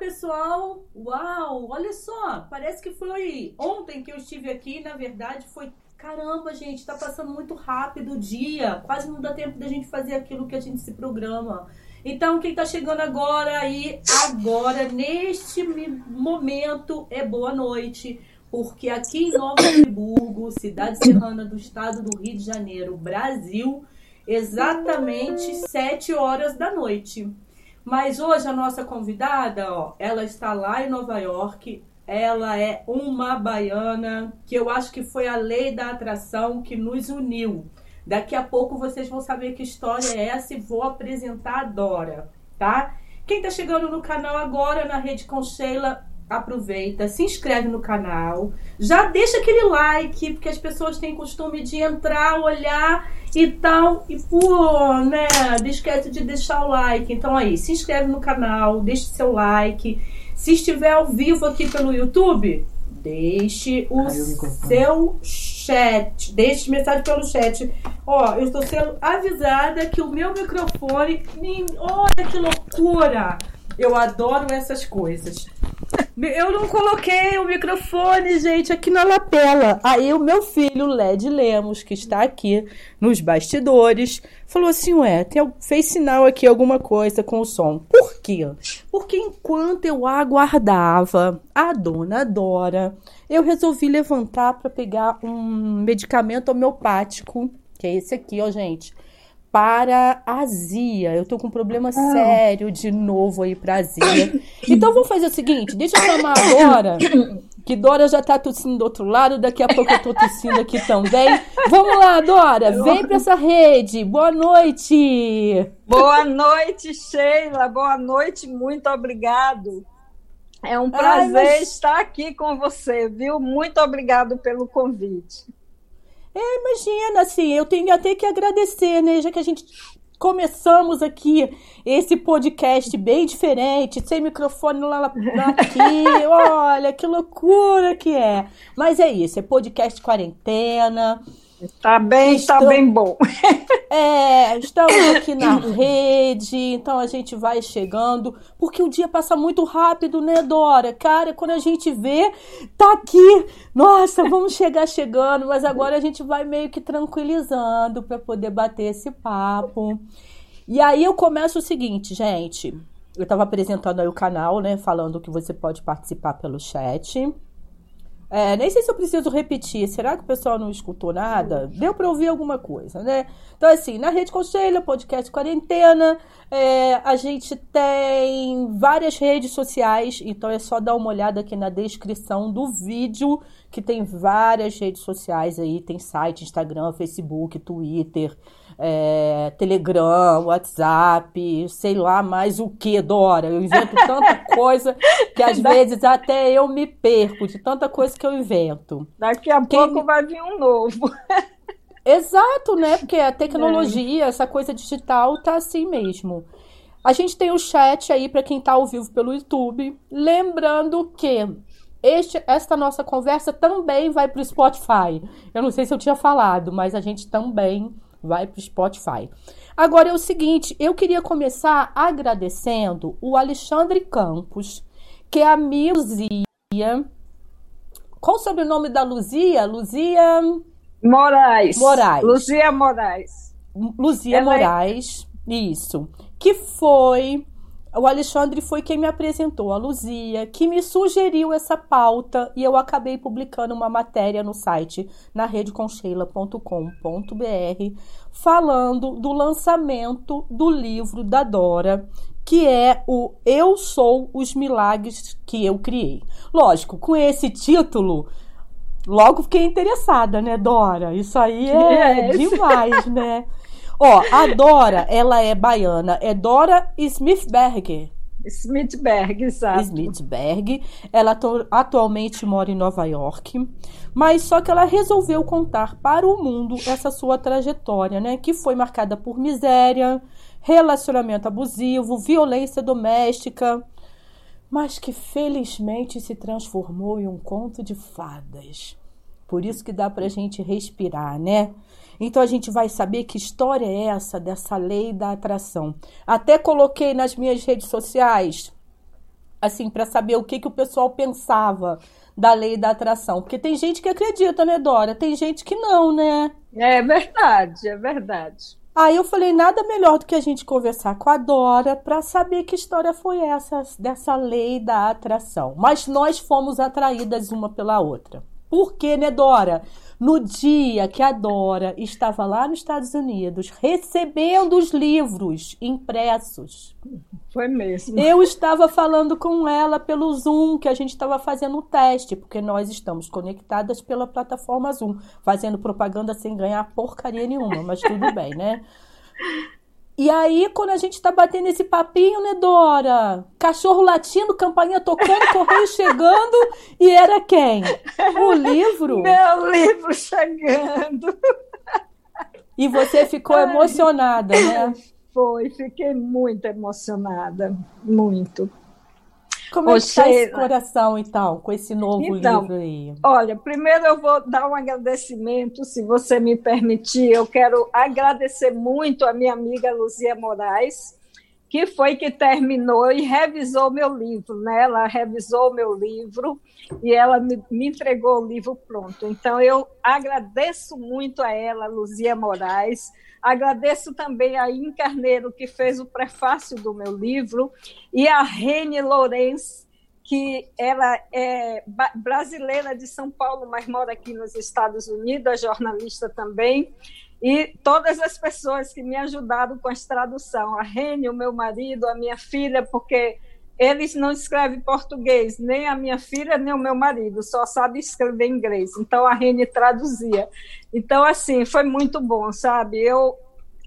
pessoal! Uau! Olha só, parece que foi ontem que eu estive aqui, na verdade foi. Caramba, gente, tá passando muito rápido o dia. Quase não dá tempo da gente fazer aquilo que a gente se programa. Então, quem tá chegando agora aí, agora, neste momento, é boa noite. Porque aqui em Nova Friburgo, cidade serrana do estado do Rio de Janeiro, Brasil, exatamente 7 horas da noite. Mas hoje a nossa convidada, ó, ela está lá em Nova York. Ela é uma baiana que eu acho que foi a lei da atração que nos uniu. Daqui a pouco vocês vão saber que história é essa e vou apresentar a Dora, tá? Quem está chegando no canal agora na Rede com Sheila, aproveita, se inscreve no canal, já deixa aquele like, porque as pessoas têm costume de entrar, olhar e tal, e pô, né, não esquece de deixar o like. Então aí, se inscreve no canal, deixe seu like. Se estiver ao vivo aqui pelo YouTube, deixe o seu chat, deixe mensagem pelo chat. Ó, eu estou sendo avisada que o meu microfone, olha que loucura! Eu adoro essas coisas. Eu não coloquei o microfone, gente, aqui na lapela. Aí o meu filho, Led Lemos, que está aqui nos bastidores, falou assim: Ué, tem, fez sinal aqui alguma coisa com o som. Por quê? Porque enquanto eu aguardava a dona Dora, eu resolvi levantar para pegar um medicamento homeopático, que é esse aqui, ó, gente para azia. Eu tô com um problema ah. sério de novo aí pra azia. Então vamos fazer o seguinte, deixa eu chamar agora, que Dora já tá tossindo do outro lado, daqui a pouco eu tô tossindo aqui também. Vamos lá, Dora, vem pra essa rede. Boa noite. Boa noite, Sheila. Boa noite, muito obrigado. É um prazer Ai, mas... estar aqui com você, viu? Muito obrigado pelo convite. É, imagina, assim, eu tenho até que agradecer, né? Já que a gente começamos aqui esse podcast bem diferente, sem microfone lá, lá aqui. Olha que loucura que é. Mas é isso, é podcast quarentena. Tá bem, Estou... tá bem bom. É, estamos aqui na rede, então a gente vai chegando, porque o dia passa muito rápido, né, Dora? Cara, quando a gente vê, tá aqui. Nossa, vamos chegar chegando, mas agora a gente vai meio que tranquilizando para poder bater esse papo. E aí eu começo o seguinte, gente. Eu estava apresentando aí o canal, né, falando que você pode participar pelo chat. É, nem sei se eu preciso repetir. Será que o pessoal não escutou nada? Deu para ouvir alguma coisa, né? Então, assim, na Rede Conselho, podcast Quarentena, é, a gente tem várias redes sociais, então é só dar uma olhada aqui na descrição do vídeo, que tem várias redes sociais aí, tem site, Instagram, Facebook, Twitter, é, Telegram, WhatsApp, sei lá mais o que, Dora. Eu invento tanta coisa que às vezes até eu me perco de tanta coisa que eu invento. Daqui a Quem... pouco vai vir um novo. Exato, né? Porque a tecnologia, é. essa coisa digital tá assim mesmo. A gente tem o chat aí para quem tá ao vivo pelo YouTube. Lembrando que este, esta nossa conversa também vai para o Spotify. Eu não sei se eu tinha falado, mas a gente também vai para o Spotify. Agora é o seguinte, eu queria começar agradecendo o Alexandre Campos, que é a minha Luzia. Qual o sobrenome da Luzia? Luzia Moraes. Moraes. Luzia Moraes. Luzia Ela é Moraes, é... isso. Que foi o Alexandre foi quem me apresentou a Luzia, que me sugeriu essa pauta e eu acabei publicando uma matéria no site na redeconcheila.com.br falando do lançamento do livro da Dora, que é o Eu Sou os Milagres que Eu Criei. Lógico, com esse título, logo fiquei interessada, né, Dora? Isso aí é, é demais, né? Ó, a Dora, ela é baiana. É Dora Smithberg. Smithberg, exato. Smithberg. Ela atualmente mora em Nova York, mas só que ela resolveu contar para o mundo essa sua trajetória, né? Que foi marcada por miséria, relacionamento abusivo, violência doméstica, mas que felizmente se transformou em um conto de fadas. Por isso que dá pra gente respirar, né? Então a gente vai saber que história é essa dessa lei da atração. Até coloquei nas minhas redes sociais assim, para saber o que, que o pessoal pensava da lei da atração. Porque tem gente que acredita, né, Dora? Tem gente que não, né? É verdade, é verdade. Aí eu falei, nada melhor do que a gente conversar com a Dora para saber que história foi essa dessa lei da atração. Mas nós fomos atraídas uma pela outra. Por quê, né, Dora? No dia que a Dora estava lá nos Estados Unidos recebendo os livros impressos. Foi mesmo. Eu estava falando com ela pelo Zoom, que a gente estava fazendo um teste, porque nós estamos conectadas pela plataforma Zoom, fazendo propaganda sem ganhar porcaria nenhuma, mas tudo bem, né? E aí, quando a gente tá batendo esse papinho, né, Dora? Cachorro latindo, campainha tocando, correio chegando, e era quem? O livro? Meu livro chegando. E você ficou Ai. emocionada, né? Foi, fiquei muito emocionada, muito. Como é que está esse coração, então, com esse novo então, livro aí? Olha, primeiro eu vou dar um agradecimento, se você me permitir. Eu quero agradecer muito a minha amiga Luzia Moraes, que foi que terminou e revisou meu livro, né? Ela revisou meu livro e ela me, me entregou o livro pronto. Então, eu agradeço muito a ela, Luzia Moraes, Agradeço também a In Carneiro, que fez o prefácio do meu livro, e a Rene Lourenço, que ela é brasileira de São Paulo, mas mora aqui nos Estados Unidos, é jornalista também, e todas as pessoas que me ajudaram com essa tradução, a Rene, o meu marido, a minha filha, porque eles não escrevem português, nem a minha filha, nem o meu marido, só sabe escrever inglês. Então a Rene traduzia. Então, assim, foi muito bom, sabe? Eu,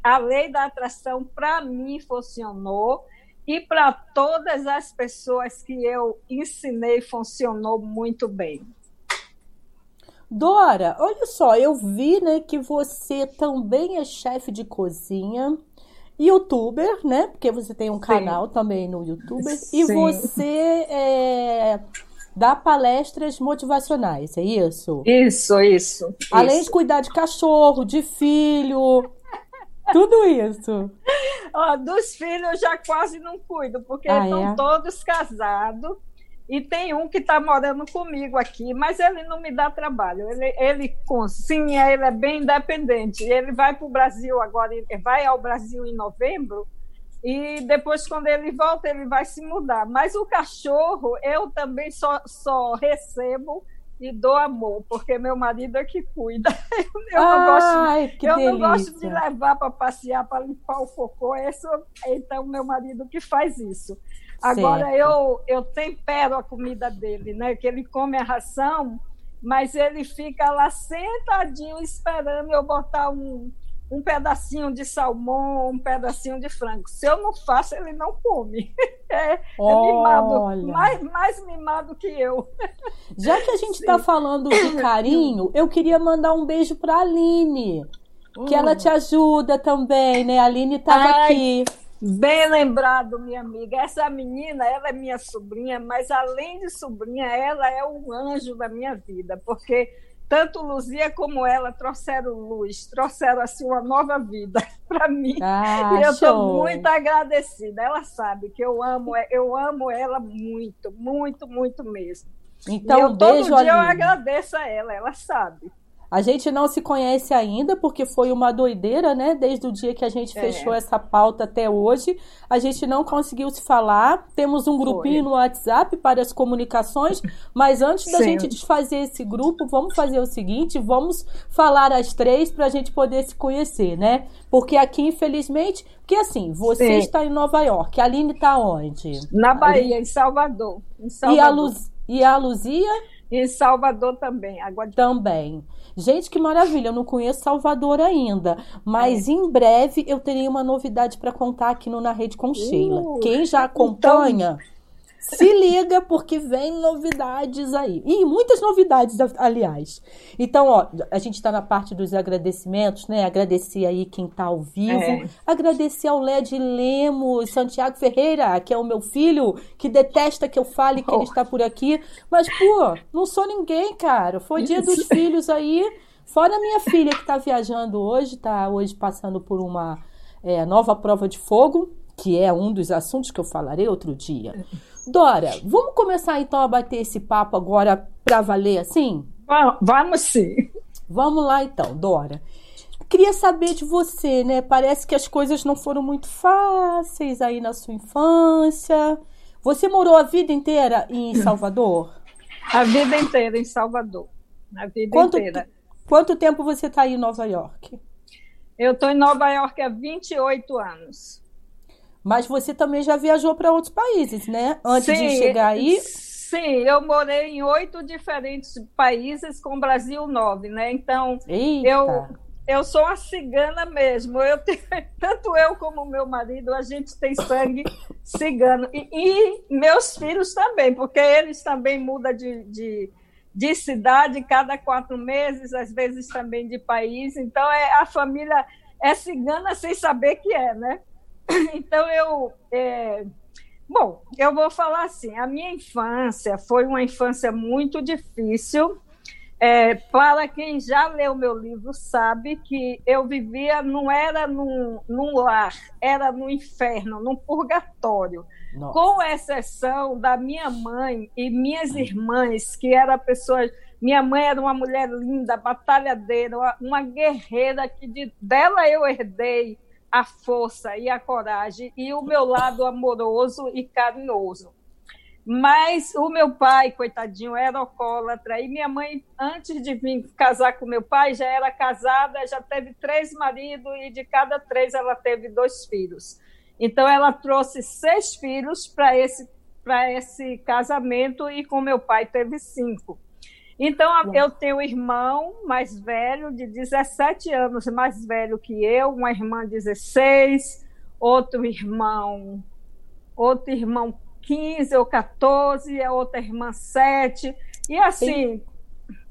a lei da atração, para mim, funcionou. E para todas as pessoas que eu ensinei, funcionou muito bem. Dora, olha só, eu vi né, que você também é chefe de cozinha youtuber, né? Porque você tem um canal Sim. também no YouTube. Sim. E você é, dá palestras motivacionais, é isso? Isso, isso. Além isso. de cuidar de cachorro, de filho. Tudo isso. Ó, dos filhos eu já quase não cuido, porque ah, estão é? todos casados. E tem um que está morando comigo aqui, mas ele não me dá trabalho. Ele, ele cozinha, ele é bem independente. Ele vai para o Brasil agora, vai ao Brasil em novembro, e depois, quando ele volta, ele vai se mudar. Mas o cachorro, eu também só, só recebo e dou amor, porque meu marido é que cuida. Eu, não, Ai, gosto, eu não gosto de levar para passear, para limpar o cocô. Esse, então, meu marido que faz isso. Agora eu, eu tempero a comida dele, né? Que ele come a ração, mas ele fica lá sentadinho esperando eu botar um, um pedacinho de salmão, um pedacinho de frango. Se eu não faço, ele não come. É, é mimado, mais, mais mimado que eu. Já que a gente está falando de carinho, eu queria mandar um beijo para a Aline, que hum. ela te ajuda também, né? A Aline estava aqui. Bem lembrado, minha amiga. Essa menina, ela é minha sobrinha, mas além de sobrinha, ela é um anjo da minha vida, porque tanto Luzia como ela trouxeram luz, trouxeram assim uma nova vida para mim. Ah, e eu estou muito agradecida. Ela sabe que eu amo, eu amo ela muito, muito, muito mesmo. Então, e eu, todo dia ali. eu agradeço a ela, ela sabe. A gente não se conhece ainda porque foi uma doideira, né? Desde o dia que a gente é. fechou essa pauta até hoje, a gente não conseguiu se falar. Temos um grupinho foi. no WhatsApp para as comunicações, mas antes da Sim. gente desfazer esse grupo, vamos fazer o seguinte: vamos falar as três para a gente poder se conhecer, né? Porque aqui, infelizmente, porque assim, você Sim. está em Nova York, a Aline está onde? Na Bahia, em Salvador. Em Salvador. E, a Luz... e a Luzia? Em Salvador também. Agora... Também. Gente, que maravilha! Eu não conheço Salvador ainda, mas é. em breve eu terei uma novidade para contar aqui no Na Rede com Sheila. Uh, Quem já então acompanha. Então... Se liga, porque vem novidades aí. E muitas novidades, aliás. Então, ó, a gente está na parte dos agradecimentos, né? Agradecer aí quem está ao vivo. É. Agradecer ao Led Lemos, Santiago Ferreira, que é o meu filho, que detesta que eu fale que oh. ele está por aqui. Mas, pô, não sou ninguém, cara. Foi dia dos filhos aí. Fora a minha filha que está viajando hoje, está hoje passando por uma é, nova prova de fogo que é um dos assuntos que eu falarei outro dia. Dora, vamos começar então a bater esse papo agora para valer assim? Vamos sim. Vamos lá então, Dora. Queria saber de você, né? Parece que as coisas não foram muito fáceis aí na sua infância. Você morou a vida inteira em Salvador? A vida inteira em Salvador. A vida quanto, inteira. Quanto tempo você está aí em Nova York? Eu estou em Nova York há 28 anos. Mas você também já viajou para outros países, né? Antes sim, de chegar aí. Sim, eu morei em oito diferentes países, com o Brasil nove, né? Então, Eita. eu eu sou uma cigana mesmo. Eu tenho, tanto eu como meu marido, a gente tem sangue cigano. E, e meus filhos também, porque eles também mudam de, de, de, cidade cada quatro meses, às vezes também de país. Então, é, a família é cigana sem saber que é, né? Então, eu. É... Bom, eu vou falar assim: a minha infância foi uma infância muito difícil. É, para quem já leu meu livro, sabe que eu vivia, não era num, num lar, era no inferno, num purgatório. Nossa. Com exceção da minha mãe e minhas irmãs, que era pessoas. Minha mãe era uma mulher linda, batalhadeira, uma guerreira que de, dela eu herdei a força e a coragem e o meu lado amoroso e carinhoso. Mas o meu pai, coitadinho, era alcoólatra. E minha mãe, antes de vir casar com meu pai, já era casada, já teve três maridos e de cada três ela teve dois filhos. Então ela trouxe seis filhos para esse, esse casamento e com meu pai teve cinco. Então, eu tenho um irmão mais velho, de 17 anos mais velho que eu, uma irmã de 16, outro irmão, outro irmão 15 ou 14, a outra irmã 7, e assim,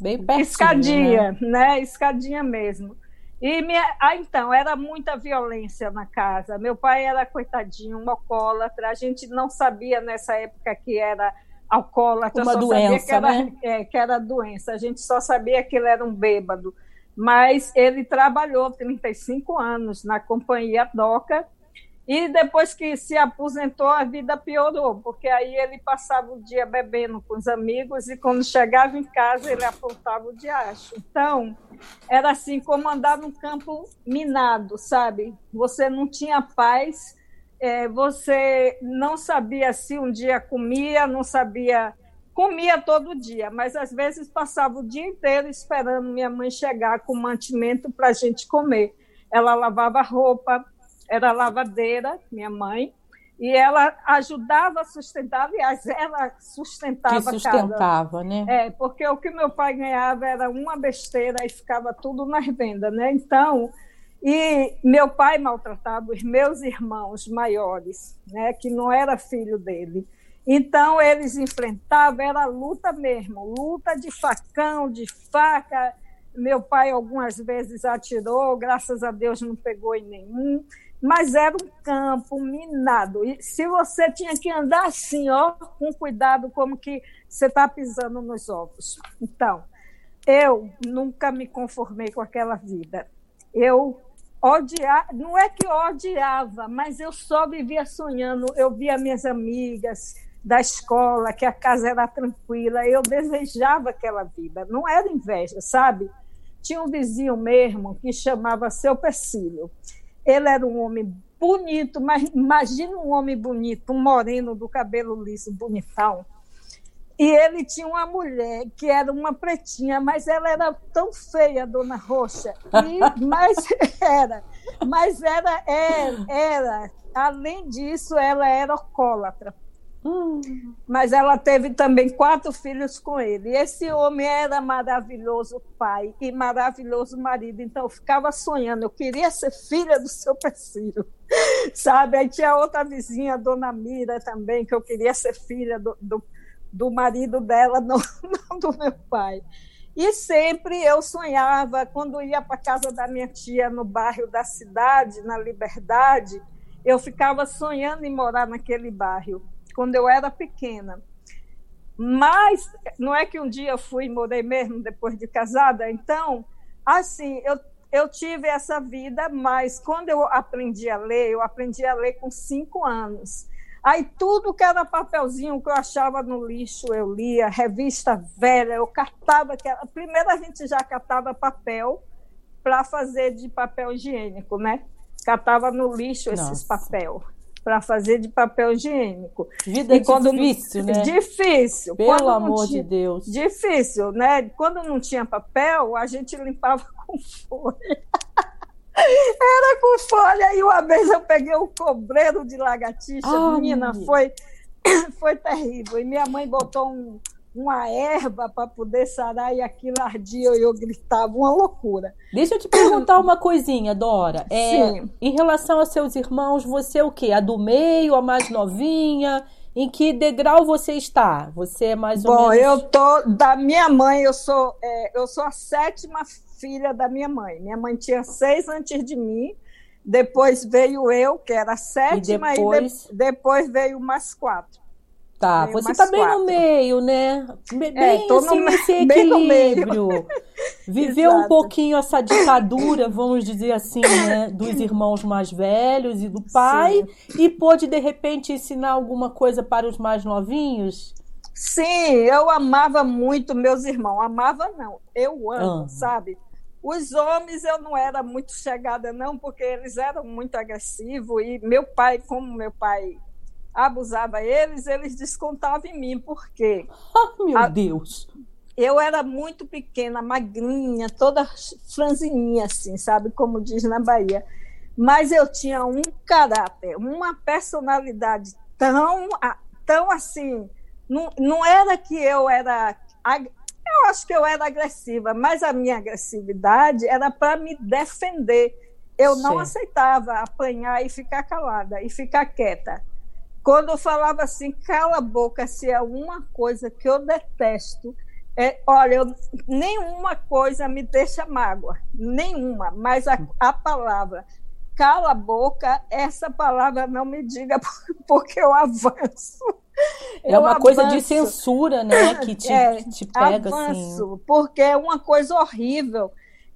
bem, bem escadinha, né? né? Escadinha mesmo. E minha, ah, então, era muita violência na casa. Meu pai era coitadinho, um alcoólatra. A gente não sabia nessa época que era alcoólatra, uma doença, que era, né? É, que era doença. A gente só sabia que ele era um bêbado. Mas ele trabalhou 35 anos na companhia DOCA e depois que se aposentou, a vida piorou, porque aí ele passava o dia bebendo com os amigos e quando chegava em casa ele apontava o diacho. Então, era assim como andar num campo minado, sabe? Você não tinha paz é, você não sabia se um dia comia, não sabia. Comia todo dia, mas às vezes passava o dia inteiro esperando minha mãe chegar com mantimento para a gente comer. Ela lavava roupa, era lavadeira, minha mãe, e ela ajudava a sustentar, aliás, ela sustentava. Que sustentava, cada... né? É, porque o que meu pai ganhava era uma besteira e ficava tudo nas vendas, né? Então, e meu pai maltratava os meus irmãos maiores, né, que não era filho dele. Então eles enfrentavam, era luta mesmo, luta de facão, de faca. Meu pai algumas vezes atirou, graças a Deus não pegou em nenhum, mas era um campo minado. E se você tinha que andar assim, ó, com cuidado, como que você está pisando nos ovos. Então, eu nunca me conformei com aquela vida. Eu odiar, não é que eu odiava, mas eu só vivia sonhando. Eu via minhas amigas da escola, que a casa era tranquila, eu desejava aquela vida. Não era inveja, sabe? Tinha um vizinho mesmo que chamava Seu Pecílio. Ele era um homem bonito, mas imagina um homem bonito, um moreno do cabelo liso, bonitão e ele tinha uma mulher que era uma pretinha, mas ela era tão feia, Dona Roxa. E, mas era, mas era, era, era, além disso, ela era alcoólatra. Hum. Mas ela teve também quatro filhos com ele. E esse homem era maravilhoso pai e maravilhoso marido. Então eu ficava sonhando, eu queria ser filha do seu Pecílio. Sabe? Aí tinha outra vizinha, Dona Mira, também, que eu queria ser filha do, do do marido dela, não, não do meu pai. E sempre eu sonhava, quando ia para casa da minha tia no bairro da cidade, na Liberdade, eu ficava sonhando em morar naquele bairro, quando eu era pequena. Mas não é que um dia eu fui e morei mesmo depois de casada, então, assim, eu eu tive essa vida, mas quando eu aprendi a ler, eu aprendi a ler com cinco anos. Aí tudo que era papelzinho que eu achava no lixo, eu lia, revista velha, eu catava. Primeiro a gente já catava papel para fazer de papel higiênico, né? Catava no lixo esses Nossa. papel para fazer de papel higiênico. Vida e quando difícil, né? Difícil. Pelo quando amor tinha, de Deus. Difícil, né? Quando não tinha papel, a gente limpava com folha. Era com folha. E uma vez eu peguei um cobreiro de lagartixa, ah, menina, foi, foi terrível. E minha mãe botou um, uma erva para poder sarar e aquilo ardia e eu gritava, uma loucura. Deixa eu te perguntar uma coisinha, Dora. É, Sim. Em relação aos seus irmãos, você é o quê? A do meio, a mais novinha? Em que degrau você está? Você é mais ou Bom, menos... eu tô da minha mãe, eu sou é, eu sou a sétima filha da minha mãe. Minha mãe tinha seis antes de mim. Depois veio eu, que era a sétima, e depois, e de, depois veio mais quatro. Tá, você está bem quatro. no meio, né? Bem, é, assim, no, nesse equilíbrio. Viveu um pouquinho essa ditadura, vamos dizer assim, né? Dos irmãos mais velhos e do pai. Sim. E pôde, de repente, ensinar alguma coisa para os mais novinhos? Sim, eu amava muito meus irmãos. Amava, não. Eu amo, ah. sabe? Os homens eu não era muito chegada, não, porque eles eram muito agressivos. E meu pai, como meu pai abusava eles, eles descontavam em mim. Por quê? Oh, meu a, Deus! Eu era muito pequena, magrinha, toda franzininha, assim, sabe? Como diz na Bahia. Mas eu tinha um caráter, uma personalidade tão, tão assim. Não, não era que eu era. Eu acho que eu era agressiva, mas a minha agressividade era para me defender. Eu não aceitava apanhar e ficar calada e ficar quieta. Quando eu falava assim, cala a boca, se é uma coisa que eu detesto, é, olha, eu, nenhuma coisa me deixa mágoa, nenhuma, mas a, a palavra cala a boca, essa palavra não me diga porque eu avanço. É uma avanço. coisa de censura, né? Que te, é, te pega avanço, assim. Porque é uma coisa horrível.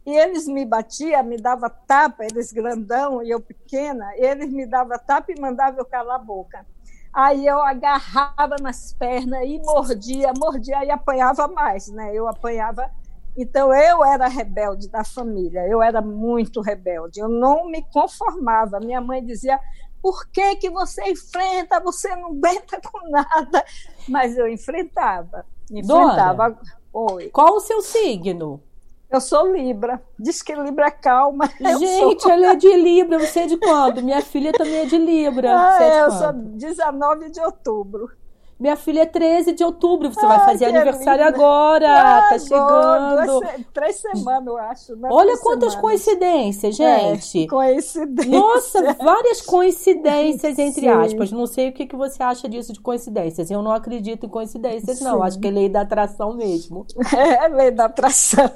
E eles me batiam, me davam tapa, eles grandão e eu pequena, eles me davam tapa e mandavam eu calar a boca. Aí eu agarrava nas pernas e mordia, mordia e apanhava mais, né? Eu apanhava. Então eu era rebelde da família, eu era muito rebelde, eu não me conformava. Minha mãe dizia: por que, que você enfrenta? Você não aguenta com nada. Mas eu enfrentava. Enfrentava. Dora, Oi. Qual o seu signo? Eu sou Libra. Diz que Libra é calma. Gente, sou... ela é de Libra. Você é de quando? Minha filha também é de Libra. Ah, é eu sou 19 de outubro. Minha filha é 13 de outubro, você vai fazer aniversário linda. agora, ah, tá chegando. Duas, três semanas, eu acho. Né? Olha quantas semanas. coincidências, é, gente. É, coincidências. Nossa, várias coincidências, entre Sim. aspas. Não sei o que, que você acha disso de coincidências. Eu não acredito em coincidências, Sim. não. Acho que é lei da atração mesmo. É, lei da atração.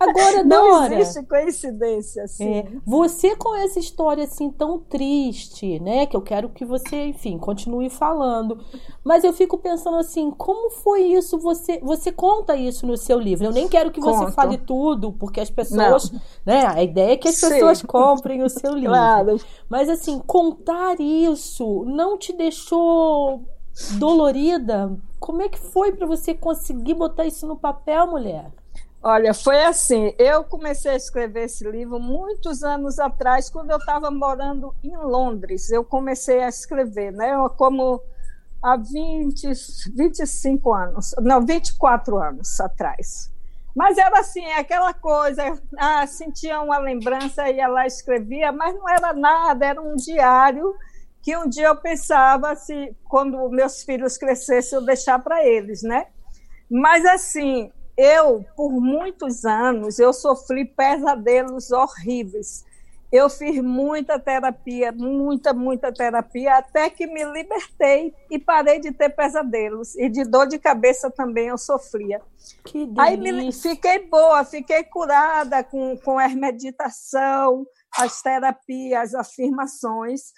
Agora, Dora... Não existe coincidência, assim. É, você com essa história, assim, tão triste, né? Que eu quero que você, enfim, continue falando. Mas mas eu fico pensando assim, como foi isso? Você, você conta isso no seu livro. Eu nem quero que você Conto. fale tudo, porque as pessoas, Não. né? A ideia é que as Sim. pessoas comprem o seu livro. Claro. Mas assim, contar isso não te deixou dolorida? Como é que foi para você conseguir botar isso no papel, mulher? Olha, foi assim. Eu comecei a escrever esse livro muitos anos atrás, quando eu estava morando em Londres. Eu comecei a escrever, né? Como há 20, 25 anos, não, 24 anos atrás. Mas era assim, aquela coisa, ah, sentia uma lembrança, ia lá escrevia, mas não era nada, era um diário que um dia eu pensava se quando meus filhos crescessem eu deixar para eles, né? Mas assim, eu por muitos anos eu sofri pesadelos horríveis eu fiz muita terapia, muita, muita terapia, até que me libertei e parei de ter pesadelos. E de dor de cabeça também eu sofria. Que delícia. Aí me, fiquei boa, fiquei curada com, com a meditação, as terapias, as afirmações.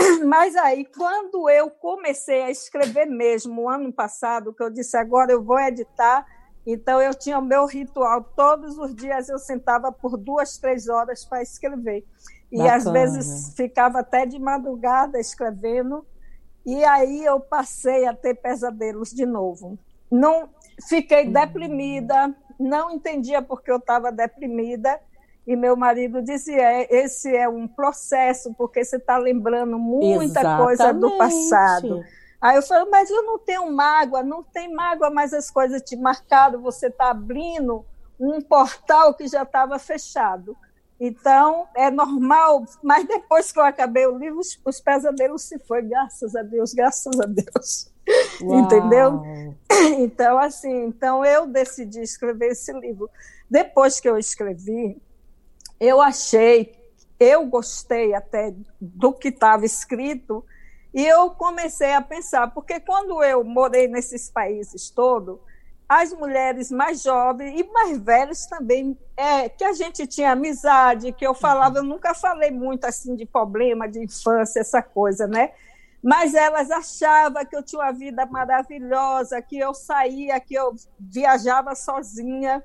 Mas aí, quando eu comecei a escrever mesmo, ano passado, que eu disse agora eu vou editar, Então eu tinha o meu ritual todos os dias eu sentava por duas três horas para escrever e Bacana. às vezes ficava até de madrugada escrevendo e aí eu passei a ter pesadelos de novo. Não fiquei uhum. deprimida, não entendia porque eu estava deprimida e meu marido dizia: é, esse é um processo, porque você está lembrando muita Exatamente. coisa do passado. Aí eu falei, mas eu não tenho mágoa, não tem mágoa, mas as coisas te marcaram, você está abrindo um portal que já estava fechado. Então, é normal, mas depois que eu acabei o livro, os, os pesadelos se foi, graças a Deus, graças a Deus. Uau. Entendeu? Então, assim, então eu decidi escrever esse livro. Depois que eu escrevi, eu achei, eu gostei até do que estava escrito, e eu comecei a pensar, porque quando eu morei nesses países todos, as mulheres mais jovens e mais velhas também, é, que a gente tinha amizade, que eu falava, eu nunca falei muito assim de problema de infância, essa coisa, né? Mas elas achavam que eu tinha uma vida maravilhosa, que eu saía, que eu viajava sozinha.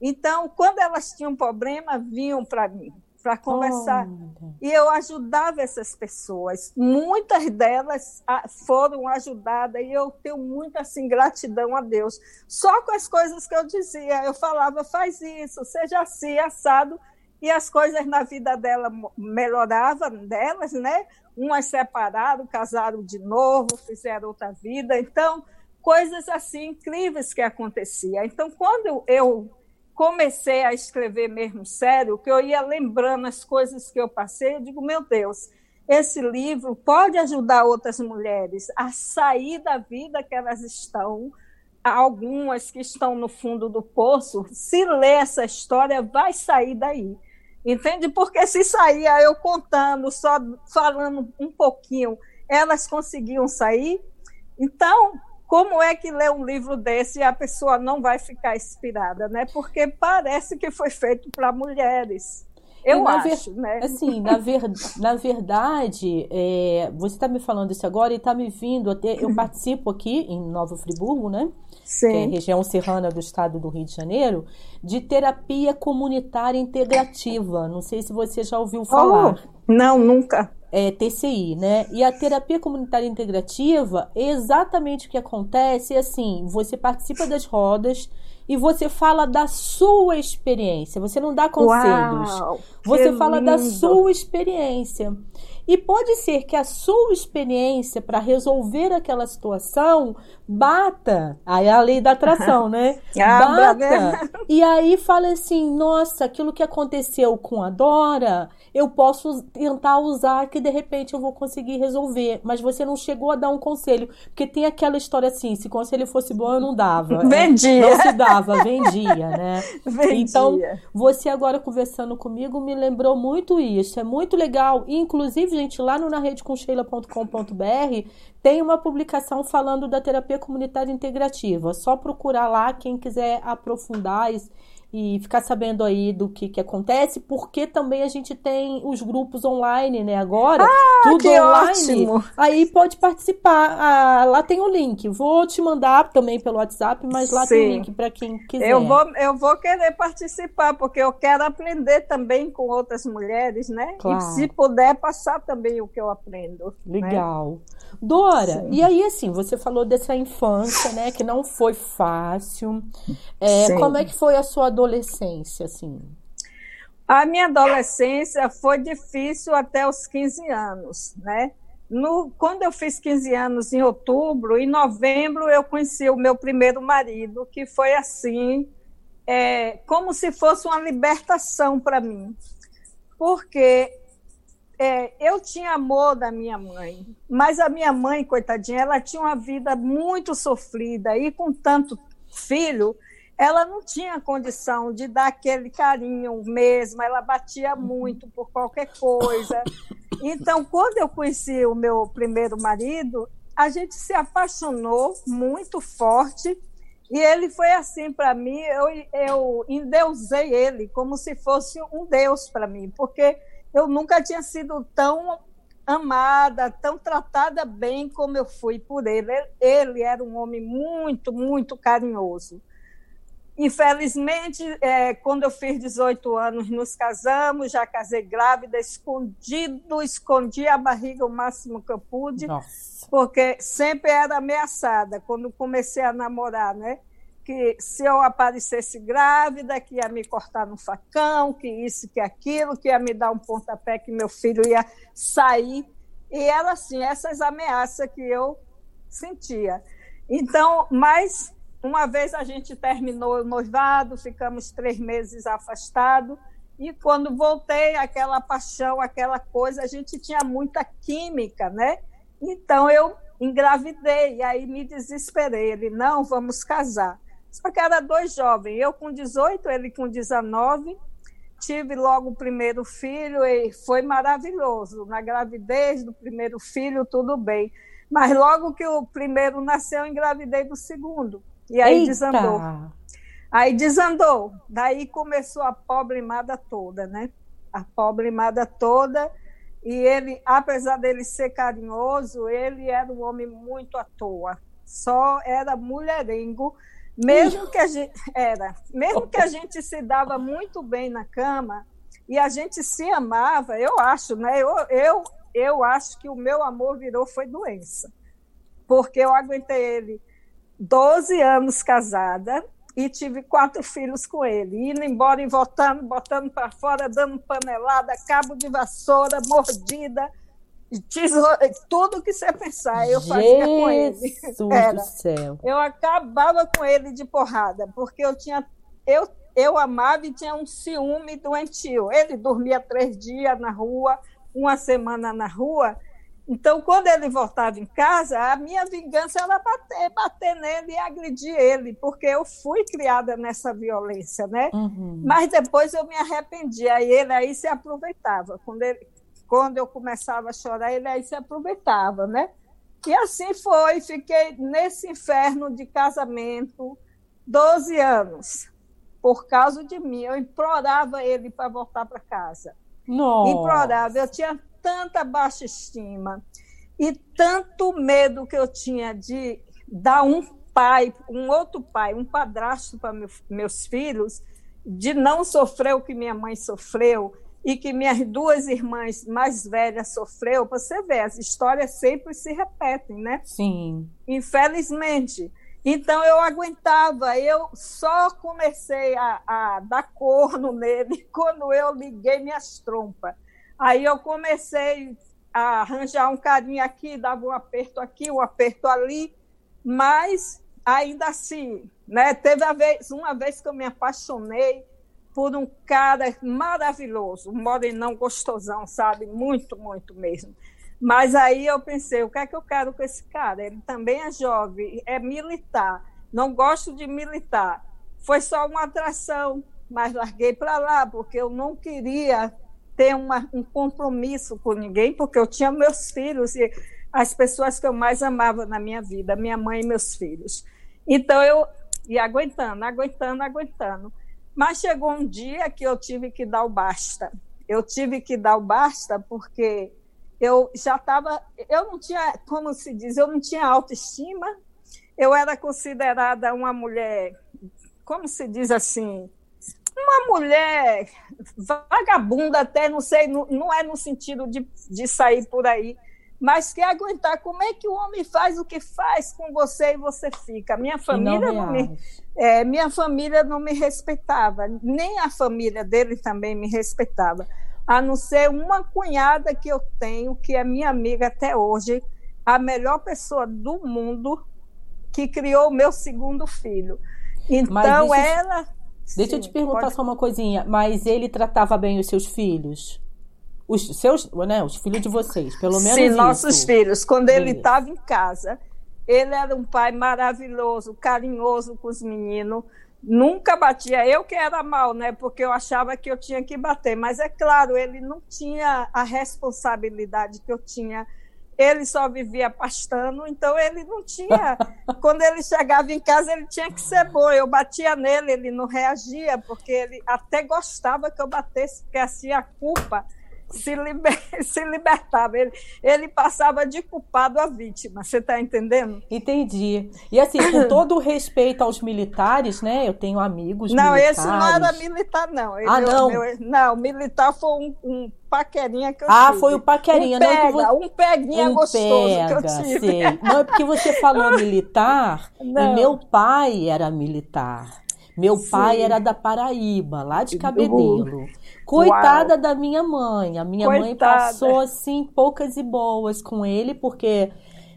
Então, quando elas tinham problema, vinham para mim para conversar. Oh, e eu ajudava essas pessoas. Muitas delas ah, foram ajudadas e eu tenho muita assim, gratidão a Deus. Só com as coisas que eu dizia, eu falava, faz isso, seja assim, assado, e as coisas na vida dela melhoravam delas, né? Umas separaram, casaram de novo, fizeram outra vida. Então, coisas assim incríveis que aconteciam. Então, quando eu comecei a escrever mesmo sério, que eu ia lembrando as coisas que eu passei, eu digo, meu Deus, esse livro pode ajudar outras mulheres a sair da vida que elas estão, algumas que estão no fundo do poço, se ler essa história, vai sair daí. Entende? Porque se saía eu contando, só falando um pouquinho, elas conseguiam sair. Então, como é que lê um livro desse e a pessoa não vai ficar inspirada, né? Porque parece que foi feito para mulheres. Eu acho, ver, né? Assim, na, ver, na verdade, é, você está me falando isso agora e está me vindo até. Eu participo aqui em Nova Friburgo, né? Sim. Que é a região serrana do estado do Rio de Janeiro, de terapia comunitária integrativa. Não sei se você já ouviu falar. Oh, não, nunca é, TCI, né? E a terapia comunitária integrativa, é exatamente o que acontece é assim: você participa das rodas e você fala da sua experiência. Você não dá conselhos. Uau, você fala lindo. da sua experiência. E pode ser que a sua experiência para resolver aquela situação bata. Aí é a lei da atração, né? Ah, bata. e aí fala assim: nossa, aquilo que aconteceu com a Dora, eu posso tentar usar que de repente eu vou conseguir resolver. Mas você não chegou a dar um conselho. Porque tem aquela história assim: se conselho fosse bom, eu não dava. Vendia. Não se dava, vendia, né? Vendia. Então, você agora conversando comigo me lembrou muito isso. É muito legal. Inclusive, gente, lá no naredecomsheila.com.br tem uma publicação falando da terapia comunitária integrativa. Só procurar lá quem quiser aprofundar e ficar sabendo aí do que, que acontece, porque também a gente tem os grupos online, né? Agora, ah, tudo online. Ótimo. Aí pode participar. Ah, lá tem o link. Vou te mandar também pelo WhatsApp, mas lá Sim. tem o link para quem quiser. Eu vou, eu vou querer participar, porque eu quero aprender também com outras mulheres, né? Claro. E se puder, passar também o que eu aprendo. Né? Legal. Né? Dora, Sim. e aí assim, você falou dessa infância, né? Que não foi fácil. É, como é que foi a sua adolescência? Adolescência, assim? A minha adolescência foi difícil até os 15 anos, né? No, quando eu fiz 15 anos em outubro, em novembro eu conheci o meu primeiro marido, que foi assim, é, como se fosse uma libertação para mim. Porque é, eu tinha amor da minha mãe, mas a minha mãe, coitadinha, ela tinha uma vida muito sofrida e com tanto filho, ela não tinha condição de dar aquele carinho mesmo, ela batia muito por qualquer coisa. Então, quando eu conheci o meu primeiro marido, a gente se apaixonou muito forte e ele foi assim para mim, eu, eu endeusei ele como se fosse um Deus para mim, porque eu nunca tinha sido tão amada, tão tratada bem como eu fui por ele. Ele era um homem muito, muito carinhoso. Infelizmente, é, quando eu fiz 18 anos, nos casamos, já casei grávida, escondido, escondi a barriga o máximo que eu pude, Nossa. porque sempre era ameaçada quando comecei a namorar, né? Que se eu aparecesse grávida, que ia me cortar no facão, que isso, que aquilo, que ia me dar um pontapé, que meu filho ia sair. E era assim, essas ameaças que eu sentia. Então, mas uma vez a gente terminou o noivado, ficamos três meses afastados, e quando voltei, aquela paixão, aquela coisa, a gente tinha muita química, né? Então eu engravidei, e aí me desesperei. Ele, não, vamos casar. Só que era dois jovens, eu com 18, ele com 19. Tive logo o primeiro filho e foi maravilhoso. Na gravidez do primeiro filho, tudo bem. Mas logo que o primeiro nasceu, eu engravidei do segundo. E aí Eita. desandou. Aí desandou. Daí começou a pobrimada toda, né? A pobrimada toda. E ele, apesar dele ser carinhoso, ele era um homem muito à toa. Só era mulherengo, mesmo que a gente era, mesmo que a gente se dava muito bem na cama e a gente se amava, eu acho, né? Eu, eu, eu acho que o meu amor virou foi doença, porque eu aguentei ele 12 anos casada e tive quatro filhos com ele, indo embora e voltando, botando para fora, dando panelada, cabo de vassoura, mordida, tesoura, tudo que você pensar, eu fazia com ele. Era. do céu. Eu acabava com ele de porrada, porque eu tinha eu eu amava e tinha um ciúme doentio. Ele dormia três dias na rua, uma semana na rua, então, quando ele voltava em casa, a minha vingança era bater, bater nele e agredir ele, porque eu fui criada nessa violência, né? Uhum. Mas depois eu me arrependi, aí ele aí se aproveitava. Quando, ele, quando eu começava a chorar, ele aí se aproveitava, né? E assim foi, fiquei nesse inferno de casamento 12 anos, por causa de mim. Eu implorava ele para voltar para casa. Nossa. Implorava. Eu tinha tanta baixa estima e tanto medo que eu tinha de dar um pai, um outro pai, um padrasto para meus filhos, de não sofrer o que minha mãe sofreu e que minhas duas irmãs mais velhas sofreu, você vê, as histórias sempre se repetem, né? Sim. Infelizmente. Então eu aguentava, eu só comecei a, a dar corno nele quando eu liguei minhas trompas. Aí eu comecei a arranjar um carinho aqui, dava um aperto aqui, um aperto ali, mas ainda assim, né? Teve a vez, uma vez que eu me apaixonei por um cara maravilhoso, um morenão gostosão, sabe? Muito, muito mesmo. Mas aí eu pensei, o que é que eu quero com esse cara? Ele também é jovem, é militar, não gosto de militar. Foi só uma atração, mas larguei para lá, porque eu não queria ter uma, um compromisso com ninguém, porque eu tinha meus filhos e as pessoas que eu mais amava na minha vida, minha mãe e meus filhos. Então eu ia aguentando, aguentando, aguentando. Mas chegou um dia que eu tive que dar o basta. Eu tive que dar o basta porque eu já estava, eu não tinha, como se diz, eu não tinha autoestima. Eu era considerada uma mulher, como se diz assim, uma mulher vagabunda, até não sei, não, não é no sentido de, de sair por aí, mas quer aguentar. Como é que o homem faz o que faz com você e você fica? Minha família não, não me, é, minha família não me respeitava, nem a família dele também me respeitava, a não ser uma cunhada que eu tenho, que é minha amiga até hoje, a melhor pessoa do mundo que criou o meu segundo filho. Então, ela Deixa Sim, eu te perguntar pode... só uma coisinha. Mas ele tratava bem os seus filhos? Os seus, né? Os filhos de vocês, pelo menos Sim, isso. nossos filhos. Quando ele estava em casa, ele era um pai maravilhoso, carinhoso com os meninos. Nunca batia. Eu que era mal, né? Porque eu achava que eu tinha que bater. Mas é claro, ele não tinha a responsabilidade que eu tinha ele só vivia pastando, então ele não tinha. Quando ele chegava em casa, ele tinha que ser bom. Eu batia nele, ele não reagia, porque ele até gostava que eu batesse, porque assim a culpa se, liber, se libertava. Ele, ele passava de culpado a vítima. Você está entendendo? Entendi. E assim, com todo o respeito aos militares, né? Eu tenho amigos não, militares. Não, esse não era militar, não. Ele, ah, não? Meu, não, militar foi um, um paquerinha que eu ah, tive. Ah, foi o paquerinha. Um pega, não, você... um peguinha um gostoso pega, que eu tive. Sei. Não, é porque você falou militar não. e meu pai era militar. Meu Sim. pai era da Paraíba, lá de Cabedelo. Coitada Uau. da minha mãe. A minha Coitada. mãe passou assim poucas e boas com ele, porque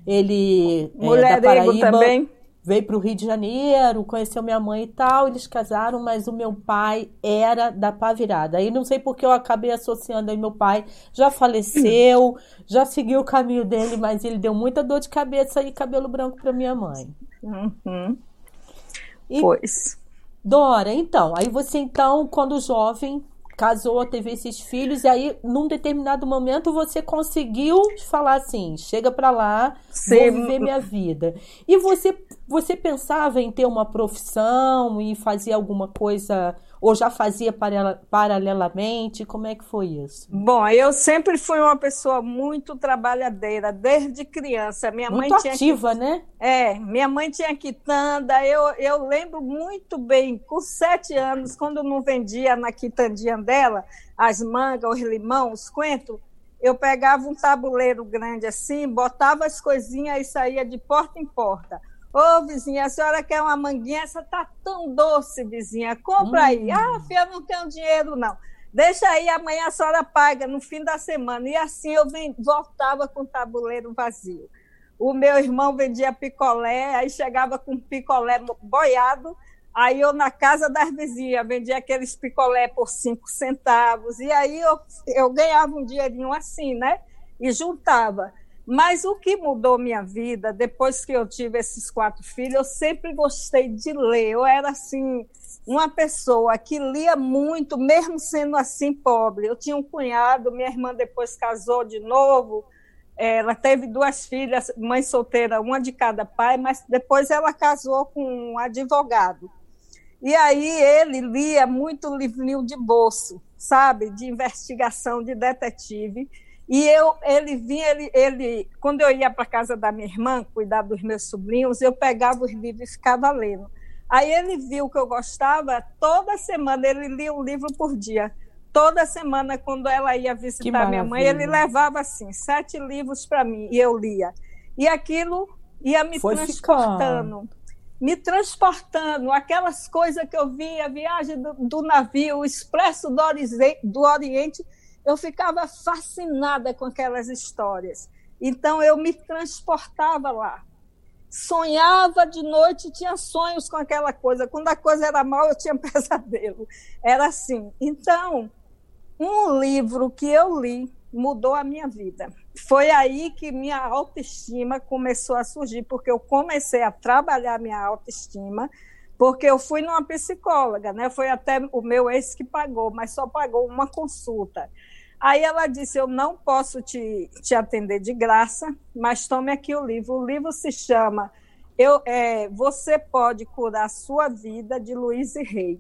ele é da Paraíba. também. Veio para o Rio de Janeiro, conheceu minha mãe e tal, eles casaram, mas o meu pai era da pá virada. Aí não sei porque eu acabei associando aí meu pai já faleceu, já seguiu o caminho dele, mas ele deu muita dor de cabeça e cabelo branco para minha mãe. Uhum. E, pois. Dora, então, aí você então, quando jovem, casou, teve esses filhos, e aí, num determinado momento, você conseguiu falar assim: chega para lá, Sim. vou viver minha vida. E você, você pensava em ter uma profissão e fazer alguma coisa ou já fazia paralelamente? Como é que foi isso? Bom, eu sempre fui uma pessoa muito trabalhadeira, desde criança. Minha muito mãe tinha ativa, né? É, minha mãe tinha quitanda. Eu, eu lembro muito bem, com sete anos, quando não vendia na quitandinha dela as mangas, os limão, os coentros, eu pegava um tabuleiro grande assim, botava as coisinhas e saía de porta em porta. Ô, vizinha, a senhora quer uma manguinha? Essa tá tão doce, vizinha. Compra hum. aí. Ah, filha, não tenho dinheiro, não. Deixa aí, amanhã a senhora paga no fim da semana. E assim eu vem, voltava com o tabuleiro vazio. O meu irmão vendia picolé, aí chegava com picolé boiado. Aí eu, na casa das vizinhas, vendia aqueles picolé por cinco centavos. E aí eu, eu ganhava um dinheirinho assim, né? E juntava. Mas o que mudou minha vida depois que eu tive esses quatro filhos, eu sempre gostei de ler. Eu era assim uma pessoa que lia muito, mesmo sendo assim pobre. Eu tinha um cunhado, minha irmã depois casou de novo. Ela teve duas filhas, mãe solteira, uma de cada pai, mas depois ela casou com um advogado. E aí ele lia muito livrinho de bolso, sabe, de investigação, de detetive. E eu, ele vinha, ele, ele, quando eu ia para casa da minha irmã cuidar dos meus sobrinhos, eu pegava os livros e ficava lendo. Aí ele viu que eu gostava, toda semana ele lia um livro por dia. Toda semana, quando ela ia visitar minha mãe, ele levava assim sete livros para mim e eu lia. E aquilo ia me Foi transportando. Ficando. Me transportando, aquelas coisas que eu via, a viagem do, do navio, o expresso do, do Oriente eu ficava fascinada com aquelas histórias. Então eu me transportava lá. Sonhava de noite, tinha sonhos com aquela coisa. Quando a coisa era mal, eu tinha pesadelo. Era assim. Então, um livro que eu li mudou a minha vida. Foi aí que minha autoestima começou a surgir, porque eu comecei a trabalhar minha autoestima, porque eu fui numa psicóloga, né? Foi até o meu ex que pagou, mas só pagou uma consulta. Aí ela disse: Eu não posso te, te atender de graça, mas tome aqui o livro. O livro se chama eu, é, Você Pode Curar a Sua Vida, de Luiz e Rei.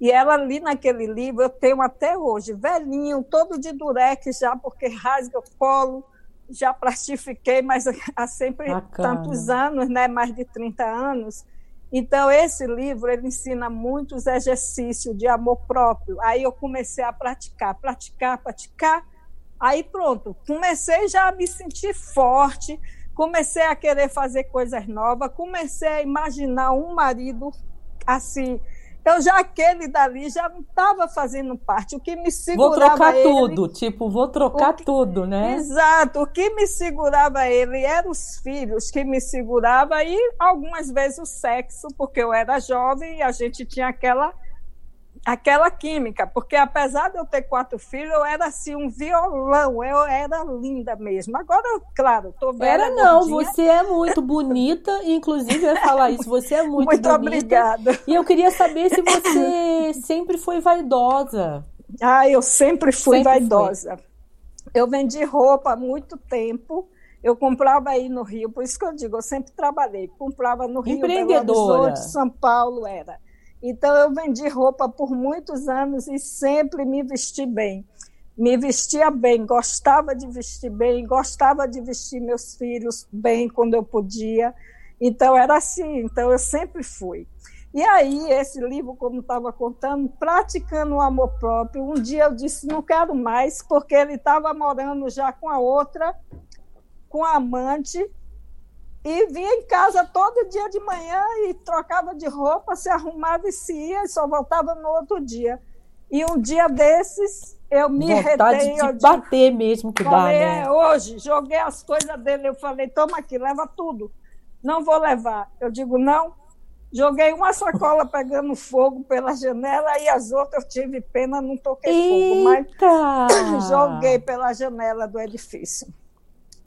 E ela ali naquele livro, eu tenho até hoje, velhinho, todo de durex já, porque rasga o colo, já plastifiquei, mas há sempre Bacana. tantos anos, né, mais de 30 anos. Então, esse livro ele ensina muitos exercícios de amor próprio. Aí eu comecei a praticar, praticar, praticar. Aí pronto, comecei já a me sentir forte, comecei a querer fazer coisas novas, comecei a imaginar um marido assim então já aquele dali já não estava fazendo parte. O que me segurava Vou trocar ele, tudo, tipo, vou trocar que, tudo, né? Exato. O que me segurava ele eram os filhos que me segurava e algumas vezes o sexo, porque eu era jovem e a gente tinha aquela aquela química, porque apesar de eu ter quatro filhos, eu era assim um violão, eu era linda mesmo. Agora, claro, tô velha. Era não, gordinha. você é muito bonita, inclusive eu ia falar isso, você é muito, muito bonita. obrigada. E eu queria saber se você sempre foi vaidosa. Ah, eu sempre fui sempre vaidosa. Foi. Eu vendi roupa há muito tempo. Eu comprava aí no Rio, por isso que eu digo, eu sempre trabalhei. Comprava no Rio. Belo Horizonte, São Paulo, era. Então, eu vendi roupa por muitos anos e sempre me vesti bem. me vestia bem, gostava de vestir bem, gostava de vestir meus filhos bem quando eu podia. Então era assim, então eu sempre fui. E aí, esse livro, como estava contando, praticando o amor próprio, um dia eu disse, não quero mais, porque ele estava morando já com a outra, com a amante, e vinha em casa todo dia de manhã e trocava de roupa, se arrumava e se ia, e só voltava no outro dia. E um dia desses, eu me Vontade retei. de bater mesmo que falei, dá, né? é, hoje, joguei as coisas dele, eu falei, toma aqui, leva tudo. Não vou levar. Eu digo, não, Joguei uma sacola pegando fogo pela janela e as outras eu tive pena, não toquei Eita! fogo, mas joguei pela janela do edifício.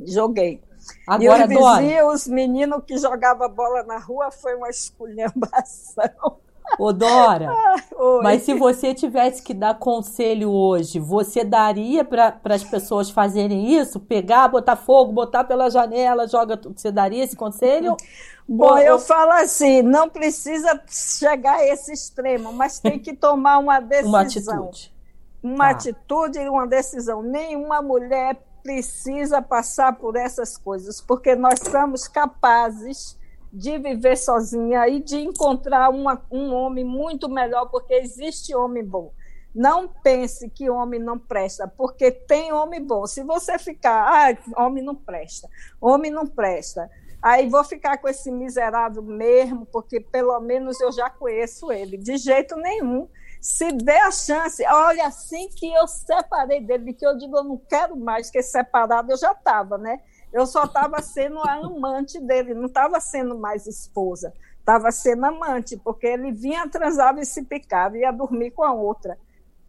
Joguei. Agora, e os vizinhos, os meninos que jogavam bola na rua, foi uma esculhambação. ô Dora, Oi. mas se você tivesse que dar conselho hoje, você daria para as pessoas fazerem isso? Pegar, botar fogo, botar pela janela, joga tudo. Você daria esse conselho? Bom, Ou- eu falo assim, não precisa chegar a esse extremo, mas tem que tomar uma decisão. Uma atitude. uma Tá. atitude e uma decisão. Nenhuma mulher precisa passar por essas coisas, porque nós somos capazes de viver sozinha e de encontrar uma- um homem muito melhor, porque existe homem bom. Não pense que homem não presta, porque tem homem bom. Se você ficar, ah, homem não presta, homem não presta, aí vou ficar com esse miserável mesmo, porque pelo menos eu já conheço ele. De jeito nenhum se der a chance, olha, assim que eu separei dele, que eu digo, eu não quero mais, que separado eu já estava, né? Eu só estava sendo a amante dele, não estava sendo mais esposa, estava sendo amante, porque ele vinha, transava e se picava, ia dormir com a outra.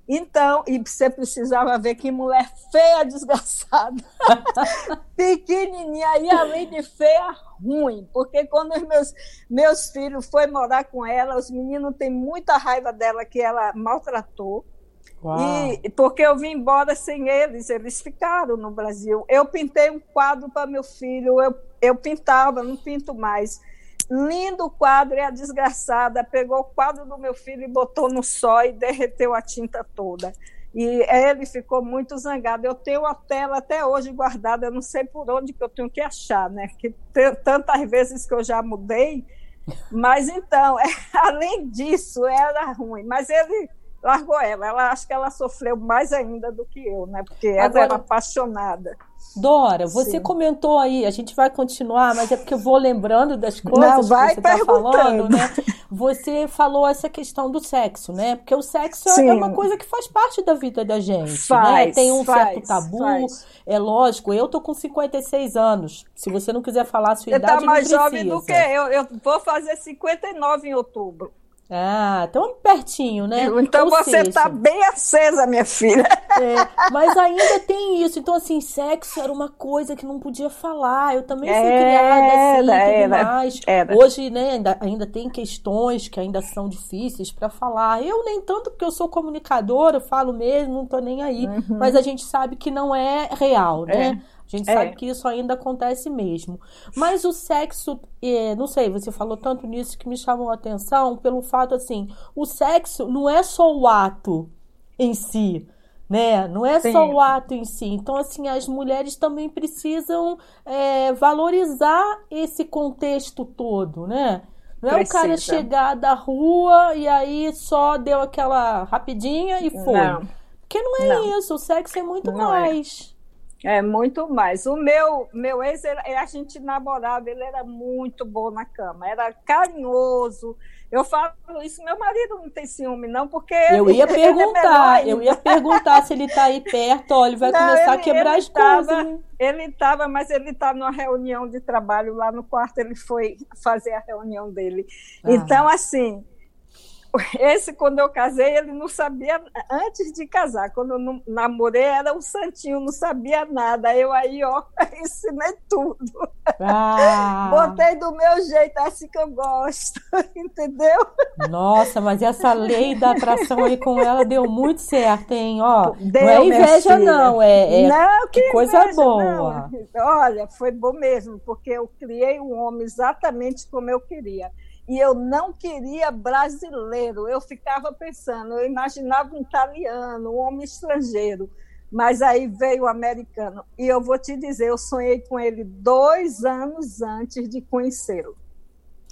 Então, e você precisava ver que mulher feia, desgraçada. Pequenininha, e além de feia, ruim. Porque quando os meus, meus filhos foram morar com ela, os meninos têm muita raiva dela que ela maltratou. Uau. E porque eu vim embora sem eles, eles ficaram no Brasil. Eu pintei um quadro para meu filho, eu, eu pintava, não pinto mais. Lindo quadro, e a desgraçada pegou o quadro do meu filho e botou no sol e derreteu a tinta toda. E ele ficou muito zangado. Eu tenho a tela até hoje guardada, eu não sei por onde que eu tenho que achar, né? Que tantas vezes que eu já mudei. Mas então, além disso, era ruim. Mas ele largou ela. Ela acho que ela sofreu mais ainda do que eu, né? Porque ela Agora- era apaixonada. Dora, você Sim. comentou aí, a gente vai continuar, mas é porque eu vou lembrando das coisas Não, vai que você está falando, né? Você falou essa questão do sexo, né? Porque o sexo é Sim. uma coisa que faz parte da vida da gente, né? Faz, Tem um faz, certo tabu, faz. é lógico. Eu tô com 56 anos. Se você não quiser falar a sua Você idade, está mais não jovem do que eu. Eu vou fazer 59 em outubro. Ah, tão pertinho, né? Então Ou você seja, está bem acesa, minha filha. É, mas ainda tem isso. Então, assim, sexo era uma coisa que não podia falar. Eu também fui Era, criada assim, tudo era, mais. era. Hoje, né, ainda, ainda tem questões que ainda são difíceis para falar. Eu nem tanto porque eu sou comunicadora, eu falo mesmo, não tô nem aí. Uhum. Mas a gente sabe que não é real, né? A gente É. sabe que isso ainda acontece mesmo. Mas o sexo, é, não sei, você falou tanto nisso que me chamou a atenção pelo fato assim, o sexo não é só o ato em si, né? Não é Sim. só o ato em si. Então, assim, as mulheres também precisam é, valorizar esse contexto todo, né? Não é o cara Precisa. chegar da rua e aí só deu aquela rapidinha e foi. Não. Porque não é Não. isso, o sexo é muito Não é. mais. É muito mais. O meu, meu ex, ele- a gente namorava, ele era muito bom na cama, era carinhoso. Eu falo isso, meu marido não tem ciúme, não, porque. Eu ia ele é melhor perguntar, ainda. eu ia perguntar se ele tá aí perto, ele vai Não, começar a ele- quebrar ele as tava- coisas. Ele estava, mas ele está numa reunião de trabalho lá no quarto, ele foi fazer a reunião dele. Ah. Então, assim, esse, quando eu casei, ele não sabia, antes de casar, quando eu namorei, era um santinho, não sabia nada. Eu aí, ó, ensinei tudo. Ah, Botei do meu jeito, é assim que eu gosto, entendeu? nossa, mas essa lei da atração aí com ela deu muito certo, hein? Ó, Deu, não é inveja, não, é, é não, que, que coisa inveja, boa. não. Olha, foi bom mesmo, porque eu criei um homem exatamente como eu queria. E eu não queria brasileiro. Eu ficava pensando, eu imaginava um italiano, um homem estrangeiro. Mas aí veio o americano. E eu vou te dizer, eu sonhei com ele dois anos antes de conhecê-lo.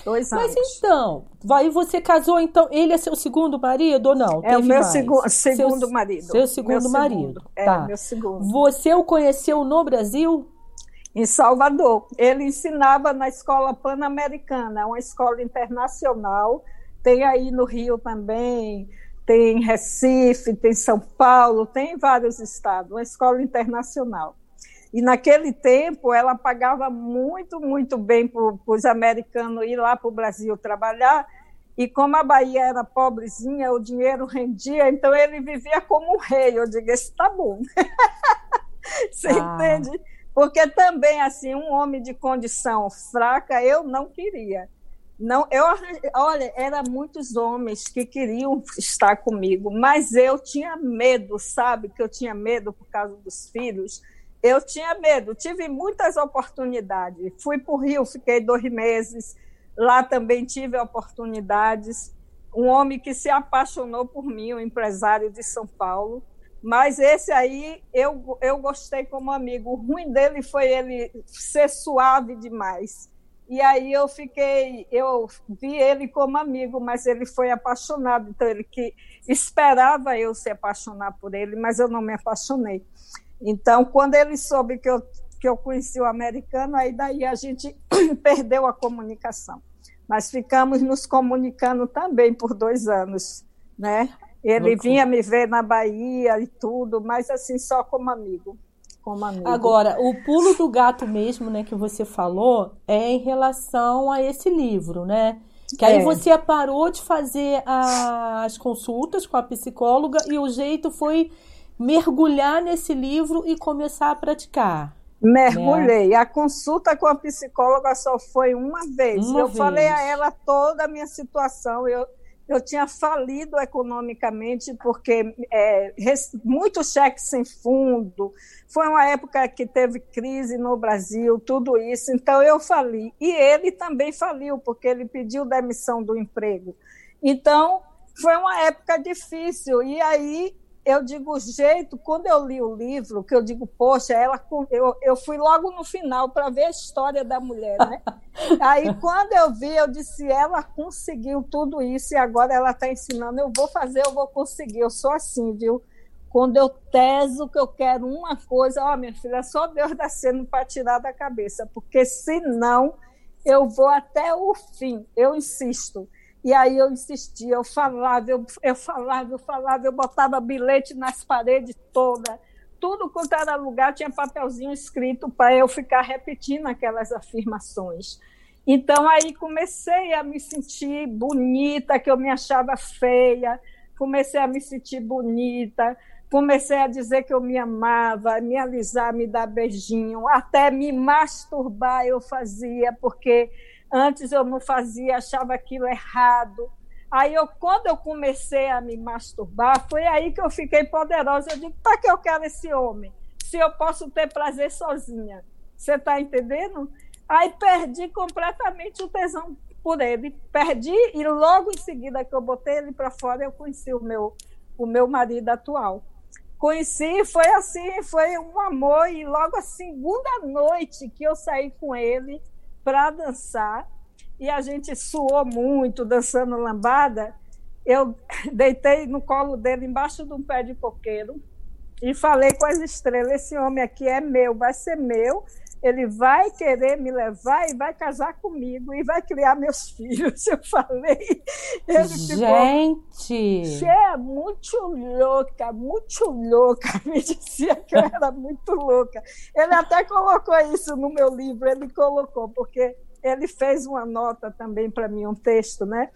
Dois anos. Mas então, aí você casou, então, ele é seu segundo marido ou não? É o meu segu segundo seu, marido. Seu segundo meu marido. Segundo. É, tá. meu segundo. Você o conheceu no Brasil? Em Salvador. Ele ensinava na escola pan-americana, uma escola internacional. Tem aí no Rio também, tem Recife, tem São Paulo, tem vários estados, uma escola internacional. E naquele tempo ela pagava muito, muito bem para os americanos ir lá para o Brasil trabalhar. E como a Bahia era pobrezinha, o dinheiro rendia, então ele vivia como um rei. Eu digo, isso está bom. Você ah. entende? Porque também, assim, um homem de condição fraca, eu não queria. Não, eu olha, eram muitos homens que queriam estar comigo, mas eu tinha medo, sabe? Que eu tinha medo por causa dos filhos. Eu tinha medo, tive muitas oportunidades. Fui para o Rio, fiquei dois meses. Lá também tive oportunidades. Um homem que se apaixonou por mim, um empresário de São Paulo. Mas esse aí eu, eu gostei como amigo. O ruim dele foi ele ser suave demais. E aí eu fiquei, eu vi ele como amigo, mas ele foi apaixonado, então ele que esperava eu se apaixonar por ele, mas eu não me apaixonei. Então, quando ele soube que eu, que eu conheci o americano, aí daí a gente perdeu a comunicação. Mas ficamos nos comunicando também por dois anos, né? Ele vinha me ver na Bahia e tudo, mas assim, só como amigo como amigo. Agora, o pulo do gato mesmo, né, que você falou, é em relação a esse livro, né? Que aí é. você parou de fazer as consultas com a psicóloga e o jeito foi mergulhar nesse livro e começar a praticar. Mergulhei. Né? A consulta com a psicóloga só foi uma vez. Uma eu vez. falei a ela toda a minha situação. Eu, eu tinha falido economicamente porque é, muitos cheques sem fundo. Foi uma época que teve crise no Brasil, tudo isso. Então eu fali. E ele também faliu, porque ele pediu demissão do emprego. Então foi uma época difícil. E aí eu digo jeito, quando eu li o livro, que eu digo, poxa, ela eu, eu fui logo no final para ver a história da mulher, né? Aí quando eu vi, eu disse, ela conseguiu tudo isso e agora ela está ensinando, eu vou fazer, eu vou conseguir, eu sou assim, viu? Quando eu teso que eu quero uma coisa, ó, oh, minha filha, só Deus dá sendo para tirar da cabeça, porque senão eu vou até o fim, eu insisto. E aí eu insistia, eu falava, eu, eu falava, eu falava, eu botava bilhete nas paredes todas. Tudo quanto era lugar tinha papelzinho escrito para eu ficar repetindo aquelas afirmações. Então aí comecei a me sentir bonita, que eu me achava feia, comecei a me sentir bonita, comecei a dizer que eu me amava, me alisar, me dar beijinho, até me masturbar eu fazia, porque Antes eu não fazia, achava aquilo errado. Aí, eu, quando eu comecei a me masturbar, foi aí que eu fiquei poderosa. Eu digo, para que eu quero esse homem? Se eu posso ter prazer sozinha. Você está entendendo? Aí perdi completamente o tesão por ele. Perdi e logo em seguida que eu botei ele para fora, eu conheci o meu, o meu marido atual. Conheci, foi assim, foi um amor. E logo a segunda noite que eu saí com ele, para dançar e a gente suou muito dançando lambada. Eu deitei no colo dele embaixo de um pé de coqueiro e falei com as estrelas: esse homem aqui é meu, vai ser meu ele vai querer me levar e vai casar comigo e vai criar meus filhos. Eu falei. Ele Gente! Ficou, é muito louca, muito louca. Me dizia que eu era muito louca. Ele até colocou isso no meu livro, ele colocou, porque ele fez uma nota também para mim, um texto, né?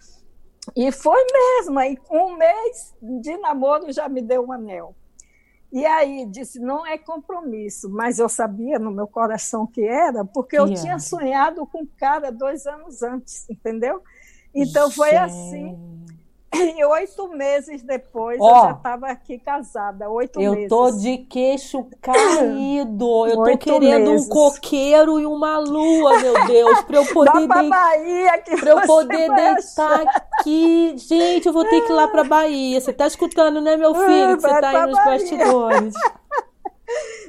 E foi mesmo, aí um mês de namoro já me deu um anel. E aí disse, não é compromisso, mas eu sabia no meu coração que era, porque eu yeah. tinha sonhado com o cara dois anos antes, entendeu? Então foi assim. E oito meses depois oh, eu já estava aqui casada, oito eu meses. Eu tô de queixo caído. Eu tô querendo meses. um coqueiro e uma lua, meu Deus, para eu poder Dá pra Bahia que pra eu poder deitar aqui. Gente, eu vou ter que ir lá para Bahia. Você tá escutando, né, meu filho? Que você tá aí nos Bahia. bastidores.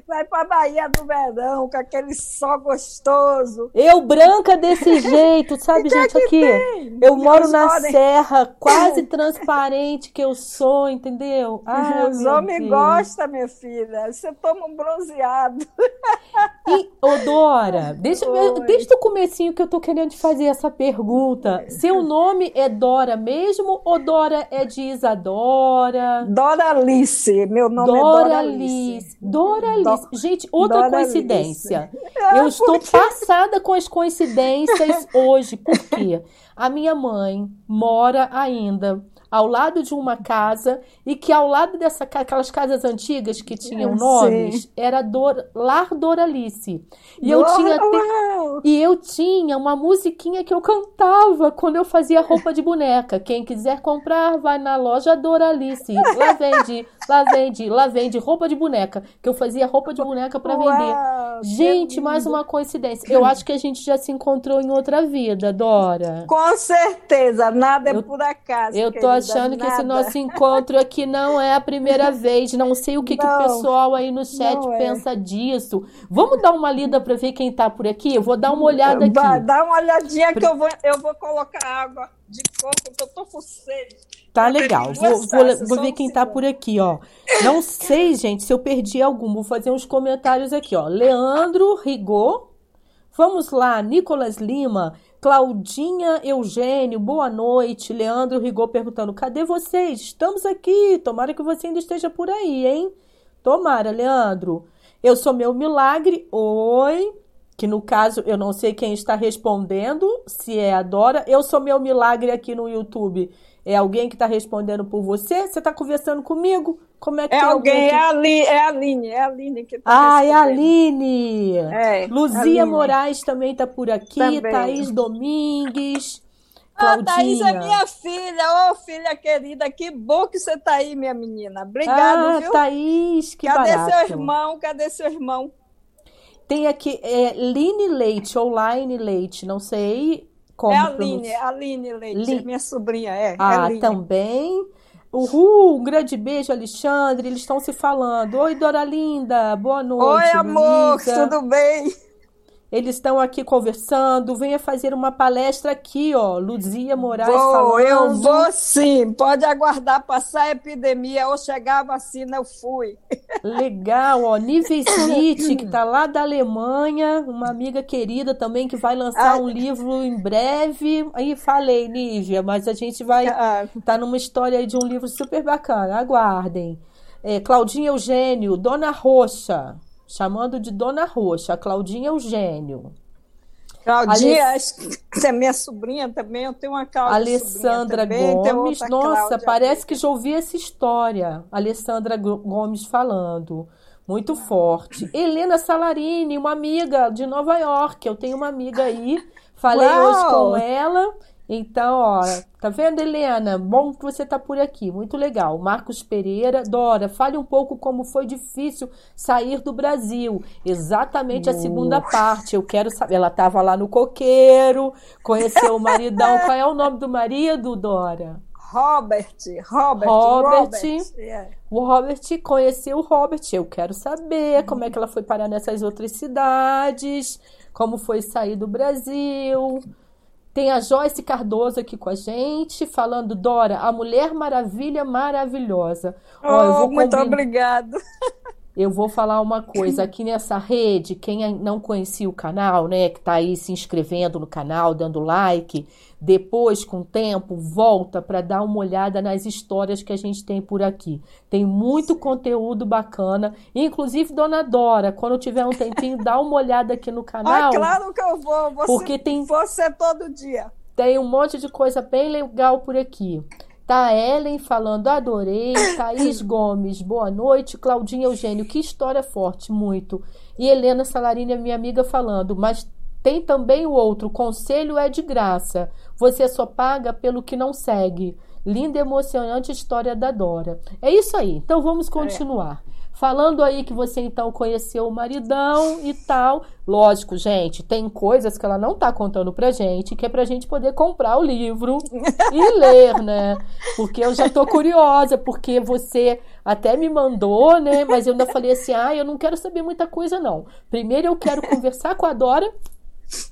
Vai para Bahia do Verão, com aquele sol gostoso. Eu branca desse jeito, sabe, gente, que aqui. tem? Eu moro Os na homens- serra, quase transparente que eu sou, entendeu? Ai, Os homens gostam, minha filha. Você toma um bronzeado. E, ô Dora, deixa, eu- desde o comecinho que eu tô querendo te fazer essa pergunta. Seu nome é Dora mesmo ou Dora é de Isadora? Dora Alice. Meu nome é Dora Dora Alice. Alice. Dora Alice. Gente, outra Dora coincidência. Ah, Eu estou passada com as coincidências hoje. Por quê? A minha mãe mora ainda ao lado de uma casa e que ao lado dessa aquelas casas antigas que tinham Eu nomes sei. era Dor, Lar Doralice. E eu tinha te- e eu tinha uma musiquinha que eu cantava quando eu fazia roupa de boneca. Quem quiser comprar, vai na loja Doralice. Lá vende, lá vende, lá vende roupa de boneca. Que eu fazia roupa de boneca para vender. Gente, mais uma coincidência. Eu acho que a gente já se encontrou em outra vida, Dora. Com certeza, nada Eu- é por acaso. Eu tô querida, achando que esse nada. nosso encontro aqui não é a primeira vez. Não sei o que, que o Não, pessoal aí no chat não é. pensa disso. Vamos dar uma lida para ver quem tá por aqui? Eu vou dar uma olhada aqui. Vai, dá uma olhadinha que eu vou, eu vou colocar água de coco, que eu tô com sede. Tá legal. Vou, vou, vou ver quem tá por aqui, ó. Não sei, gente, se eu perdi algum. Vou fazer uns comentários aqui, ó. Leandro Rigor. Vamos lá, Nicolas Lima, Claudinha Eugênio, boa noite. Leandro Rigor perguntando: cadê vocês? Estamos aqui. Tomara que você ainda esteja por aí, hein? Tomara, Leandro. Eu sou meu milagre. Oi. Que no caso eu não sei quem está respondendo, se é a Dora. Eu sou meu milagre aqui no YouTube. É alguém que está respondendo por você? Você está conversando comigo? Como é que É tem alguém, que- é a é a Aline, é a Aline que tá Ah, é a. Aline. É, Luzia Aline. Moraes também está por aqui. Também. Thaís Domingues. Ah, Thaís Claudinha. é minha filha, ô filha querida, que bom que você tá aí, minha menina. Obrigado, ah, viu? Thaís, que Cadê barato. seu irmão? Cadê seu irmão? Tem aqui é, Line Leite ou Line Leite, não sei como é a Aline, é a Aline Leite, Li- é minha sobrinha, é. é Ah, Aline. também. Uhul, um grande beijo, Alexandre. Eles estão se falando. Oi, Dora Linda. Boa noite. Oi, amor, Luísa. tudo bem? Eles estão aqui conversando. Venha fazer uma palestra aqui, ó. Luzia Moraes Vou, falando. eu vou sim. Pode aguardar passar a epidemia ou chegar a vacina, eu fui. Legal, ó. Nive City, que tá lá da Alemanha, uma amiga querida também que vai lançar Ai. um livro em breve. Aí falei, Nívia, mas a gente vai Ah, tá numa história aí de um livro super bacana. Aguardem. É, Claudinha Eugênio, Dona Roxa, chamando de Dona Roxa, Claudinha Eugênio. Claudinha, Aless- acho que é minha sobrinha também. Eu tenho uma Cláudia Alessandra também, Gomes, nossa, Cláudia. parece que já ouvi essa história. Alessandra Go- Gomes falando. Muito forte. Helena Salarini, uma amiga de Nova York. Eu tenho uma amiga aí. Falei Uau! hoje com ela. Então, ó, tá vendo, Helena? Bom que você tá por aqui. Muito legal. Marcos Pereira. Dora, fale um pouco como foi difícil sair do Brasil. Exatamente a segunda parte. Eu quero saber. Ela tava lá no coqueiro, conheceu o maridão. Qual é o nome do marido, Dora? Robert, Robert, Robert. Robert, é. O Robert conheceu o Robert. Eu quero saber como é que ela foi parar nessas outras cidades, como foi sair do Brasil. Tem a Joyce Cardoso aqui com a gente, falando, Dora, a Mulher Maravilha maravilhosa. Ó, Oh, vou muito obrigado. Eu vou falar uma coisa aqui nessa rede, quem não conhecia o canal, né, que tá aí se inscrevendo no canal, dando like, depois com o tempo volta para dar uma olhada nas histórias que a gente tem por aqui. Tem muito conteúdo bacana, inclusive Dona Dora, quando tiver um tempinho, dá uma olhada aqui no Ah, canal, claro que eu vou. Você, porque tem você todo dia. tem um monte de coisa bem legal por aqui. Tá Ellen falando, adorei. Thaís Gomes, boa noite. Claudinha Eugênio, que história forte, muito. E Helena Salarini, minha amiga, falando, mas tem também o outro, conselho é de graça. Você só paga pelo que não segue. Linda e emocionante história da Dora. É isso aí, então vamos continuar. Falando aí que você então conheceu o maridão e tal. Lógico, gente, tem coisas que ela não tá contando pra gente, que é pra gente poder comprar o livro e ler, né? Porque eu já tô curiosa, porque você até me mandou, né? Mas eu ainda falei assim: ah, eu não quero saber muita coisa, não. Primeiro eu quero conversar com a Dora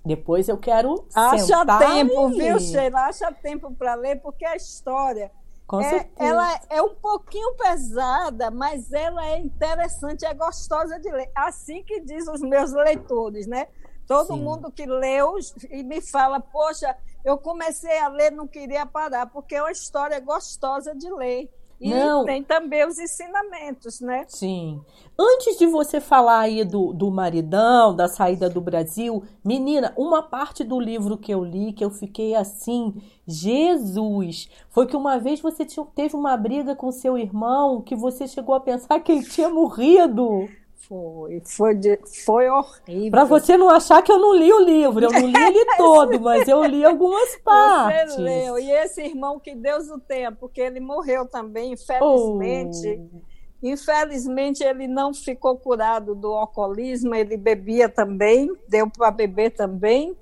depois eu quero Acha tempo, viu, Sheila? Acha tempo para ler, porque a história Com é, ela é um pouquinho pesada, mas ela é interessante, é gostosa de ler. Assim que diz os meus leitores, né? Todo Sim. mundo que leu e me fala, poxa, eu comecei a ler, não queria parar, porque é uma história gostosa de ler. E Não. tem também os ensinamentos, né? Sim. Antes de você falar aí do, do maridão, da saída do Brasil, menina, uma parte do livro que eu li, que eu fiquei assim, Jesus, foi que uma vez você teve uma briga com seu irmão que você chegou a pensar que ele tinha morrido. Foi, foi, de, foi horrível. Para você não achar que eu não li o livro, eu não li ele todo, mas eu li algumas partes. Você leu. E esse irmão, que Deus o tenha, porque ele morreu também, infelizmente. Oh. Infelizmente, ele não ficou curado do alcoolismo, ele bebia também, deu para beber também.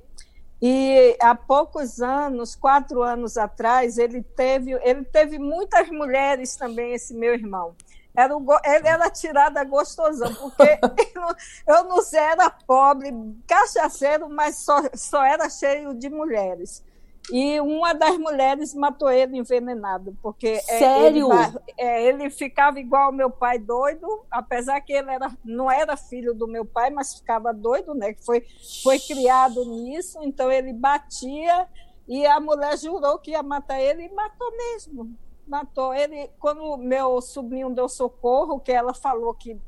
E há poucos anos, quatro anos atrás, ele teve, ele teve muitas mulheres também, esse meu irmão. Era o, ele era tirado a gostosão, porque eu não sei, era pobre, cachaceiro, mas só, só era cheio de mulheres. E uma das mulheres matou ele envenenado, porque é, Sério? Ele, é, ele ficava igual ao meu pai doido, apesar que ele era, não era filho do meu pai, mas ficava doido, né? Foi, foi criado nisso, então ele batia e a mulher jurou que ia matar ele e matou mesmo matou ele. Quando meu sobrinho deu socorro, que ela falou que,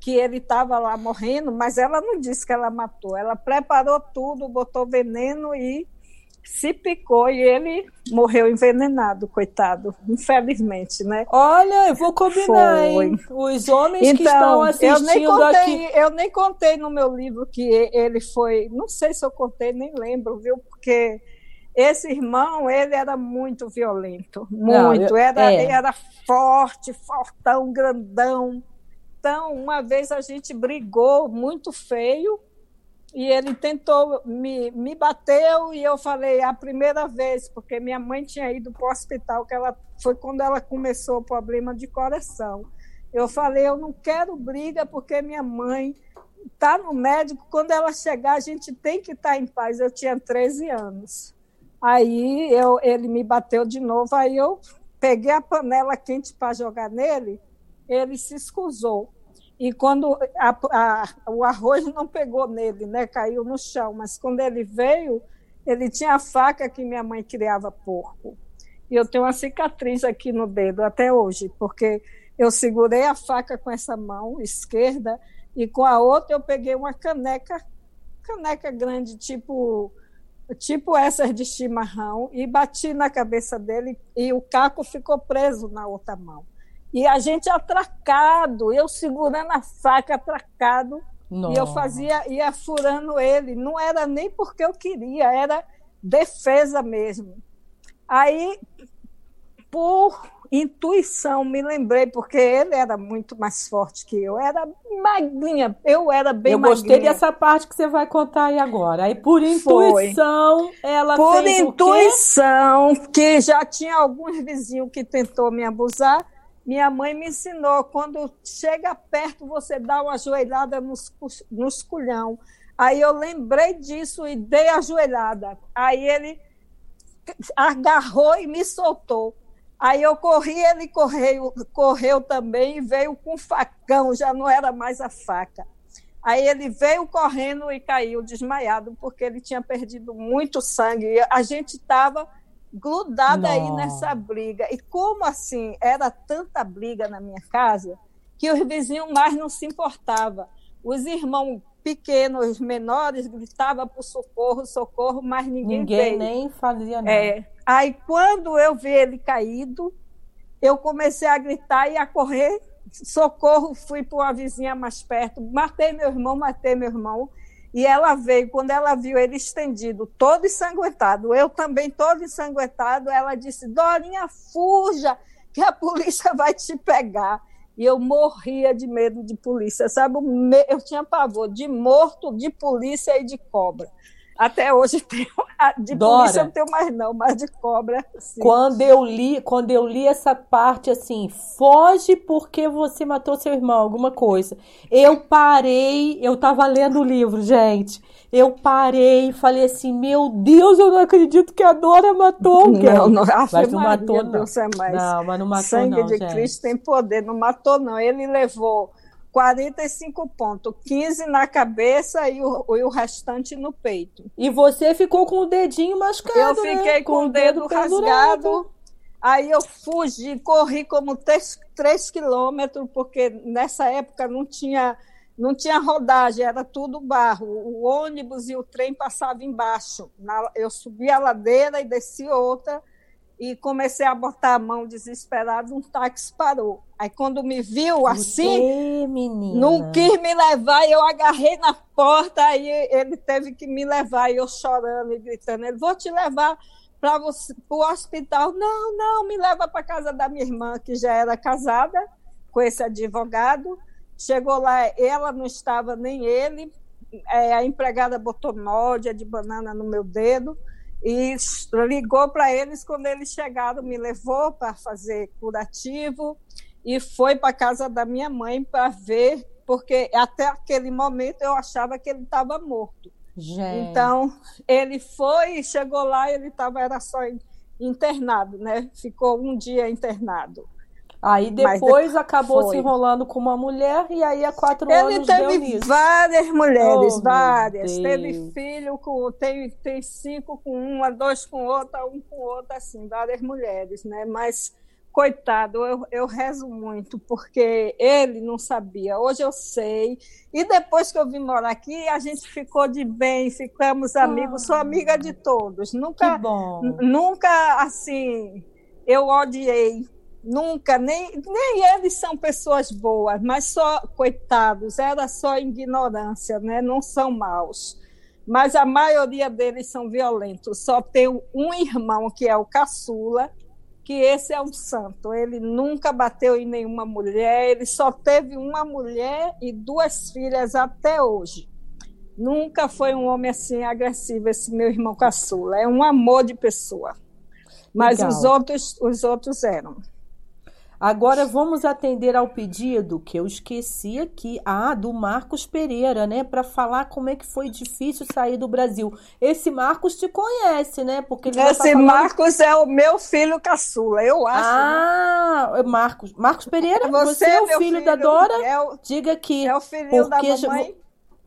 que ele estava lá morrendo, mas ela não disse que ela matou. Ela preparou tudo, botou veneno e se picou e ele morreu envenenado, coitado, infelizmente, né? Olha, eu vou combinar, Foi. hein? Os homens então, que estão assistindo eu nem contei, aqui. Eu nem contei no meu livro que ele foi. Não sei se eu contei, nem lembro, viu? Porque esse irmão, ele era muito violento, muito. Não, eu, era, é. era forte, fortão, grandão. Então, uma vez a gente brigou muito feio e ele tentou, me, me bateu e eu falei a primeira vez, porque minha mãe tinha ido para o hospital, que ela foi quando ela começou o problema de coração. Eu falei, eu não quero briga porque minha mãe está no médico, quando ela chegar a gente tem que estar tá em paz. Eu tinha 13 anos. Aí eu, ele me bateu de novo, aí eu peguei a panela quente para jogar nele, ele se escusou. E quando a, a, o arroz não pegou nele, né, caiu no chão, mas quando ele veio, ele tinha a faca que minha mãe criava porco. E eu tenho uma cicatriz aqui no dedo até hoje, porque eu segurei a faca com essa mão esquerda e com a outra eu peguei uma caneca, caneca grande, tipo tipo essas de chimarrão, e bati na cabeça dele e o caco ficou preso na outra mão. E a gente atracado, eu segurando a faca atracado, Nossa. e eu fazia, ia furando ele. Não era nem porque eu queria, era defesa mesmo. Aí, por intuição, me lembrei, porque ele era muito mais forte que eu. Era magrinha, eu era bem Eu gostei magrinha. dessa parte que você vai contar aí agora. Aí, por intuição, Foi. ela por fez intuição, que já tinha alguns vizinhos que tentou me abusar. Minha mãe me ensinou, quando chega perto, você dá uma ajoelhada nos, nos culhão. Aí eu lembrei disso e dei a ajoelhada. Aí ele agarrou e me soltou. Aí eu corri, ele correu, correu também e veio com facão, já não era mais a faca. Aí ele veio correndo e caiu desmaiado, porque ele tinha perdido muito sangue. E a gente estava grudada aí nessa briga. E como assim, era tanta briga na minha casa, que os vizinhos mais não se importavam. Os irmãos pequenos, menores, gritavam por socorro, socorro, mas ninguém Ninguém veio. nem fazia nada. É, Aí, quando eu vi ele caído, eu comecei a gritar e a correr. Socorro, fui para uma vizinha mais perto, matei meu irmão, matei meu irmão. E ela veio, quando ela viu ele estendido, todo ensanguentado, eu também todo ensanguentado, ela disse: Dorinha, fuja, que a polícia vai te pegar. e eu morria de medo de polícia, sabe? Eu tinha pavor de morto, de polícia e de cobra. Até hoje tenho. De Dora, polícia eu não tenho mais, não, mas de cobra. Sim. Quando eu li, quando eu li essa parte assim, foge porque você matou seu irmão, alguma coisa. Eu parei, eu tava lendo o livro, gente. Eu parei e falei assim: Meu Deus, eu não acredito que a Dora matou alguém. Não, não, mas não matou, não. Deus é mais. Não, mas não matou, Sangue não, de gente. Cristo tem poder, não matou, não. Ele levou 45 pontos, 15 na cabeça e o, e o restante no peito. E você ficou com o dedinho machucado, Eu fiquei né? com, com, o dedo, dedo rasgado. Aí eu fugi, corri como 3, 3 quilômetros, porque nessa época não tinha, não tinha rodagem, era tudo barro. O ônibus e o trem passavam embaixo. Na, eu subi a ladeira e desci outra e comecei a botar a mão desesperado, um táxi parou. Aí quando me viu assim, não quis me levar, eu agarrei na porta, aí ele teve que me levar, e eu chorando e gritando, ele, vou te levar para o hospital. Não, não, me leva para casa da minha irmã, que já era casada com esse advogado. Chegou lá, ela não estava, nem ele, é, a empregada botou nódia de banana no meu dedo, e ligou para eles quando eles chegaram, me levou para fazer curativo e foi para casa da minha mãe para ver, porque até aquele momento eu achava que ele estava morto. Gente. Então ele foi, chegou lá, ele estava era só internado, né? Ficou um dia internado. Aí depois, acabou foi. se enrolando com uma mulher e aí há quatro Ele anos teve deu nisso. várias mulheres, oh, várias. Teve filho com tem, tem cinco com uma, dois com outra, um com outra, assim, várias mulheres, né? Mas coitado, eu, eu rezo muito porque ele não sabia. Hoje eu sei. E depois que eu vim morar aqui, a gente ficou de bem, ficamos amigos. Ah, Sou amiga de todos. Nunca, nunca assim, eu odiei Nunca, nem, nem eles são pessoas boas, mas só, coitados, era só ignorância, né? não são maus. Mas a maioria deles são violentos. Só tem um irmão, que é o caçula, que esse é um santo. Ele nunca bateu em nenhuma mulher, ele só teve uma mulher e duas filhas até hoje. Nunca foi um homem assim agressivo, esse meu irmão caçula. É um amor de pessoa. Mas os outros, os outros eram. Agora vamos atender ao pedido que eu esqueci aqui, ah, do Marcos Pereira, né, para falar como é que foi difícil sair do Brasil. Esse Marcos te conhece, né? Porque Esse tá falando... Marcos é o meu filho caçula, eu acho. Né? Ah, né? Marcos, Marcos Pereira, você, você é o filho, filho, da Dora? É o, Diga aqui. É o filho da mamãe.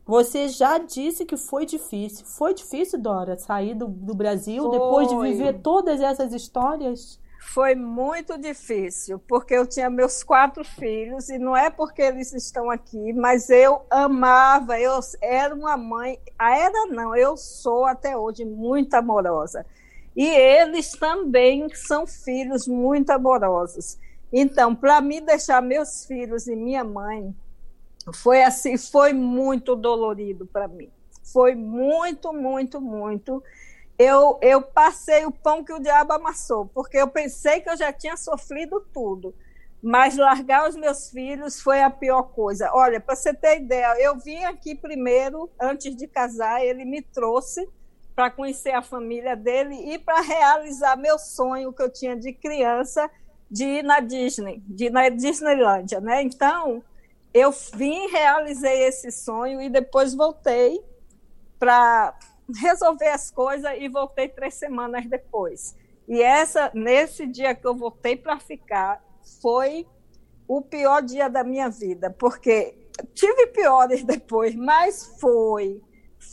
Você já disse que foi difícil. Foi difícil, Dora, sair do, do Brasil foi. depois de viver todas essas histórias? Foi muito difícil, porque eu tinha meus quatro filhos, e não é porque eles estão aqui, mas eu amava, eu era uma mãe, a era não, eu sou até hoje muito amorosa. E eles também são filhos muito amorosos. Então, para mim deixar meus filhos e minha mãe, foi assim, foi muito dolorido para mim. Foi muito, muito, muito eu, eu passei o pão que o diabo amassou, porque eu pensei que eu já tinha sofrido tudo. Mas largar os meus filhos foi a pior coisa. Olha, para você ter ideia, eu vim aqui primeiro, antes de casar, ele me trouxe para conhecer a família dele e para realizar meu sonho que eu tinha de criança de ir na Disney, de ir na Disneylândia, né? Então, eu vim, realizei esse sonho e depois voltei para resolver as coisas e voltei três semanas depois. E essa, nesse dia que eu voltei para ficar, foi o pior dia da minha vida, porque tive piores depois, mas foi,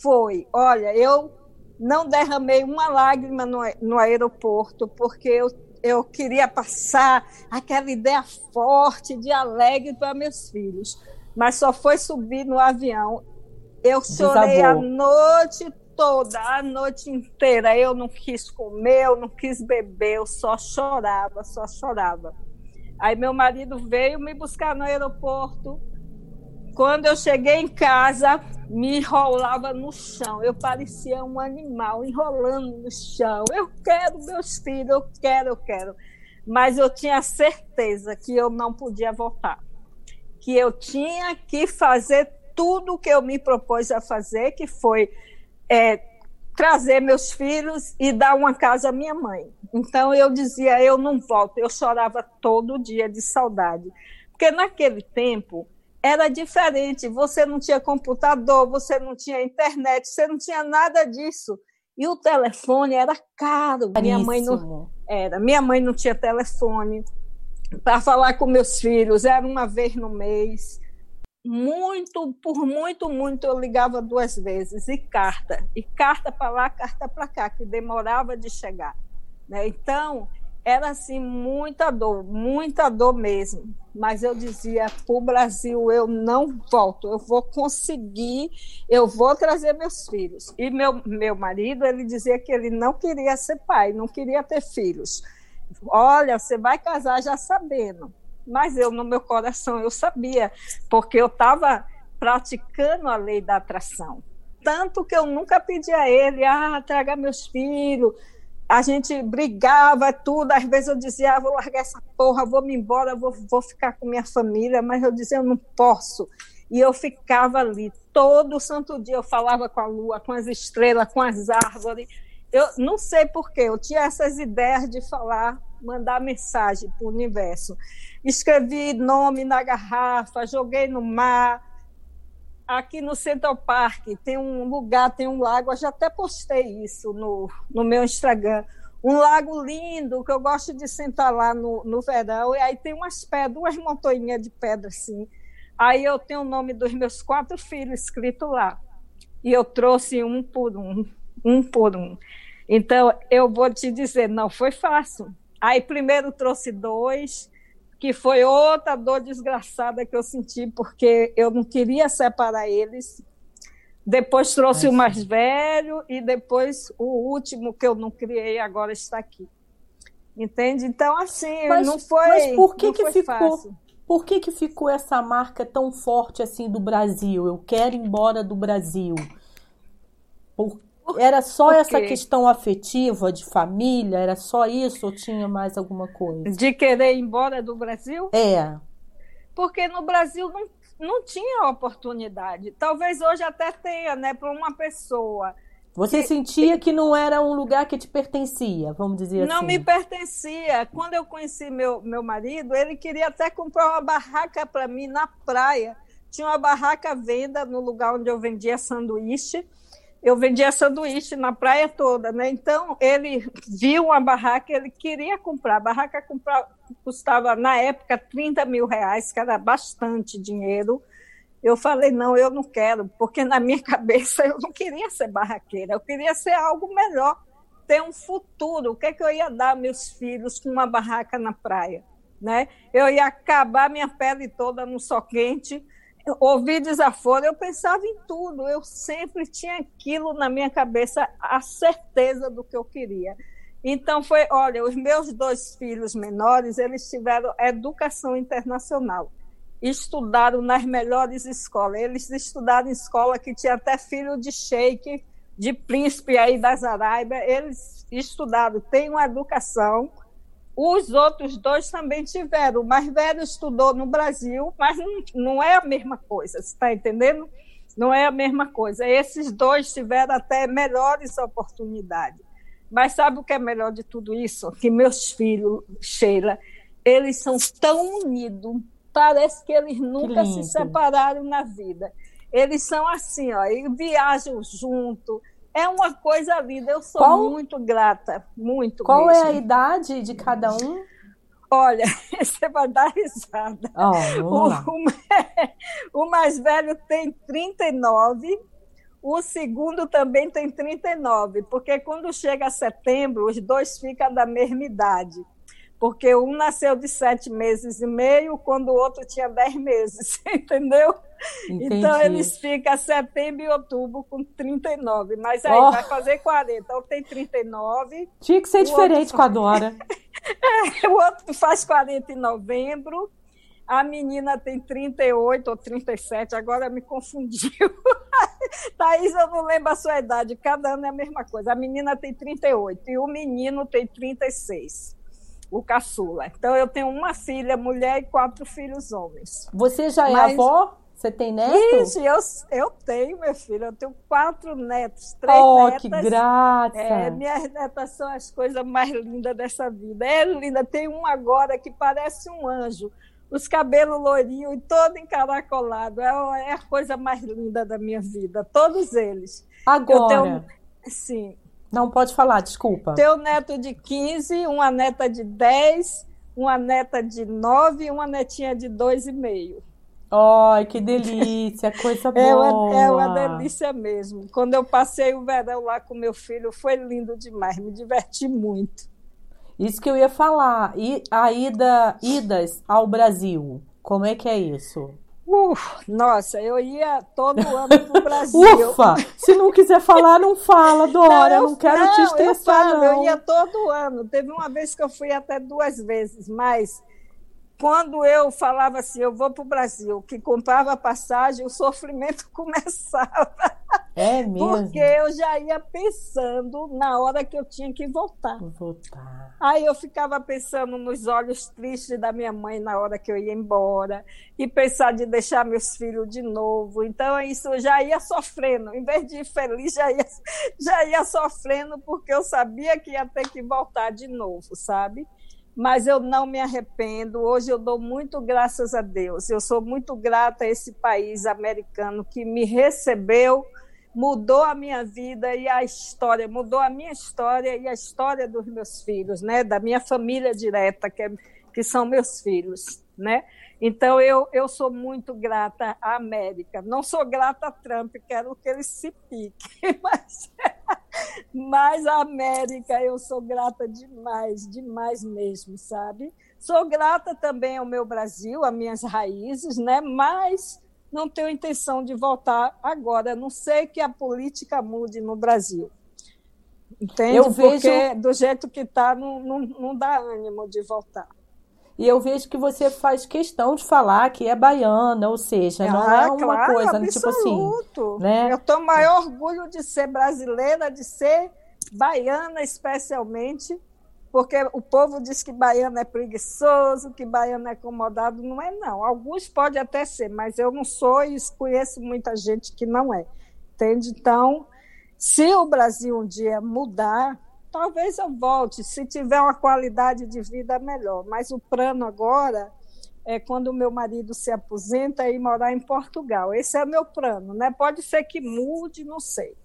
foi. Olha, eu não derramei uma lágrima no, no aeroporto, porque eu, eu queria passar aquela ideia forte, de alegre para meus filhos. Mas só foi subir no avião. Eu chorei Desabou. a noite toda a noite inteira. Eu não quis comer, eu não quis beber, eu só chorava, só chorava. Aí meu marido veio me buscar no aeroporto. Quando eu cheguei em casa, me enrolava no chão. Eu parecia um animal enrolando no chão. Eu quero meus filhos, eu quero, eu quero. Mas eu tinha certeza que eu não podia voltar. que eu tinha que fazer tudo o que eu me propus a fazer, que foi é, trazer meus filhos e dar uma casa à minha mãe. Então eu dizia, eu não volto. Eu chorava todo dia de saudade. Porque naquele tempo era diferente. Você não tinha computador, você não tinha internet, você não tinha nada disso. E o telefone era caro. Minha mãe não era. Minha mãe não tinha telefone para falar com meus filhos. Era uma vez no mês muito, por muito, muito eu ligava duas vezes e carta, e carta para lá, carta para cá, que demorava de chegar. Né? Então, era assim muita dor, muita dor mesmo. Mas eu dizia para o Brasil eu não volto, eu vou conseguir, eu vou trazer meus filhos. E meu meu marido ele dizia que ele não queria ser pai, não queria ter filhos. Olha, você vai casar já sabendo mas eu, no meu coração, eu sabia, porque eu estava praticando a lei da atração. Tanto que eu nunca pedi a ele, ah, traga meus filhos. A gente brigava, tudo. Às vezes eu dizia, ah, vou largar essa porra, vou me embora, vou, vou ficar com minha família. Mas eu dizia, eu não posso. E eu ficava ali todo santo dia. Eu falava com a lua, com as estrelas, com as árvores. Eu não sei porquê, eu tinha essas ideias de falar, mandar mensagem para o universo escrevi nome na garrafa, joguei no mar. Aqui no Central Park tem um lugar, tem um lago, eu já até postei isso no, no meu Instagram. Um lago lindo, que eu gosto de sentar lá no, no verão, e aí tem umas pedras, duas montanhas de pedra assim. Aí eu tenho o nome dos meus quatro filhos escrito lá. E eu trouxe um por um, um por um. Então, eu vou te dizer, não foi fácil. Aí primeiro trouxe dois, que foi outra dor desgraçada que eu senti, porque eu não queria separar eles. Depois trouxe o mais velho e depois o último que eu não criei agora está aqui. Entende? Então, assim, mas, não foi. Mas por que, que ficou? Fácil. Por que, que ficou essa marca tão forte assim do Brasil? Eu quero ir embora do Brasil. Por era só essa questão afetiva de família? Era só isso ou tinha mais alguma coisa? De querer ir embora do Brasil? É. Porque no Brasil não, não tinha oportunidade. Talvez hoje até tenha, né, para uma pessoa. Você que, sentia que não era um lugar que te pertencia, vamos dizer não assim? Não me pertencia. Quando eu conheci meu, meu marido, ele queria até comprar uma barraca para mim na praia. Tinha uma barraca à venda no lugar onde eu vendia sanduíche eu vendia sanduíche na praia toda, né? Então ele viu uma barraca, ele queria comprar. A barraca comprar, custava na época 30 mil reais, que era bastante dinheiro. Eu falei, não, eu não quero, porque na minha cabeça eu não queria ser barraqueira, eu queria ser algo melhor, ter um futuro. O que, é que eu ia dar meus filhos com uma barraca na praia? Né? Eu ia acabar minha pele toda no sol quente, ouvir desaforo, eu pensava em tudo, eu sempre tinha aquilo na minha cabeça, a certeza do que eu queria. Então foi, olha, os meus dois filhos menores, eles tiveram educação internacional. Estudaram nas melhores escolas. Eles estudaram em escola que tinha até filho de sheik, de príncipe aí das Arábias. Eles estudaram, têm uma educação os outros dois também tiveram. O mais velho estudou no Brasil, mas não, não é a mesma coisa, você está entendendo? Não é a mesma coisa. Esses dois tiveram até melhores oportunidades. Mas sabe o que é melhor de tudo isso? Que meus filhos, Sheila, eles são tão unidos, parece que eles nunca se separaram na vida. Eles são assim, ó, e viajam junto, é uma coisa linda. Eu sou Qual? muito grata, muito Qual mesmo. é a idade de cada um? Olha, você vai dar risada. Oh, o, o, mais velho tem 39, o segundo também tem 39, porque quando chega setembro, os dois ficam da mesma idade. Porque um nasceu de sete meses e meio, quando o outro tinha dez meses, entendeu? Entendi. Então, eles ficam setembro e outubro com 39, mas aí oh. vai fazer 40. Então, tem 39. Tinha que ser diferente com a Dora. é, o outro faz 40 em novembro. A menina tem 38 ou 37, agora me confundiu. Thaís, eu não lembro a sua idade, cada ano é a mesma coisa. A menina tem 38 e o menino tem 36. O caçula. Então eu tenho uma filha mulher e quatro filhos homens. Você já é Mas... avó? Você tem neto? Isso, eu, eu tenho, minha filha. Eu tenho quatro netos, três oh, netas. que graça! É, minhas netas são as coisas mais lindas dessa vida. É linda. Tem um agora que parece um anjo. Os cabelos loirinhos e todo encaracolado. É, é a coisa mais linda da minha vida. Todos eles. Agora. Tenho, sim. Não pode falar, desculpa. Tenho neto de 15, uma neta de 10, uma neta de 9 e uma netinha de 2,5. Ai, que delícia, coisa boa. É uma, é uma delícia mesmo. Quando eu passei o verão lá com meu filho, foi lindo demais, me diverti muito. Isso que eu ia falar. E a ida, idas ao Brasil, como é que é isso? Uf, nossa, eu ia todo ano para o Brasil. Ufa! Se não quiser falar, não fala, Dora. Não, eu, não quero não, te estressar, eu falo, não. Eu ia todo ano. Teve uma vez que eu fui até duas vezes, mas quando eu falava assim, eu vou para o Brasil, que comprava passagem, o sofrimento começava. É mesmo? Porque eu já ia pensando na hora que eu tinha que voltar. Voltar. Aí eu ficava pensando nos olhos tristes da minha mãe na hora que eu ia embora, e pensar de deixar meus filhos de novo. Então, isso eu já ia sofrendo. Em vez de ir feliz, já ia, já ia sofrendo, porque eu sabia que ia ter que voltar de novo, sabe? Mas eu não me arrependo. Hoje eu dou muito graças a Deus. Eu sou muito grata a esse país americano que me recebeu, mudou a minha vida e a história, mudou a minha história e a história dos meus filhos, né, da minha família direta, que, é, que são meus filhos, né? Então, eu, eu sou muito grata à América. Não sou grata a Trump, quero que ele se pique, mas, mas a América eu sou grata demais, demais mesmo, sabe? Sou grata também ao meu Brasil, às minhas raízes, né? mas não tenho intenção de voltar agora, a não sei que a política mude no Brasil. Entende? Eu vejo... Porque do jeito que está, não, não, não dá ânimo de voltar. E eu vejo que você faz questão de falar que é baiana, ou seja, ah, não é uma claro, coisa absoluto. tipo assim. Né? Eu tenho maior orgulho de ser brasileira, de ser baiana especialmente, porque o povo diz que baiano é preguiçoso, que baiano é acomodado. Não é, não. Alguns podem até ser, mas eu não sou e conheço muita gente que não é. Entende? Então, se o Brasil um dia mudar, talvez eu volte, se tiver uma qualidade de vida melhor. Mas o plano agora é quando o meu marido se aposenta e morar em Portugal. Esse é o meu plano, né? Pode ser que mude, não sei.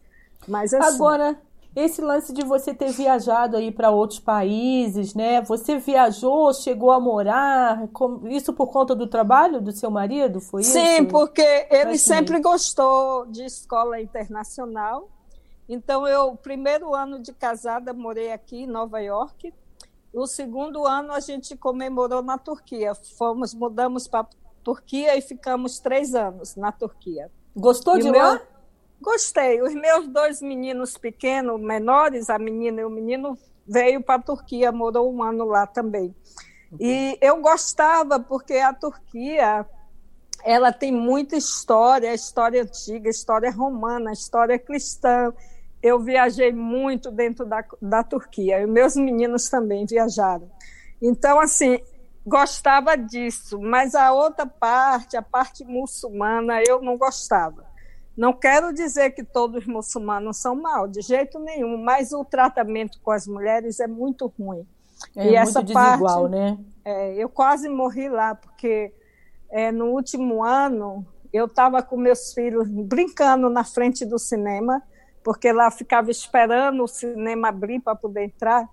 Mas assim, agora esse lance de você ter viajado aí para outros países, né? Você viajou, chegou a morar, isso por conta do trabalho do seu marido, foi Sim, isso? Sim, porque ele sempre gostou de escola internacional então, eu, o primeiro ano de casada, morei aqui em Nova York. O segundo ano, a gente comemorou na Turquia. Fomos, mudamos para Turquia e ficamos três anos na Turquia. Gostou e de meu... lá? Gostei. Os meus dois meninos pequenos, menores, a menina e o menino, veio para a Turquia, morou um ano lá também. E eu gostava porque a Turquia ela tem muita história, história antiga, história romana, história cristã eu viajei muito dentro da, da Turquia, e meus meninos também viajaram. Então, assim, gostava disso, mas a outra parte, a parte muçulmana, eu não gostava. Não quero dizer que todos os muçulmanos são mal, de jeito nenhum, mas o tratamento com as mulheres é muito ruim. É e muito essa desigual, parte, né? É, eu quase morri lá, porque é, no último ano eu estava com meus filhos brincando na frente do cinema porque lá ficava esperando o cinema abrir para poder entrar,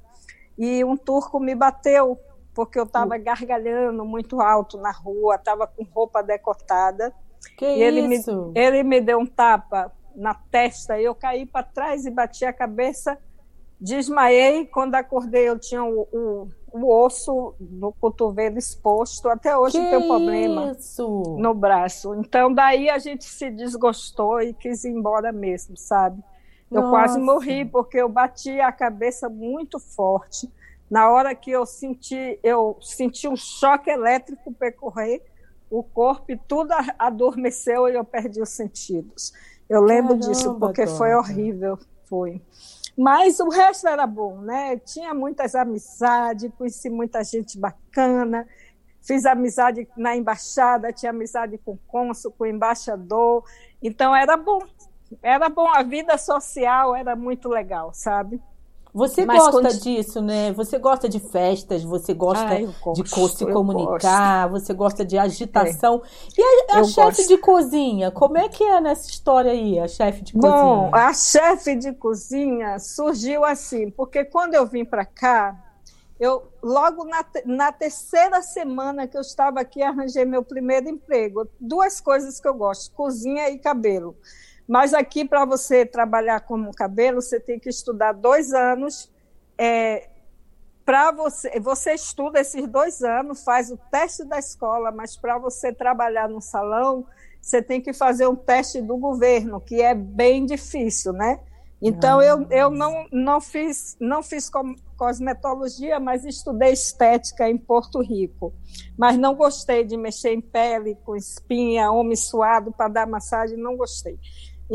e um turco me bateu, porque eu estava hum. gargalhando muito alto na rua, estava com roupa decotada. Que e ele isso? Me, ele me deu um tapa na testa, e eu caí para trás e bati a cabeça, desmaiei. Quando acordei, eu tinha o, o, o osso no cotovelo exposto. Até hoje que tem um problema isso? no braço. Então, daí a gente se desgostou e quis ir embora mesmo, sabe? Eu Nossa. quase morri porque eu bati a cabeça muito forte. Na hora que eu senti, eu senti um choque elétrico percorrer o corpo e tudo adormeceu e eu perdi os sentidos. Eu lembro Caramba, disso porque foi horrível, foi. Mas o resto era bom, né? Tinha muitas amizades, conheci muita gente bacana, fiz amizade na embaixada, tinha amizade com o cônsul, com o embaixador, então era bom. Era bom, a vida social era muito legal, sabe? Você Mas gosta quando... disso, né? Você gosta de festas, você gosta Ai, gosto, de se comunicar, você gosta de agitação. É. E a, a chefe de cozinha, como é que é nessa história aí, a chefe de cozinha? Bom, a chefe de cozinha surgiu assim, porque quando eu vim para cá, eu logo na, na terceira semana que eu estava aqui, arranjei meu primeiro emprego. Duas coisas que eu gosto: cozinha e cabelo. Mas aqui, para você trabalhar como cabelo, você tem que estudar dois anos. É, para você, você estuda esses dois anos, faz o teste da escola, mas para você trabalhar no salão, você tem que fazer um teste do governo, que é bem difícil, né? Então ah. eu, eu não, não fiz não fiz cosmetologia, mas estudei estética em Porto Rico. Mas não gostei de mexer em pele com espinha, homem suado para dar massagem, não gostei.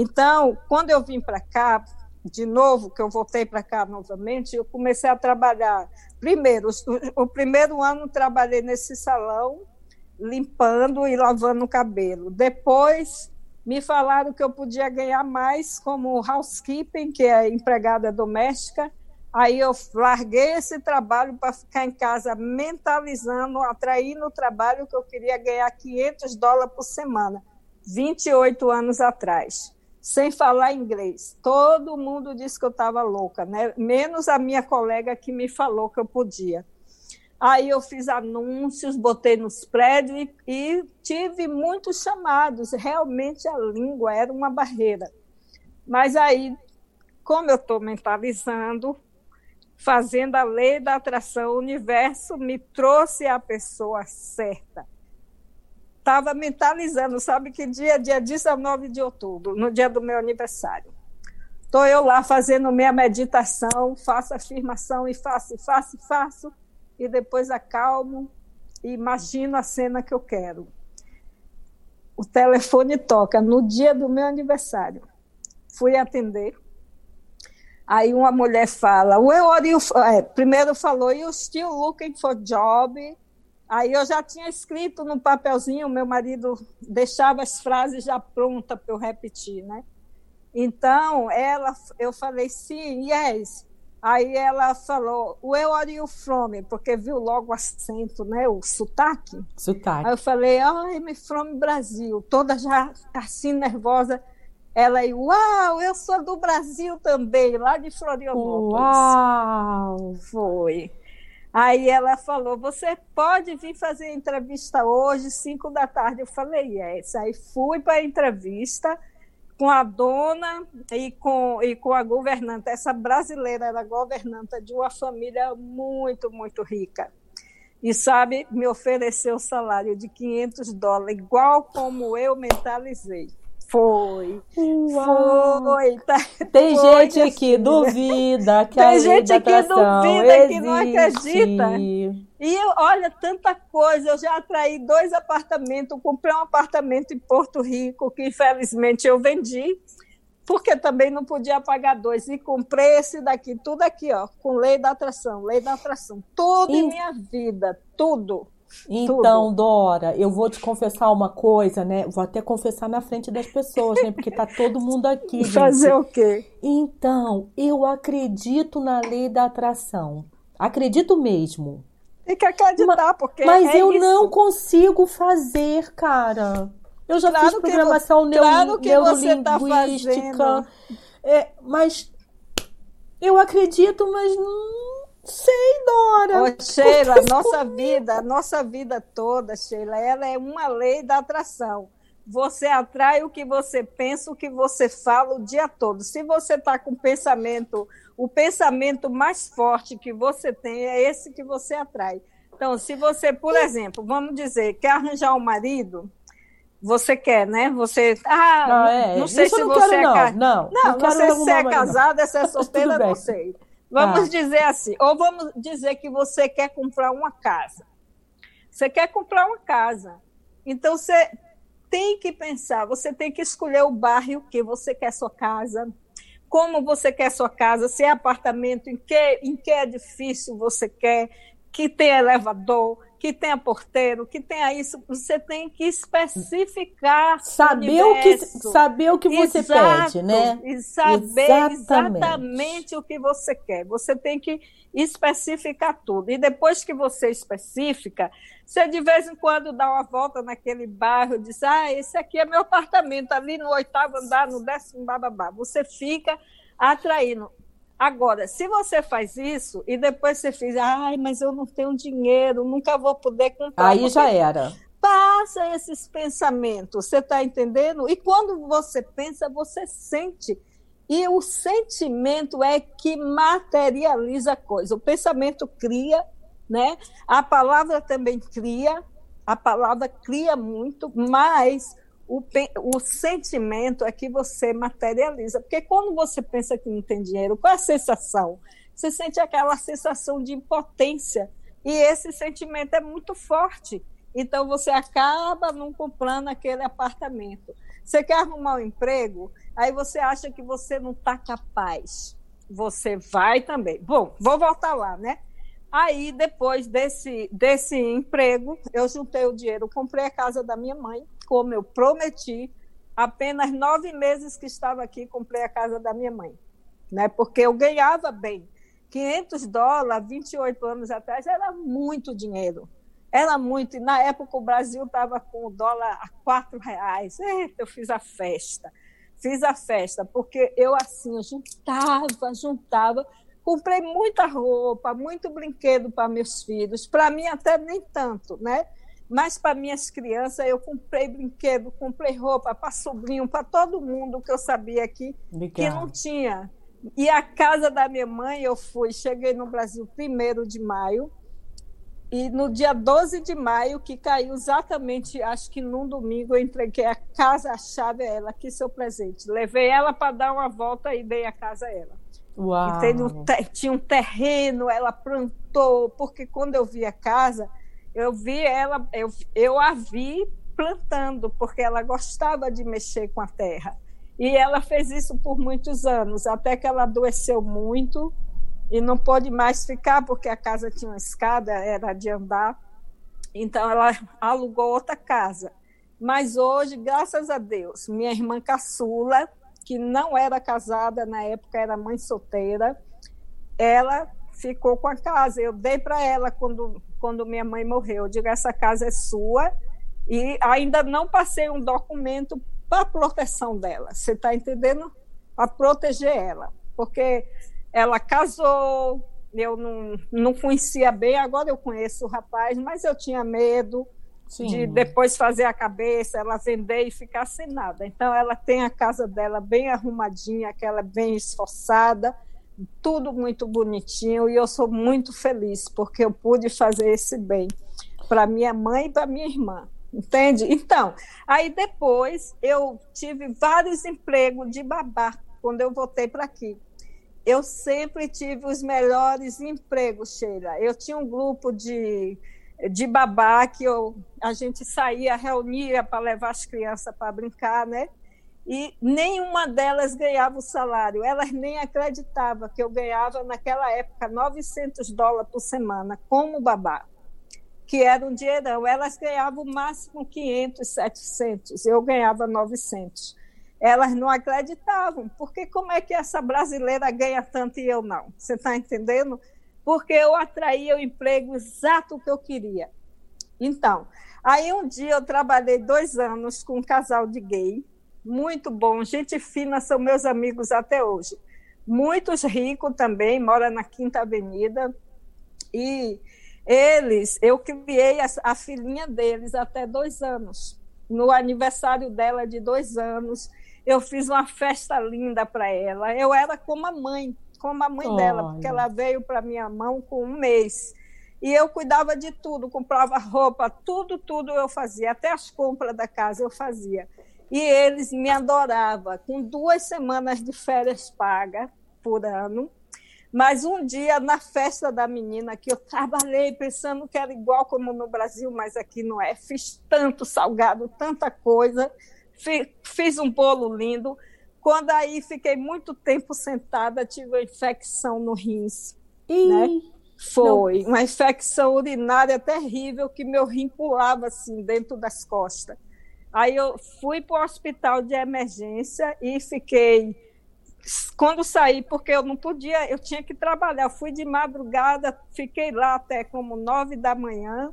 Então, quando eu vim para cá, de novo, que eu voltei para cá novamente, eu comecei a trabalhar. Primeiro, o, o primeiro ano trabalhei nesse salão, limpando e lavando o cabelo. Depois, me falaram que eu podia ganhar mais como housekeeping, que é empregada doméstica. Aí eu larguei esse trabalho para ficar em casa mentalizando, atraindo o trabalho que eu queria ganhar 500 dólares por semana, 28 anos atrás sem falar inglês. Todo mundo disse que eu estava louca, né? menos a minha colega que me falou que eu podia. Aí eu fiz anúncios, botei nos prédios e, e tive muitos chamados. Realmente a língua era uma barreira. Mas aí, como eu estou mentalizando, fazendo a lei da atração, o universo me trouxe a pessoa certa estava mentalizando, sabe que dia? Dia 19 de outubro, no dia do meu aniversário. Estou eu lá fazendo minha meditação, faço afirmação e faço, e faço, e faço, e depois acalmo e imagino a cena que eu quero. O telefone toca no dia do meu aniversário. Fui atender. Aí uma mulher fala, Where you? É, primeiro falou, you still looking for job? Aí eu já tinha escrito no papelzinho, meu marido deixava as frases já prontas para eu repetir, né? Então, ela, eu falei, sim, yes. Aí ela falou, where are you from? Porque viu logo o acento, né? O sotaque. Sotaque. Aí eu falei, I'm from Brasil. Toda já assim nervosa. Ela aí, uau, eu sou do Brasil também, lá de Florianópolis. Uau! Foi. Aí ela falou: Você pode vir fazer entrevista hoje, 5 da tarde? Eu falei: Yes. Aí fui para a entrevista com a dona e com, e com a governanta. Essa brasileira era governanta de uma família muito, muito rica. E, sabe, me ofereceu o salário de 500 dólares, igual como eu mentalizei. Foi. Uau. Foi. Tá, Tem foi gente assim. que duvida que Tem a gente que duvida, existe. que não acredita. E olha, tanta coisa. Eu já atraí dois apartamentos. comprei um apartamento em Porto Rico, que infelizmente eu vendi, porque também não podia pagar dois. E comprei esse daqui, tudo aqui, ó, com lei da atração, lei da atração. Tudo e... em minha vida, tudo. Então, Tudo. Dora, eu vou te confessar uma coisa, né? Vou até confessar na frente das pessoas, né? Porque tá todo mundo aqui. Gente. Fazer o quê? Então, eu acredito na lei da atração. Acredito mesmo. Tem que acreditar, mas, porque. Mas é eu isso. não consigo fazer, cara. Eu já claro fiz programação que, claro que neurolinguística. Você tá é, mas eu acredito, mas não Sei, Dora. Ô, Sheila, nossa vida, nossa vida toda, Sheila, ela é uma lei da atração. Você atrai o que você pensa, o que você fala o dia todo. Se você está com pensamento, o pensamento mais forte que você tem é esse que você atrai. Então, se você, por exemplo, vamos dizer, quer arranjar um marido, você quer, né? Você. Ah, não, é. não sei se não você quero, é. Não, não, não, não, não sei se é casada, se é solteira, não sei. Vamos ah. dizer assim, ou vamos dizer que você quer comprar uma casa. Você quer comprar uma casa. Então você tem que pensar, você tem que escolher o bairro que você quer sua casa. como você quer sua casa, se é apartamento, em que, em que edifício você quer, que tem elevador, que tenha porteiro, que tenha isso, você tem que especificar. Saber o, que saber o que você Exato, pede, né? E saber exatamente. exatamente o que você quer. Você tem que especificar tudo. E depois que você especifica, você de vez em quando dá uma volta naquele bairro e diz: Ah, esse aqui é meu apartamento, ali no oitavo andar, no décimo bababá. Você fica atraindo. Agora, se você faz isso e depois você fiz, ai, mas eu não tenho dinheiro, nunca vou poder comprar. Aí já era. Passa esses pensamentos, você está entendendo? E quando você pensa, você sente. E o sentimento é que materializa a coisa. O pensamento cria, né? A palavra também cria, a palavra cria muito, mas o, o sentimento é que você materializa. Porque quando você pensa que não tem dinheiro, qual é a sensação? Você sente aquela sensação de impotência. E esse sentimento é muito forte. Então você acaba não comprando aquele apartamento. Você quer arrumar um emprego, aí você acha que você não está capaz. Você vai também. Bom, vou voltar lá, né? Aí, depois desse, desse emprego, eu juntei o dinheiro, comprei a casa da minha mãe, como eu prometi. Apenas nove meses que estava aqui, comprei a casa da minha mãe, né? Porque eu ganhava bem. 500 dólares, 28 anos atrás, era muito dinheiro. Era muito. E na época o Brasil estava com o dólar a quatro reais. Eita, eu fiz a festa. Fiz a festa, porque eu assim, eu juntava, juntava Comprei muita roupa, muito brinquedo para meus filhos. Para mim, até nem tanto, né? Mas para minhas crianças, eu comprei brinquedo, comprei roupa para sobrinho, para todo mundo que eu sabia aqui que não tinha. E a casa da minha mãe, eu fui, cheguei no Brasil primeiro de maio, e no dia 12 de maio, que caiu exatamente, acho que num domingo, eu entreguei a casa, a chave a ela, aqui seu presente. Levei ela para dar uma volta e dei a casa a ela. Uau. tinha um terreno, ela plantou, porque quando eu vi a casa, eu vi ela, eu, eu a vi plantando, porque ela gostava de mexer com a terra. E ela fez isso por muitos anos, até que ela adoeceu muito e não pôde mais ficar, porque a casa tinha uma escada, era de andar. Então ela alugou outra casa. Mas hoje, graças a Deus, minha irmã caçula que não era casada na época, era mãe solteira, ela ficou com a casa. Eu dei para ela quando, quando minha mãe morreu. Eu digo: essa casa é sua. E ainda não passei um documento para proteção dela. Você está entendendo? Para proteger ela. Porque ela casou, eu não, não conhecia bem, agora eu conheço o rapaz, mas eu tinha medo Sim. de depois fazer a cabeça, ela vender e ficar sem nada. Então, ela tem a casa dela bem arrumadinha, aquela bem esforçada, tudo muito bonitinho, e eu sou muito feliz porque eu pude fazer esse bem para minha mãe e para minha irmã. Entende? Então, aí depois eu tive vários empregos de babá quando eu voltei para aqui. Eu sempre tive os melhores empregos, Sheila. Eu tinha um grupo de de babá que eu, a gente saía, reunia para levar as crianças para brincar, né? E nenhuma delas ganhava o salário. Elas nem acreditavam que eu ganhava, naquela época, 900 dólares por semana como babá, que era um dinheirão. Elas ganhavam o máximo 500, 700. Eu ganhava 900. Elas não acreditavam, porque como é que essa brasileira ganha tanto e eu não? Você está entendendo? Porque eu atraía o emprego exato que eu queria. Então, aí um dia eu trabalhei dois anos com um casal de gay, muito bom, gente fina, são meus amigos até hoje. Muitos ricos também, mora na Quinta Avenida, e eles, eu criei a, a filhinha deles até dois anos. No aniversário dela de dois anos, eu fiz uma festa linda para ela. Eu era como a mãe, como a mãe Olha. dela, porque ela veio para minha mão com um mês. E eu cuidava de tudo, comprava roupa, tudo, tudo eu fazia, até as compras da casa eu fazia. E eles me adoravam, com duas semanas de férias paga por ano. Mas um dia, na festa da menina, que eu trabalhei pensando que era igual como no Brasil, mas aqui não é, fiz tanto salgado, tanta coisa, fiz um bolo lindo, quando aí fiquei muito tempo sentada, tive uma infecção no rins. Né? Foi não. uma infecção urinária terrível que meu rim pulava assim dentro das costas. Aí eu fui para o hospital de emergência e fiquei. Quando saí, porque eu não podia, eu tinha que trabalhar. Fui de madrugada, fiquei lá até como nove da manhã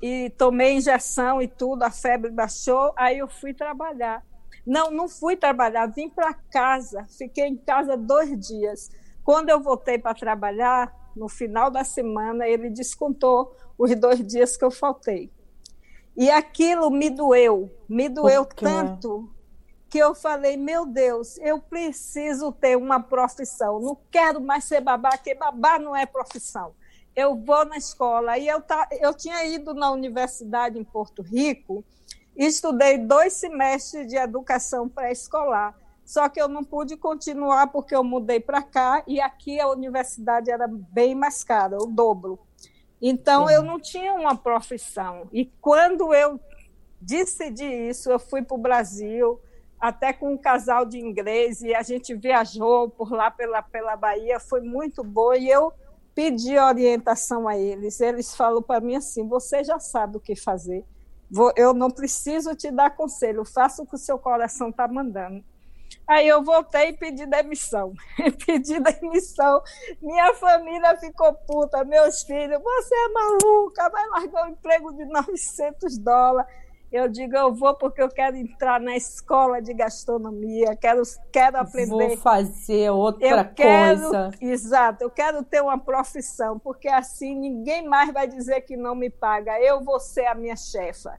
e tomei injeção e tudo, a febre baixou. Aí eu fui trabalhar. Não, não fui trabalhar, vim para casa, fiquei em casa dois dias. Quando eu voltei para trabalhar, no final da semana, ele descontou os dois dias que eu faltei. E aquilo me doeu, me doeu tanto que eu falei, meu Deus, eu preciso ter uma profissão. Não quero mais ser babá, porque babá não é profissão. Eu vou na escola. E eu, tá, eu tinha ido na universidade em Porto Rico estudei dois semestres de educação pré-escolar. Só que eu não pude continuar porque eu mudei para cá e aqui a universidade era bem mais cara, o dobro. Então eu não tinha uma profissão. E quando eu decidi isso, eu fui para o Brasil, até com um casal de inglês, e a gente viajou por lá pela, pela Bahia, foi muito bom. E eu pedi orientação a eles. Eles falam para mim assim: você já sabe o que fazer. Eu não preciso te dar conselho, faça o que o seu coração está mandando. Aí eu voltei e pedi demissão. pedi demissão. Minha família ficou puta, meus filhos, você é maluca, vai largar um emprego de 900 dólares. Eu digo, eu vou porque eu quero entrar na escola de gastronomia, quero, quero aprender. Vou fazer outra eu quero, coisa. Exato, eu quero ter uma profissão, porque assim ninguém mais vai dizer que não me paga. Eu vou ser a minha chefa.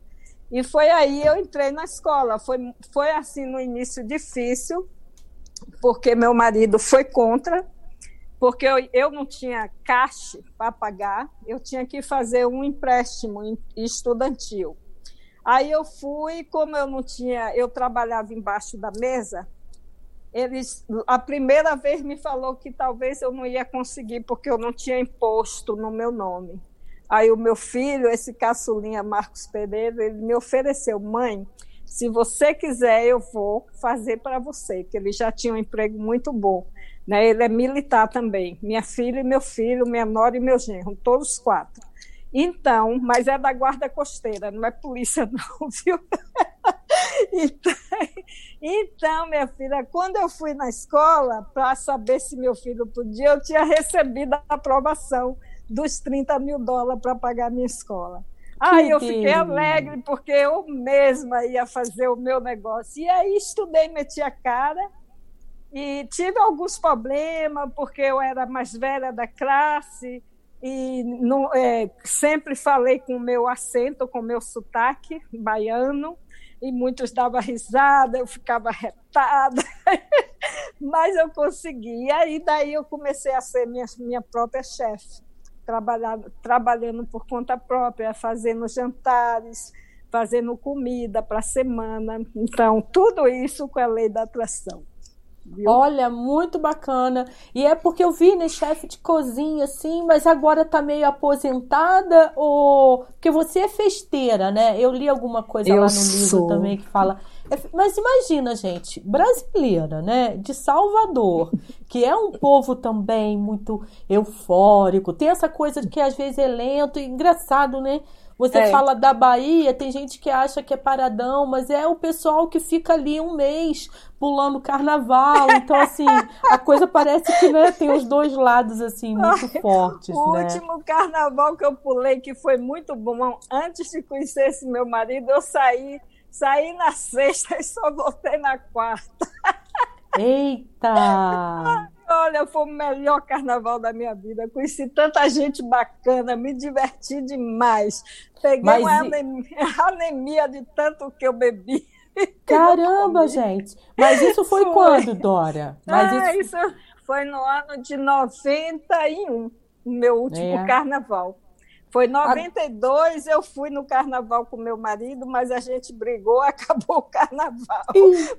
E foi aí eu entrei na escola. Foi, foi assim no início difícil, porque meu marido foi contra, porque eu, eu não tinha caixa para pagar, eu tinha que fazer um empréstimo estudantil. Aí eu fui, como eu não tinha, eu trabalhava embaixo da mesa, eles a primeira vez me falou que talvez eu não ia conseguir porque eu não tinha imposto no meu nome. Aí o meu filho, esse caçulinha Marcos Pereira, ele me ofereceu, mãe, se você quiser, eu vou fazer para você, que ele já tinha um emprego muito bom. Né? Ele é militar também. Minha filha e meu filho, minha nora e meu genro, todos quatro. Então, mas é da guarda costeira, não é polícia não, viu? então, então, minha filha, quando eu fui na escola para saber se meu filho podia, eu tinha recebido a aprovação dos 30 mil dólares para pagar a minha escola. Aí eu fiquei alegre porque eu mesma ia fazer o meu negócio. E aí estudei, meti a cara e tive alguns problemas porque eu era mais velha da classe e é, sempre falei com o meu acento, com o meu sotaque baiano e muitos davam risada, eu ficava retada, mas eu consegui. E aí daí eu comecei a ser minha, minha própria chefe trabalhando, trabalhando por conta própria, fazendo jantares, fazendo comida para a semana. Então, tudo isso com a lei da atração. Viu? Olha, muito bacana. E é porque eu vi, né, chefe de cozinha, assim, mas agora tá meio aposentada ou... Porque você é festeira, né? Eu li alguma coisa eu lá no sou. livro também que fala... É mas imagina, gente, brasileira, né? De Salvador, que é um povo também muito eufórico. Tem essa coisa que às vezes é lento e engraçado, né? Você é. fala da Bahia, tem gente que acha que é paradão, mas é o pessoal que fica ali um mês pulando carnaval. Então, assim, a coisa parece que né, tem os dois lados, assim, muito fortes. O né? último carnaval que eu pulei, que foi muito bom, antes de conhecer esse meu marido, eu saí, saí na sexta e só voltei na quarta. Eita! Olha, foi o melhor carnaval da minha vida. Conheci tanta gente bacana, me diverti demais. Peguei Mas uma anemia, anemia de tanto que eu bebi. Caramba, gente! Mas isso foi, foi. quando, Dora? Mas ah, isso... isso... foi no ano de 91, meu último é. carnaval. Foi em 92, eu fui no carnaval com meu marido, mas a gente brigou, acabou o carnaval. Ih,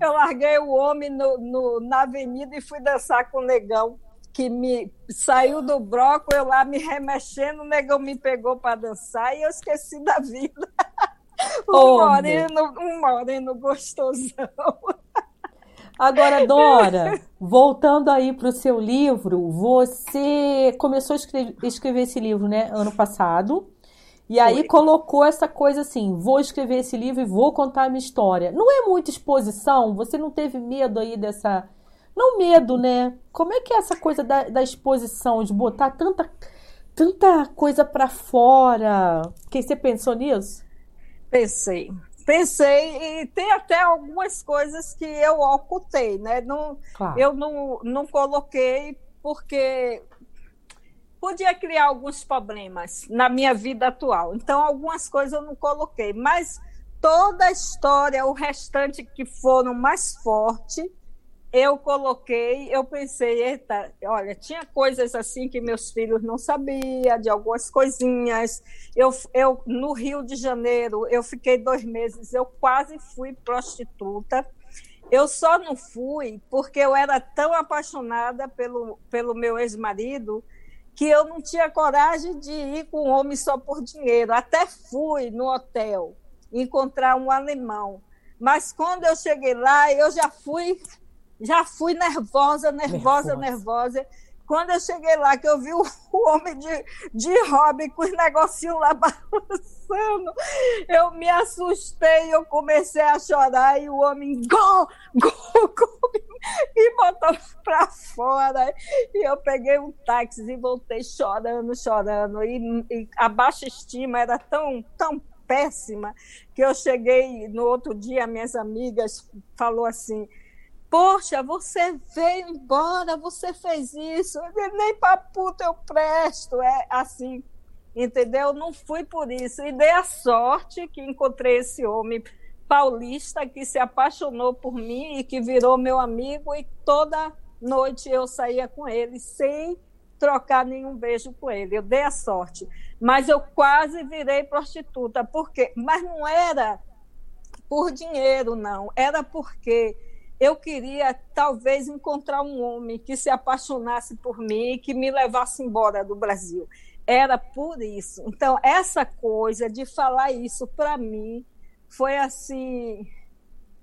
eu larguei o homem no, no, na avenida e fui dançar com o negão, que me saiu do bloco, eu lá me remexendo, o negão me pegou para dançar e eu esqueci da vida. Um, oh, moreno, um moreno gostosão. Agora, Dora, voltando aí para o seu livro, você começou a escrever, escrever esse livro, né, ano passado. E aí colocou essa coisa assim: vou escrever esse livro e vou contar a minha história. Não é muita exposição? Você não teve medo aí dessa. Não medo, né? Como é que é essa coisa da, da exposição, de botar tanta, tanta coisa para fora? Que você pensou nisso? Pensei. Pensei, e tem até algumas coisas que eu ocultei, né? Não, claro. Eu não, não coloquei porque podia criar alguns problemas na minha vida atual. Então, algumas coisas eu não coloquei, mas toda a história, o restante que foram mais forte, eu coloquei, eu pensei, eita, olha, tinha coisas assim que meus filhos não sabiam, de algumas coisinhas. Eu, eu no Rio de Janeiro, eu fiquei dois meses, eu quase fui prostituta. Eu só não fui porque eu era tão apaixonada pelo, pelo meu ex-marido que eu não tinha coragem de ir com um homem só por dinheiro. Até fui no hotel encontrar um alemão. Mas quando eu cheguei lá, eu já fui já fui nervosa, nervosa, nervosa. nervosa. Quando eu cheguei lá, que eu vi o, o homem de, de hobby com os negocinhos lá balançando, eu me assustei, eu comecei a chorar e o homem, go, go, go, me botou para fora. E eu peguei um táxi e voltei chorando, chorando. E, e a baixa estima era tão, tão péssima que eu cheguei no outro dia, minhas amigas falou assim, Poxa, você veio embora, você fez isso, nem para puta eu presto. É assim, entendeu? Não fui por isso. E dei a sorte que encontrei esse homem paulista que se apaixonou por mim e que virou meu amigo, e toda noite eu saía com ele sem trocar nenhum beijo com ele. Eu dei a sorte. Mas eu quase virei prostituta. Por quê? Mas não era por dinheiro, não. Era porque eu queria talvez encontrar um homem que se apaixonasse por mim e que me levasse embora do Brasil. Era por isso. Então, essa coisa de falar isso para mim foi assim.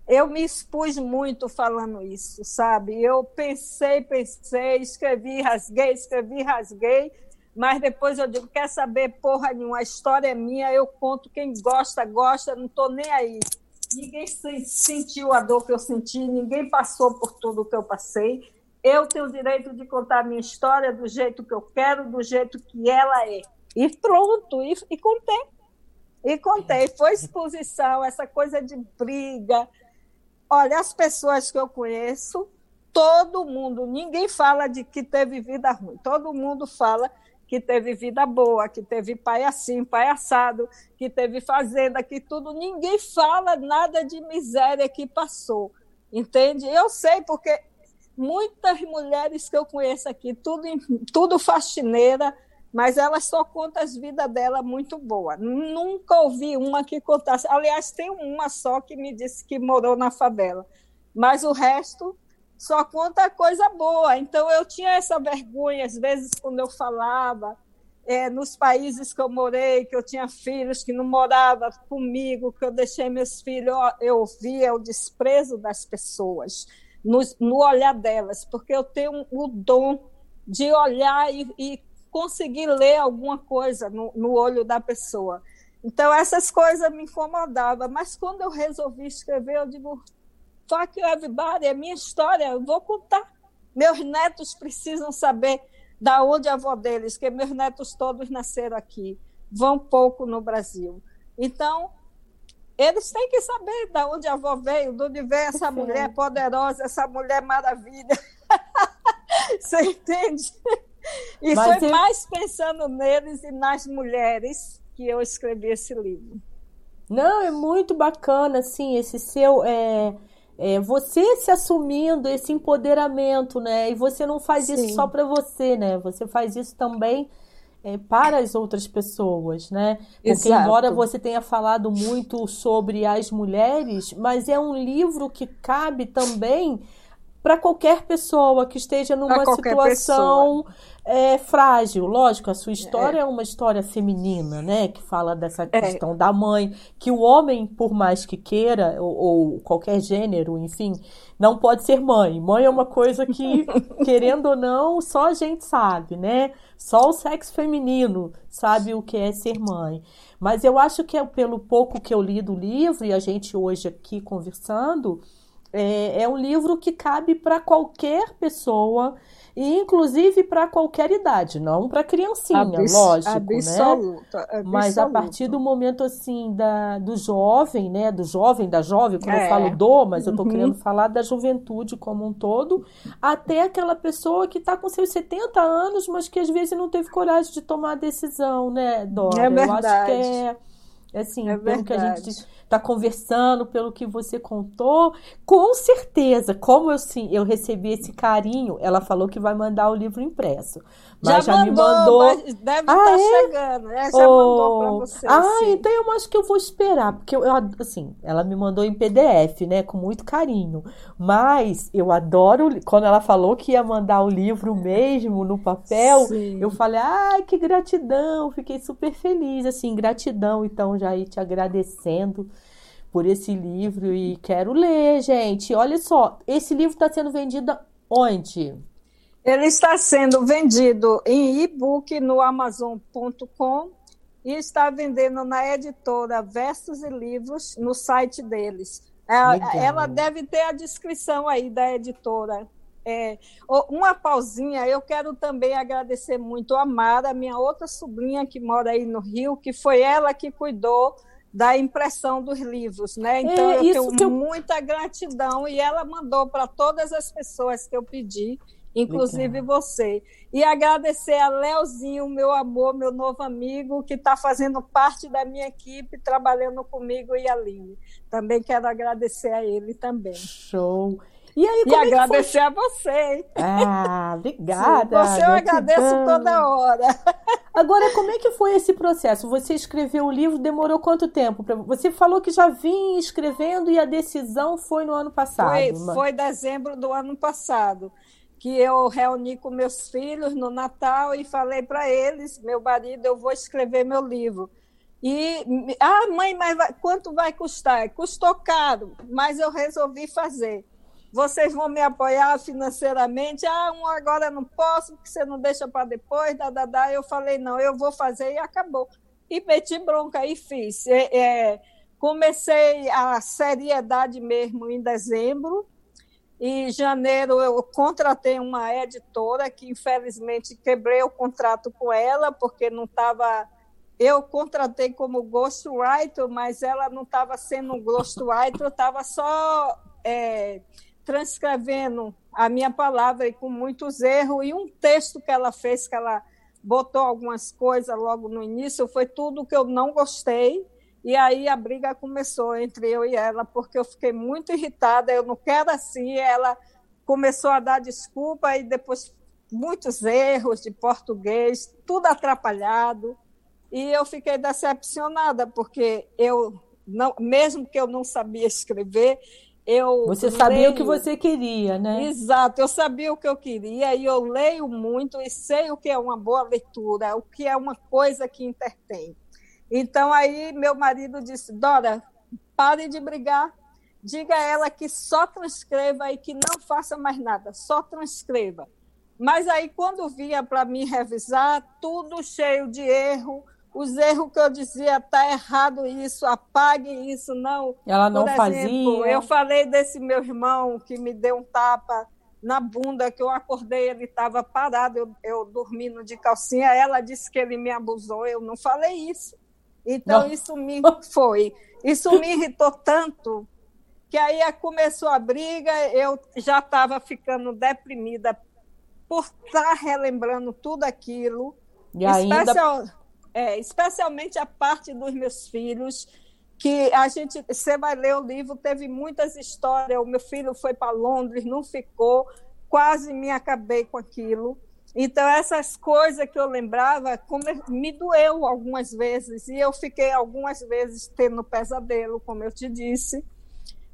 Eu me expus muito falando isso, sabe? Eu pensei, pensei, escrevi, rasguei, escrevi, rasguei, mas depois eu digo: quer saber porra nenhuma, a história é minha, eu conto, quem gosta, gosta, não estou nem aí. Ninguém sentiu a dor que eu senti, ninguém passou por tudo que eu passei. Eu tenho o direito de contar a minha história do jeito que eu quero, do jeito que ela é. E pronto, e, e contei. E contei. Foi exposição, essa coisa de briga. Olha, as pessoas que eu conheço, todo mundo, ninguém fala de que teve vida ruim, todo mundo fala que teve vida boa, que teve pai assim, pai assado, que teve fazenda, que tudo. Ninguém fala nada de miséria que passou, entende? Eu sei porque muitas mulheres que eu conheço aqui, tudo, tudo faxineira, mas elas só contam as vidas dela muito boa. Nunca ouvi uma que contasse. Aliás, tem uma só que me disse que morou na favela, mas o resto só conta coisa boa. Então eu tinha essa vergonha, às vezes, quando eu falava, é, nos países que eu morei, que eu tinha filhos que não moravam comigo, que eu deixei meus filhos, eu via o desprezo das pessoas, no, no olhar delas, porque eu tenho o dom de olhar e, e conseguir ler alguma coisa no, no olho da pessoa. Então, essas coisas me incomodavam, mas quando eu resolvi escrever, eu digo, Fuck everybody, é minha história, eu vou contar. Meus netos precisam saber da onde a avó deles, que meus netos todos nasceram aqui, vão pouco no Brasil. Então, eles têm que saber da onde a avó veio, de onde veio essa Sim. mulher poderosa, essa mulher maravilha. Você entende? E Mas foi eu... mais pensando neles e nas mulheres que eu escrevi esse livro. Não, é muito bacana, assim, esse seu. É é, você se assumindo esse empoderamento, né? E você não faz Sim. isso só para você, né? Você faz isso também é, para as outras pessoas, né? Porque Exato. embora você tenha falado muito sobre as mulheres, mas é um livro que cabe também para qualquer pessoa que esteja numa situação é, frágil. Lógico, a sua história é. é. uma história feminina, né? Que fala dessa é. questão é. da mãe, que o homem, por mais que queira, ou, ou, qualquer gênero, enfim, não pode ser mãe. Mãe é uma coisa que, querendo ou não, só a gente sabe, né? Só o sexo feminino sabe o que é ser mãe. Mas eu acho que é pelo pouco que eu li do livro, e a gente hoje aqui conversando, é, é um livro que cabe para qualquer pessoa e inclusive para qualquer idade, não para criancinha, Abs lógico, absoluta, né? Absoluta. Mas a partir do momento assim da do jovem, né, do jovem, da jovem, quando é. eu falo do, mas eu estou uhum. querendo falar da juventude como um todo, até aquela pessoa que está com seus 70 anos, mas que às vezes não teve coragem de tomar a decisão, né, Dora? É verdade. Eu acho que é assim, é pelo que a gente está conversando, pelo que você contou, com certeza, como eu sim, eu recebi esse carinho, ela falou que vai mandar o livro impresso. Mas já, já mandou, me mandou. Deve estar ah, tá é? chegando. É, já oh. mandou para você. Ah, sim. então eu acho que eu vou esperar, porque eu, assim, ela me mandou em PDF, né, com muito carinho. Mas eu adoro quando ela falou que ia mandar o livro mesmo no papel. Sim. Eu falei, ai, que gratidão, fiquei super feliz, assim, gratidão. Então já ir te agradecendo por esse livro e quero ler, gente. Olha só, esse livro está sendo vendido onde? Ele está sendo vendido em e-book no Amazon.com e está vendendo na editora Versos e Livros no site deles. É, ela deve ter a descrição aí da editora. É, uma pausinha, eu quero também agradecer muito a Mara, minha outra sobrinha que mora aí no Rio, que foi ela que cuidou da impressão dos livros, né? Então é, eu tenho eu... muita gratidão e ela mandou para todas as pessoas que eu pedi, inclusive Legal. você. E agradecer a Leozinho, meu amor, meu novo amigo, que está fazendo parte da minha equipe, trabalhando comigo e a Aline. Também quero agradecer a ele também. Show. E, aí, e agradecer a você. Ah, obrigada. Sim, você eu agradeço toda hora. Agora, como é que foi esse processo? Você escreveu o livro, demorou quanto tempo? Pra... Você falou que já vinha escrevendo e a decisão foi no ano passado. Foi, foi dezembro do ano passado que eu reuni com meus filhos no Natal e falei para eles, meu marido, eu vou escrever meu livro. E, ah, mãe, mas vai, quanto vai custar? Custou caro, mas eu resolvi fazer vocês vão me apoiar financeiramente. Ah, um agora não posso, porque você não deixa para depois, da, da. Eu falei, não, eu vou fazer e acabou. E meti bronca e fiz. É, é, comecei a seriedade mesmo em dezembro. Em janeiro eu contratei uma editora que infelizmente quebrei o contrato com ela porque não estava eu contratei como ghostwriter, mas ela não estava sendo um ghostwriter, estava só é, transcrevendo a minha palavra e com muitos erros, e um texto que ela fez, que ela botou algumas coisas logo no início, foi tudo que eu não gostei, e aí a briga começou entre eu e ela, porque eu fiquei muito irritada, eu não quero assim, ela começou a dar desculpa, e depois muitos erros de português, tudo atrapalhado, e eu fiquei decepcionada, porque eu, não, mesmo que eu não sabia escrever, eu você sabia leio... o que você queria, né? Exato, eu sabia o que eu queria e eu leio muito e sei o que é uma boa leitura, o que é uma coisa que entretém. Então aí meu marido disse: Dora, pare de brigar, diga a ela que só transcreva e que não faça mais nada, só transcreva. Mas aí quando vinha para mim revisar, tudo cheio de erro, os erros que eu dizia, tá errado isso, apague isso, não. Ela não exemplo, fazia. Eu falei desse meu irmão que me deu um tapa na bunda, que eu acordei, ele estava parado, eu, eu dormindo de calcinha, ela disse que ele me abusou, eu não falei isso. Então, não. isso me foi. Isso me irritou tanto que aí começou a briga, eu já estava ficando deprimida por estar tá relembrando tudo aquilo. E ainda é, especialmente a parte dos meus filhos, que a gente, você vai ler o livro, teve muitas histórias. O meu filho foi para Londres, não ficou, quase me acabei com aquilo. Então, essas coisas que eu lembrava me doeu algumas vezes, e eu fiquei algumas vezes tendo pesadelo, como eu te disse.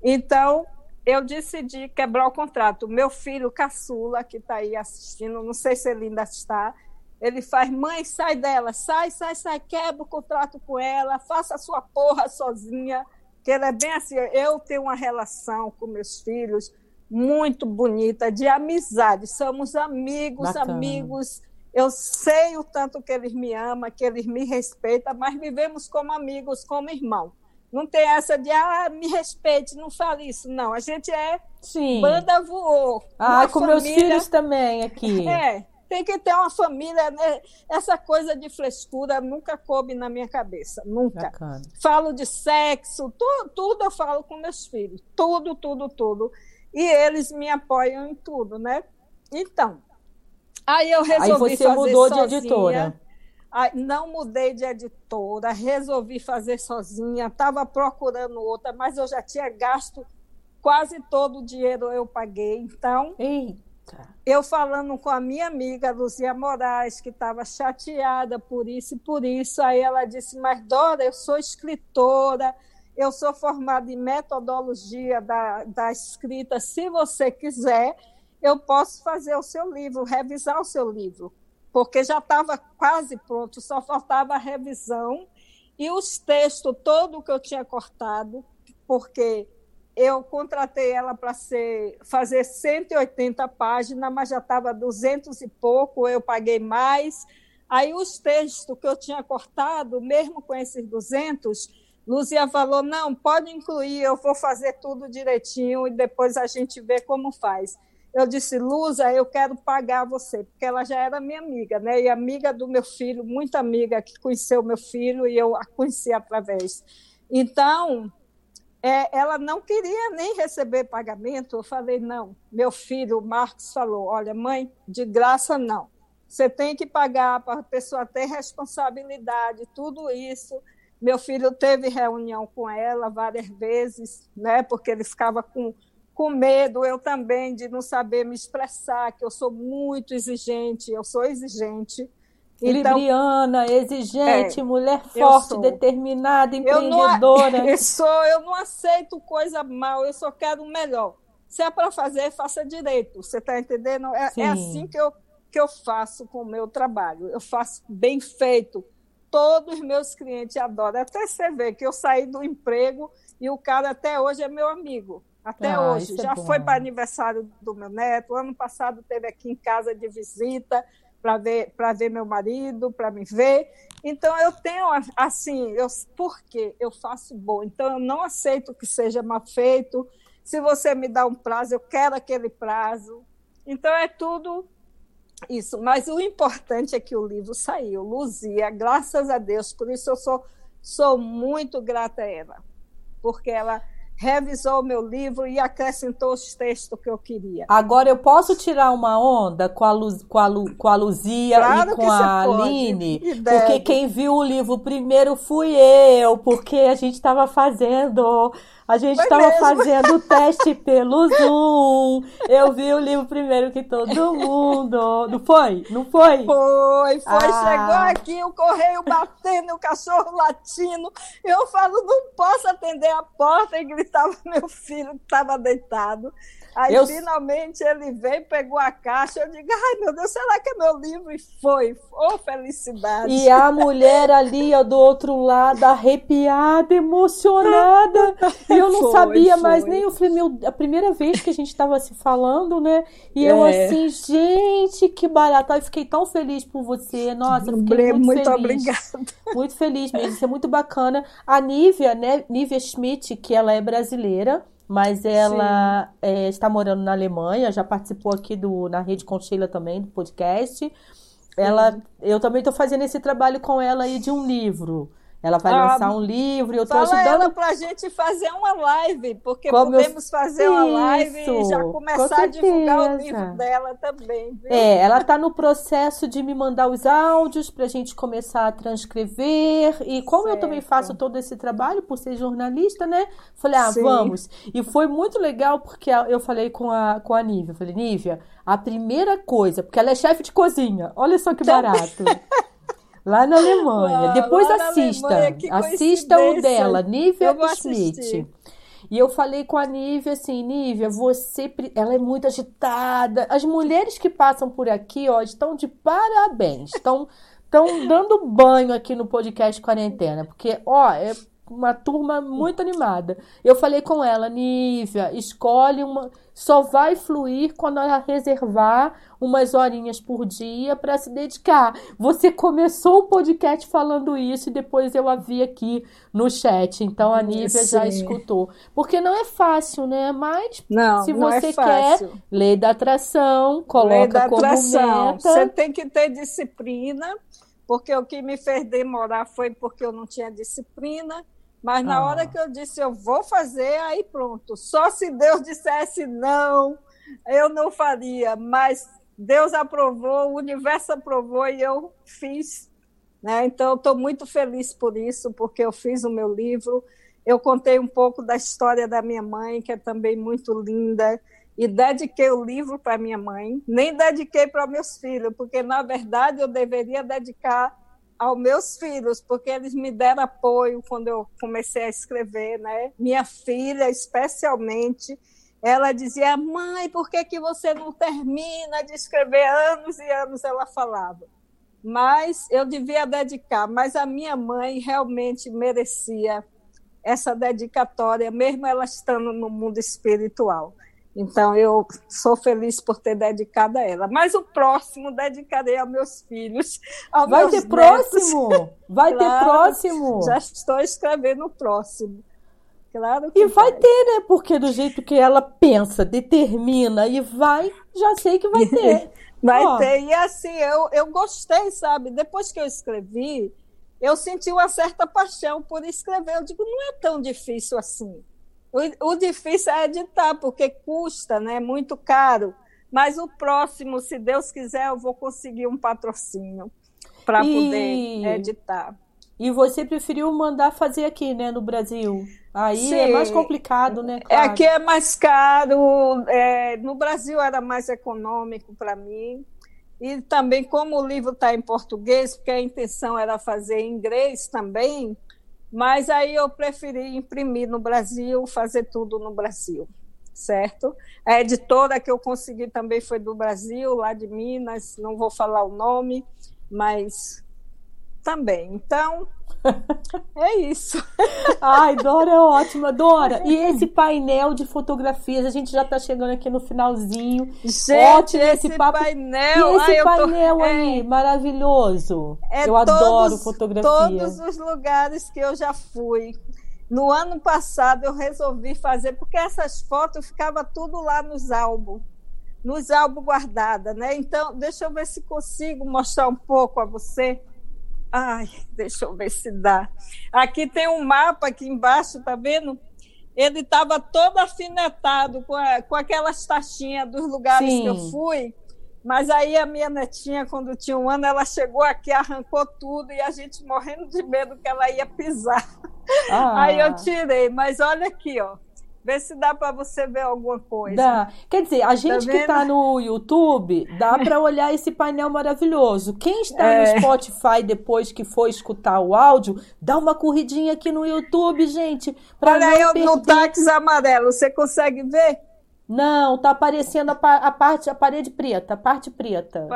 Então, eu decidi quebrar o contrato. Meu filho caçula, que está aí assistindo, não sei se ele ainda está, ele faz, mãe, sai dela, sai, sai, sai, quebra o contrato com ela, faça a sua porra sozinha. Que ele é bem assim. Eu tenho uma relação com meus filhos muito bonita, de amizade. Somos amigos, Bacana. amigos. Eu sei o tanto que eles me amam, que eles me respeitam, mas vivemos como amigos, como irmãos. Não tem essa de, ah, me respeite, não fale isso. Não, a gente é Sim. banda voou. Ah, com família... meus filhos também aqui. É, tem que ter uma família. Né? Essa coisa de frescura nunca coube na minha cabeça, nunca. Bacana. Falo de sexo, tudo, tudo eu falo com meus filhos. Tudo, tudo, tudo. E eles me apoiam em tudo, né? Então, aí eu resolvi aí você fazer mudou sozinha. de editora. Não mudei de editora, resolvi fazer sozinha, estava procurando outra, mas eu já tinha gasto quase todo o dinheiro eu paguei. Então, Eita. eu falando com a minha amiga Luzia Moraes, que estava chateada por isso e por isso, aí ela disse: Mas Dora, eu sou escritora, eu sou formada em metodologia da, da escrita. Se você quiser, eu posso fazer o seu livro, revisar o seu livro porque já estava quase pronto, só faltava a revisão e os textos todo que eu tinha cortado, porque eu contratei ela para fazer 180 páginas, mas já estava 200 e pouco, eu paguei mais. Aí os textos que eu tinha cortado, mesmo com esses 200, Luzia falou: não, pode incluir, eu vou fazer tudo direitinho e depois a gente vê como faz. Eu disse, Luza, eu quero pagar você, porque ela já era minha amiga, né? E amiga do meu filho, muita amiga que conheceu meu filho e eu a conheci através. Então, é, ela não queria nem receber pagamento. Eu falei, não. Meu filho, o Marcos, falou: olha, mãe, de graça não. Você tem que pagar para a pessoa ter responsabilidade, tudo isso. Meu filho teve reunião com ela várias vezes, né? Porque ele ficava com com medo eu também de não saber me expressar, que eu sou muito exigente, eu sou exigente. Então, Libriana, exigente, é, mulher forte, determinada, empreendedora. Eu, não, eu, sou, eu não aceito coisa mal, eu só quero o melhor. Se é para fazer, faça direito. Você está entendendo? É, é, assim que eu, que eu faço com o meu trabalho. Eu faço bem feito. Todos os meus clientes adoram. Até você ver que eu saí do emprego e o cara até hoje é meu amigo até ah, hoje. É Já é foi para aniversário do meu neto. Ano passado teve aqui em casa de visita para ver para ver meu marido, para me ver. Então eu tenho assim, eu porque eu faço bom. Então eu não aceito que seja mal feito. Se você me dá um prazo, eu quero aquele prazo. Então é tudo isso. Mas o importante é que o livro saiu, Luzia, graças a Deus. Por isso eu sou sou muito grata a ela, porque ela revisou o meu livro e acrescentou os textos que eu queria. Agora eu posso tirar uma onda com a, Luz, com a, Lu, com a Luzia claro e com a Aline? Porque quem viu o livro primeiro fui eu, porque a gente estava fazendo a gente estava fazendo o teste pelo Zoom. Eu vi o livro primeiro que todo mundo. Não foi? Não foi? Foi, foi. Ah. Chegou aqui o correio batendo, o cachorro latindo. Eu falo, não posso atender a porta e gritava meu filho que estava deitado. Aí eu... finalmente ele veio, pegou a caixa, eu digo, ai meu Deus, será que é meu livro? E foi, ô oh, felicidade. E a mulher ali ó, do outro lado, arrepiada, emocionada. eu não foi, sabia foi. mais nem, eu falei, meu, a primeira vez que a gente estava se falando, né? E é. eu assim, gente, que barato. Eu fiquei tão feliz por você. Nossa, fiquei muito, muito feliz. obrigada. Muito feliz mesmo, isso é muito bacana. A Nívia, né, Nívia Schmidt, que ela é brasileira, mas ela é, está morando na Alemanha, já participou aqui do, na Rede Conchila também, do podcast. Ela, eu também estou fazendo esse trabalho com ela aí de um livro. Ela vai ah, lançar um livro e eu estou ajudando. para a gente fazer uma live, porque Como podemos eu... fazer uma live e já começar a divulgar o livro dela também. Viu? É, ela está no processo de me mandar os áudios para a gente começar a transcrever. E como certo. eu também faço todo esse trabalho por ser jornalista, né? Falei, ah, Sim. vamos. E foi muito legal porque eu falei com a, com a Nívia. Falei, Nívia, a primeira coisa, porque ela é chefe de cozinha. Olha só que barato. Lá na Alemanha. Depois assista. Alemanha, assista o dela, Nível Schmidt. E eu falei com a Nívia assim, Nívia, você, ela é muito agitada. As mulheres que passam por aqui, ó, estão de parabéns. Estão estão dando banho aqui no podcast Quarentena, porque, ó, é uma turma muito animada. Eu falei com ela, Nívia, escolhe uma. Só vai fluir quando ela reservar umas horinhas por dia para se dedicar. Você começou o podcast falando isso e depois eu a vi aqui no chat. Então a Nívia já escutou. Porque não é fácil, né? Mas não, se não você é quer, lei da atração, coloca lei da atração. meta. Você tem que ter disciplina, porque o que me fez demorar foi porque eu não tinha disciplina mas na ah. hora que eu disse eu vou fazer, aí pronto. Só se Deus dissesse não, eu não faria. Mas Deus aprovou, o universo aprovou e eu fiz. Né? Então, estou muito feliz por isso, porque eu fiz o meu livro. Eu contei um pouco da história da minha mãe, que é também muito linda, e dediquei o livro para minha mãe. Nem dediquei para meus filhos, porque, na verdade, eu deveria dedicar aos meus filhos, porque eles me deram apoio quando eu comecei a escrever, né? Minha filha, especialmente, ela dizia: "Mãe, por que que você não termina de escrever anos e anos?" Ela falava. Mas eu devia dedicar, mas a minha mãe realmente merecia essa dedicatória, mesmo ela estando no mundo espiritual. Então, eu sou feliz por ter dedicado a ela. Mas o próximo dedicarei aos meus filhos. Aos Vai meus ter netos. próximo? Vai claro, ter próximo? Já estou escrevendo o próximo. Claro e vai, vai, ter, né? Porque do jeito que ela pensa, determina e vai, já sei que vai ter. vai Ó. ter. E assim, eu, eu gostei, sabe? Depois que eu escrevi, eu senti uma certa paixão por escrever. Eu digo, não é tão difícil assim. O, o difícil é editar, porque custa, né? Muito caro. Mas o próximo, se Deus quiser, eu vou conseguir um patrocínio para poder editar. E você preferiu mandar fazer aqui, né, no Brasil? Aí Sim. é mais complicado, né? É, claro. Aqui é mais caro. É, no Brasil era mais econômico para mim. E também, como o livro está em português, porque a intenção era fazer em inglês também, mas aí eu preferi imprimir no Brasil, fazer tudo no Brasil, certo? A editora que eu consegui também foi do Brasil, lá de Minas, não vou falar o nome, mas também. Então, é isso. Ai, Dora é ótima. Dora, e esse painel de fotografias? A gente já está chegando aqui no finalzinho. Gente, Ótimo esse, esse papo. painel. E esse ai, painel tô... aí, é, maravilhoso. É eu todos, adoro fotografia. Todos os lugares que eu já fui. No ano passado eu resolvi fazer, porque essas fotos ficavam tudo lá nos álbuns nos álbuns guardadas, né? Então, deixa eu ver se consigo mostrar um pouco a você. Ai, deixa eu ver se dá. Aqui tem um mapa aqui embaixo, tá vendo? Ele estava todo afinetado com, a, com aquelas taxinhas dos lugares Sim. que eu fui. Mas aí a minha netinha, quando tinha um ano, ela chegou aqui, arrancou tudo e a gente morrendo de medo que ela ia pisar. Ah. Aí eu tirei. Mas olha aqui, ó. Vê se dá para você ver alguma coisa. Dá. Quer dizer, a gente tá que está no YouTube, dá para olhar esse painel maravilhoso. Quem está é. no Spotify depois que for escutar o áudio, dá uma corridinha aqui no YouTube, gente. Olha aí perder. no táxi amarelo, você consegue ver? Não, tá aparecendo a, a, parte, a parede preta, a parte preta.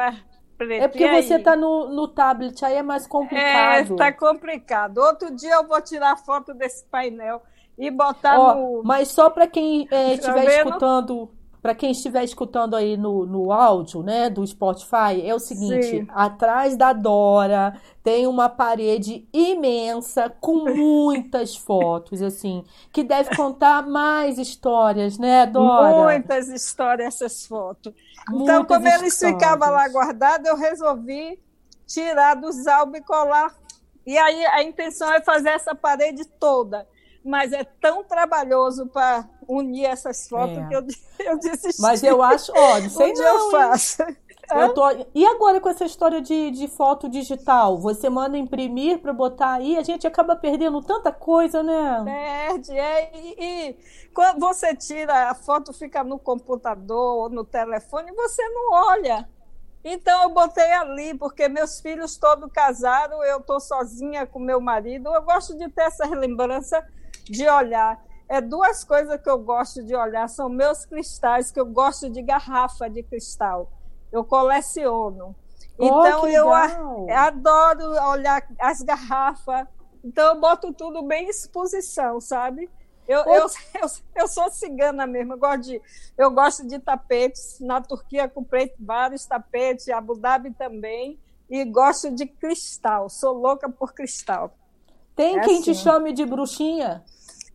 É porque você está no, no tablet, aí é mais complicado. É, está complicado. Outro dia eu vou tirar foto desse painel e botar no. Mas só para quem é, estiver escutando. Para quem estiver escutando aí no, no áudio, né, do Spotify, é o seguinte: Sim. atrás da Dora tem uma parede imensa com muitas fotos, assim, que deve contar mais histórias, né, Dora? Muitas histórias essas fotos. Muitas então, como eles ficavam lá guardados, eu resolvi tirar dos álbuns e colar. E aí a intenção é fazer essa parede toda mas é tão trabalhoso para unir essas fotos é. que eu, eu desisti. Mas eu acho, ó, não sei não, eu faço. Eu tô... E agora com essa história de, de foto digital? Você manda imprimir para botar aí, a gente acaba perdendo tanta coisa, né? Perde, é. E, e, quando você tira, a foto fica no computador ou no telefone, você não olha. Então eu botei ali, porque meus filhos todos casaram, eu estou sozinha com meu marido. Eu gosto de ter essa lembrança de olhar. é duas coisas que eu gosto de olhar, são meus cristais, que eu gosto de garrafa de cristal. Eu coleciono. Oh, então eu legal. adoro olhar as garrafas. Então eu boto tudo bem em exposição, sabe? Eu, eu, eu, eu, sou cigana mesmo, eu gosto, de, eu gosto de tapetes. Na Turquia comprei vários tapetes, Abu Dhabi também, e gosto de cristal, sou louca por cristal. Tem é quem assim. te chame de bruxinha?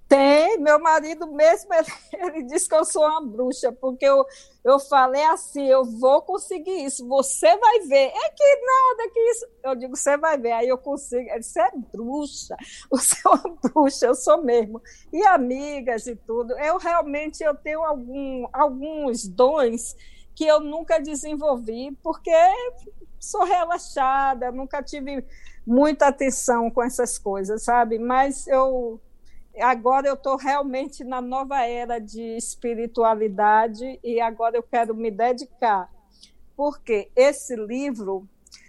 Tem, meu marido mesmo, ele, ele que eu sou uma bruxa, porque eu, eu falei assim, eu vou conseguir isso, você vai ver. É que nada, que isso. Eu digo, você vai ver, aí eu consigo. Ele disse, é bruxa, você é uma bruxa, eu sou mesmo. E amigas e tudo, eu realmente eu tenho algum, alguns dons que eu nunca desenvolvi, porque sou relaxada, nunca tive muita atenção com essas coisas, sabe? Mas eu agora eu estou realmente na nova era de espiritualidade e agora eu quero me dedicar. Porque esse livro,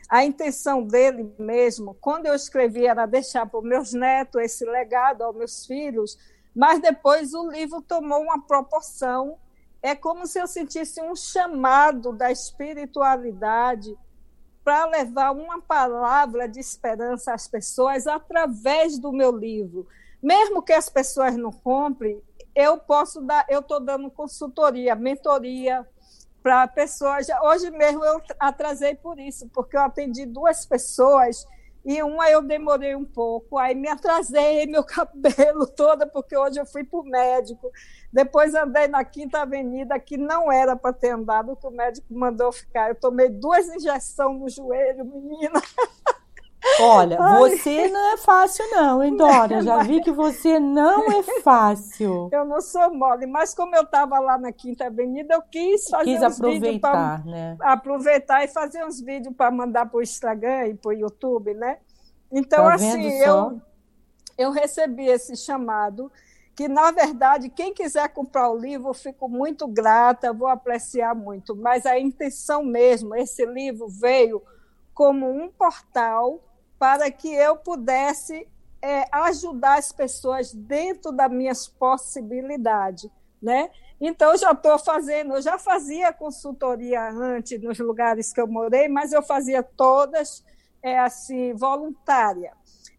a intenção dele mesmo, quando eu escrevi, era deixar para os meus netos esse legado aos meus filhos, mas depois o livro tomou uma proporção. É como se eu sentisse um chamado da espiritualidade para levar uma palavra de esperança às pessoas através do meu livro. Mesmo que as pessoas não comprem, eu posso dar, eu estou dando consultoria, mentoria para pessoas. Hoje mesmo eu atrasei por isso, porque eu atendi duas pessoas e uma eu demorei um pouco, aí me atrasei meu cabelo toda, porque hoje eu fui para o médico. Depois andei na Quinta Avenida, que não era para ter andado, que o médico mandou ficar. Eu tomei duas injeções no joelho, menina. Olha, Ai. você não é fácil, não, hein, Dora? Já vi que você não é fácil. Eu não sou mole, mas como eu estava lá na Quinta Avenida, eu quis fazer quis uns aproveitar, pra, né? Aproveitar e fazer uns vídeos para mandar para o Instagram e para o YouTube, né? Então, tá assim, eu, eu recebi esse chamado que, na verdade, quem quiser comprar o livro, eu fico muito grata, vou apreciar muito. Mas a intenção mesmo, esse livro veio como um portal para que eu pudesse é, ajudar as pessoas dentro das minhas possibilidades, né? Então, eu já estou fazendo, eu já fazia consultoria antes nos lugares que eu morei, mas eu fazia todas é, assim, voluntária.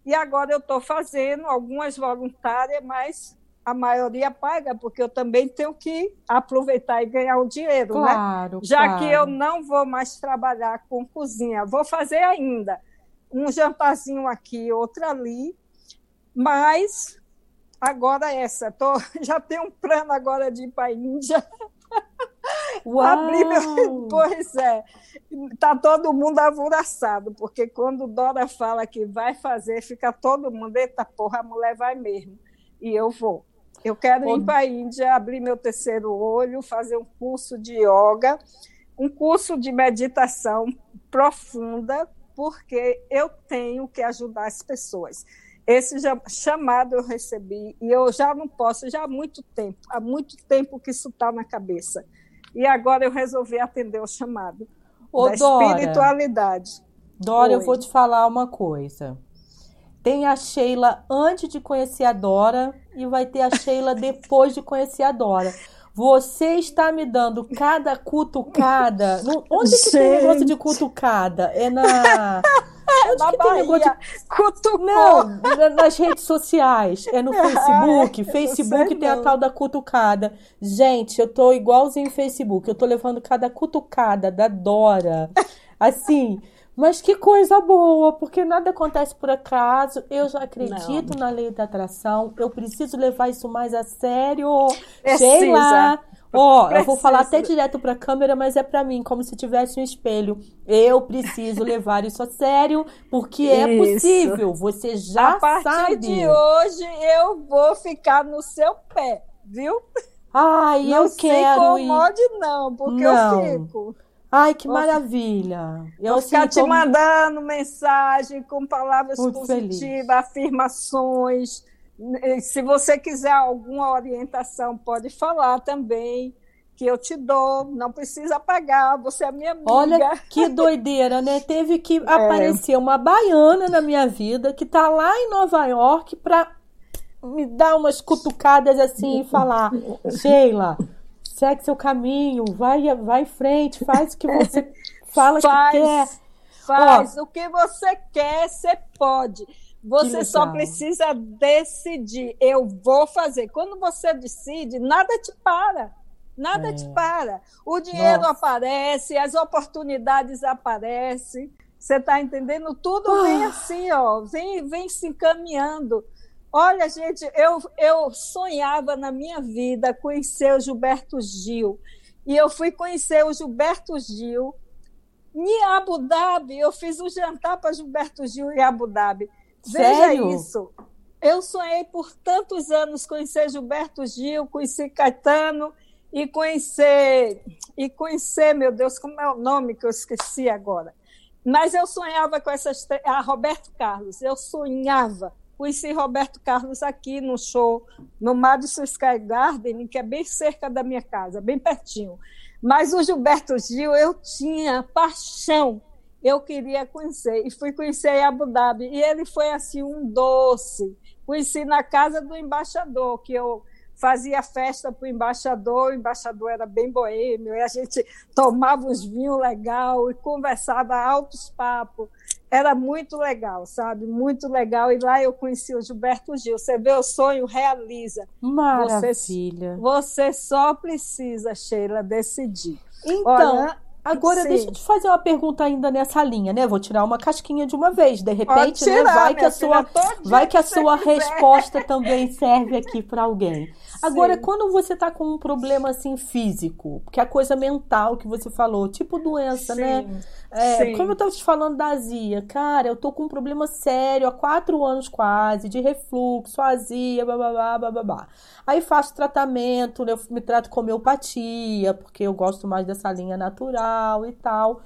E agora eu estou fazendo algumas voluntárias, mas a maioria paga, porque eu também tenho que aproveitar e ganhar o dinheiro, claro, né? Já claro. que eu não vou mais trabalhar com cozinha, vou fazer ainda um jantarzinho aqui, outro ali, mas agora essa, tô, já tenho um plano agora de ir para a Índia. Abrir meu... Pois é, tá todo mundo alvoroçado, porque quando Dora fala que vai fazer, fica todo mundo, eita porra, a mulher vai mesmo. E eu vou. Eu quero ir para a Índia, abrir meu terceiro olho, fazer um curso de yoga, um curso de meditação profunda, porque eu tenho que ajudar as pessoas. Esse chamado eu recebi e eu já não posso, já há muito tempo, há muito tempo que isso está na cabeça. E agora eu resolvi atender o chamado Ô, da Dora, espiritualidade. Dora, eu Oi. vou te falar uma coisa. Tem a Sheila antes de conhecer a Dora e vai ter a Sheila depois de conhecer a Dora. Você está me dando cada cutucada. No- Onde que tem Gente. negócio de cutucada? É na. Onde Na que tem negócio Bahia, de. cutucou. Não, na- nas redes sociais. É no Facebook. eu Facebook tem a não. tal da cutucada. Gente, eu tô igualzinho em Facebook. Eu tô levando cada cutucada da Dora. Assim. Mas que coisa boa, porque nada acontece por acaso. Eu já acredito na lei da atração. Eu preciso levar isso mais a sério. Sei Precisa. lá. Ó, eu vou falar até direto pra câmera, mas é pra mim, como se tivesse um espelho. Eu preciso levar isso a sério, porque é Isso. possível. Você já a partir sabe. de hoje eu vou ficar no seu pé, viu? Ai, não eu se quero ir. incomode, não, porque Não. eu fico. Ai, que maravilha. Eu Vou ficar assim, te tô- mandando mensagem com palavras Muito positivas, afirmações. E Se você quiser alguma orientação, pode falar também, que eu te dou. Não precisa pagar, você é minha amiga. Olha que doideira, né? Teve que aparecer uma baiana na minha vida que tá lá em Nova York pra me dar umas cutucadas assim e falar, Sheila, segue seu caminho, vai, vai em frente, faz o que você fala faz, que quer. Faz Ó, o que você quer, você pode. Você só precisa decidir. Eu vou fazer. Quando você decide, nada te para. Nada é. te para. O dinheiro Nossa. aparece, as oportunidades aparecem. Você está entendendo? Tudo vem ah. assim, ó, vem, vem se encaminhando. Olha, gente, eu, eu sonhava na minha vida conhecer o Gilberto Gil. E eu fui conhecer o Gilberto Gil em Abu Dhabi. Eu fiz um jantar para Gilberto Gil em Abu Dhabi. Sério? Veja isso. Eu sonhei por tantos anos conhecer Gilberto Gil, conhecer Caetano e conhecer e conhecer, meu Deus, como é o nome que eu esqueci agora. Mas eu sonhava com essas. A Roberto Carlos, eu sonhava. Conheci Roberto Carlos aqui no show, no Madison Sky Garden, que é bem cerca da minha casa, bem pertinho. Mas o Gilberto Gil, eu tinha paixão, eu queria conhecer. E fui conhecer em Abu Dhabi. E ele foi assim um doce. Conheci na casa do embaixador, que eu fazia festa para o embaixador, o embaixador era bem boêmio, e a gente tomava uns vinhos legal e conversava altos papos. Era muito legal, sabe? Muito legal. E lá eu conheci o Gilberto Gil. Você vê o sonho, realiza. Maravilha. Você, você só precisa, Sheila, decidir. Então, Olha, Agora, Sim. deixa eu te fazer uma pergunta ainda nessa linha, né? Vou tirar uma casquinha de uma vez. De repente, né, tirar, né? Vai que a sua, vai que a sua resposta também serve aqui para alguém. Agora, Sim. quando você tá com um problema assim físico, que é a coisa mental que você falou, tipo doença, né? Sim. né? É, como eu tava te falando da azia, cara, eu tô com um problema sério há quatro anos quase, de refluxo, azia, babá, babá. Aí faço tratamento, eu me trato com homeopatia, porque eu gosto mais dessa linha natural e tal.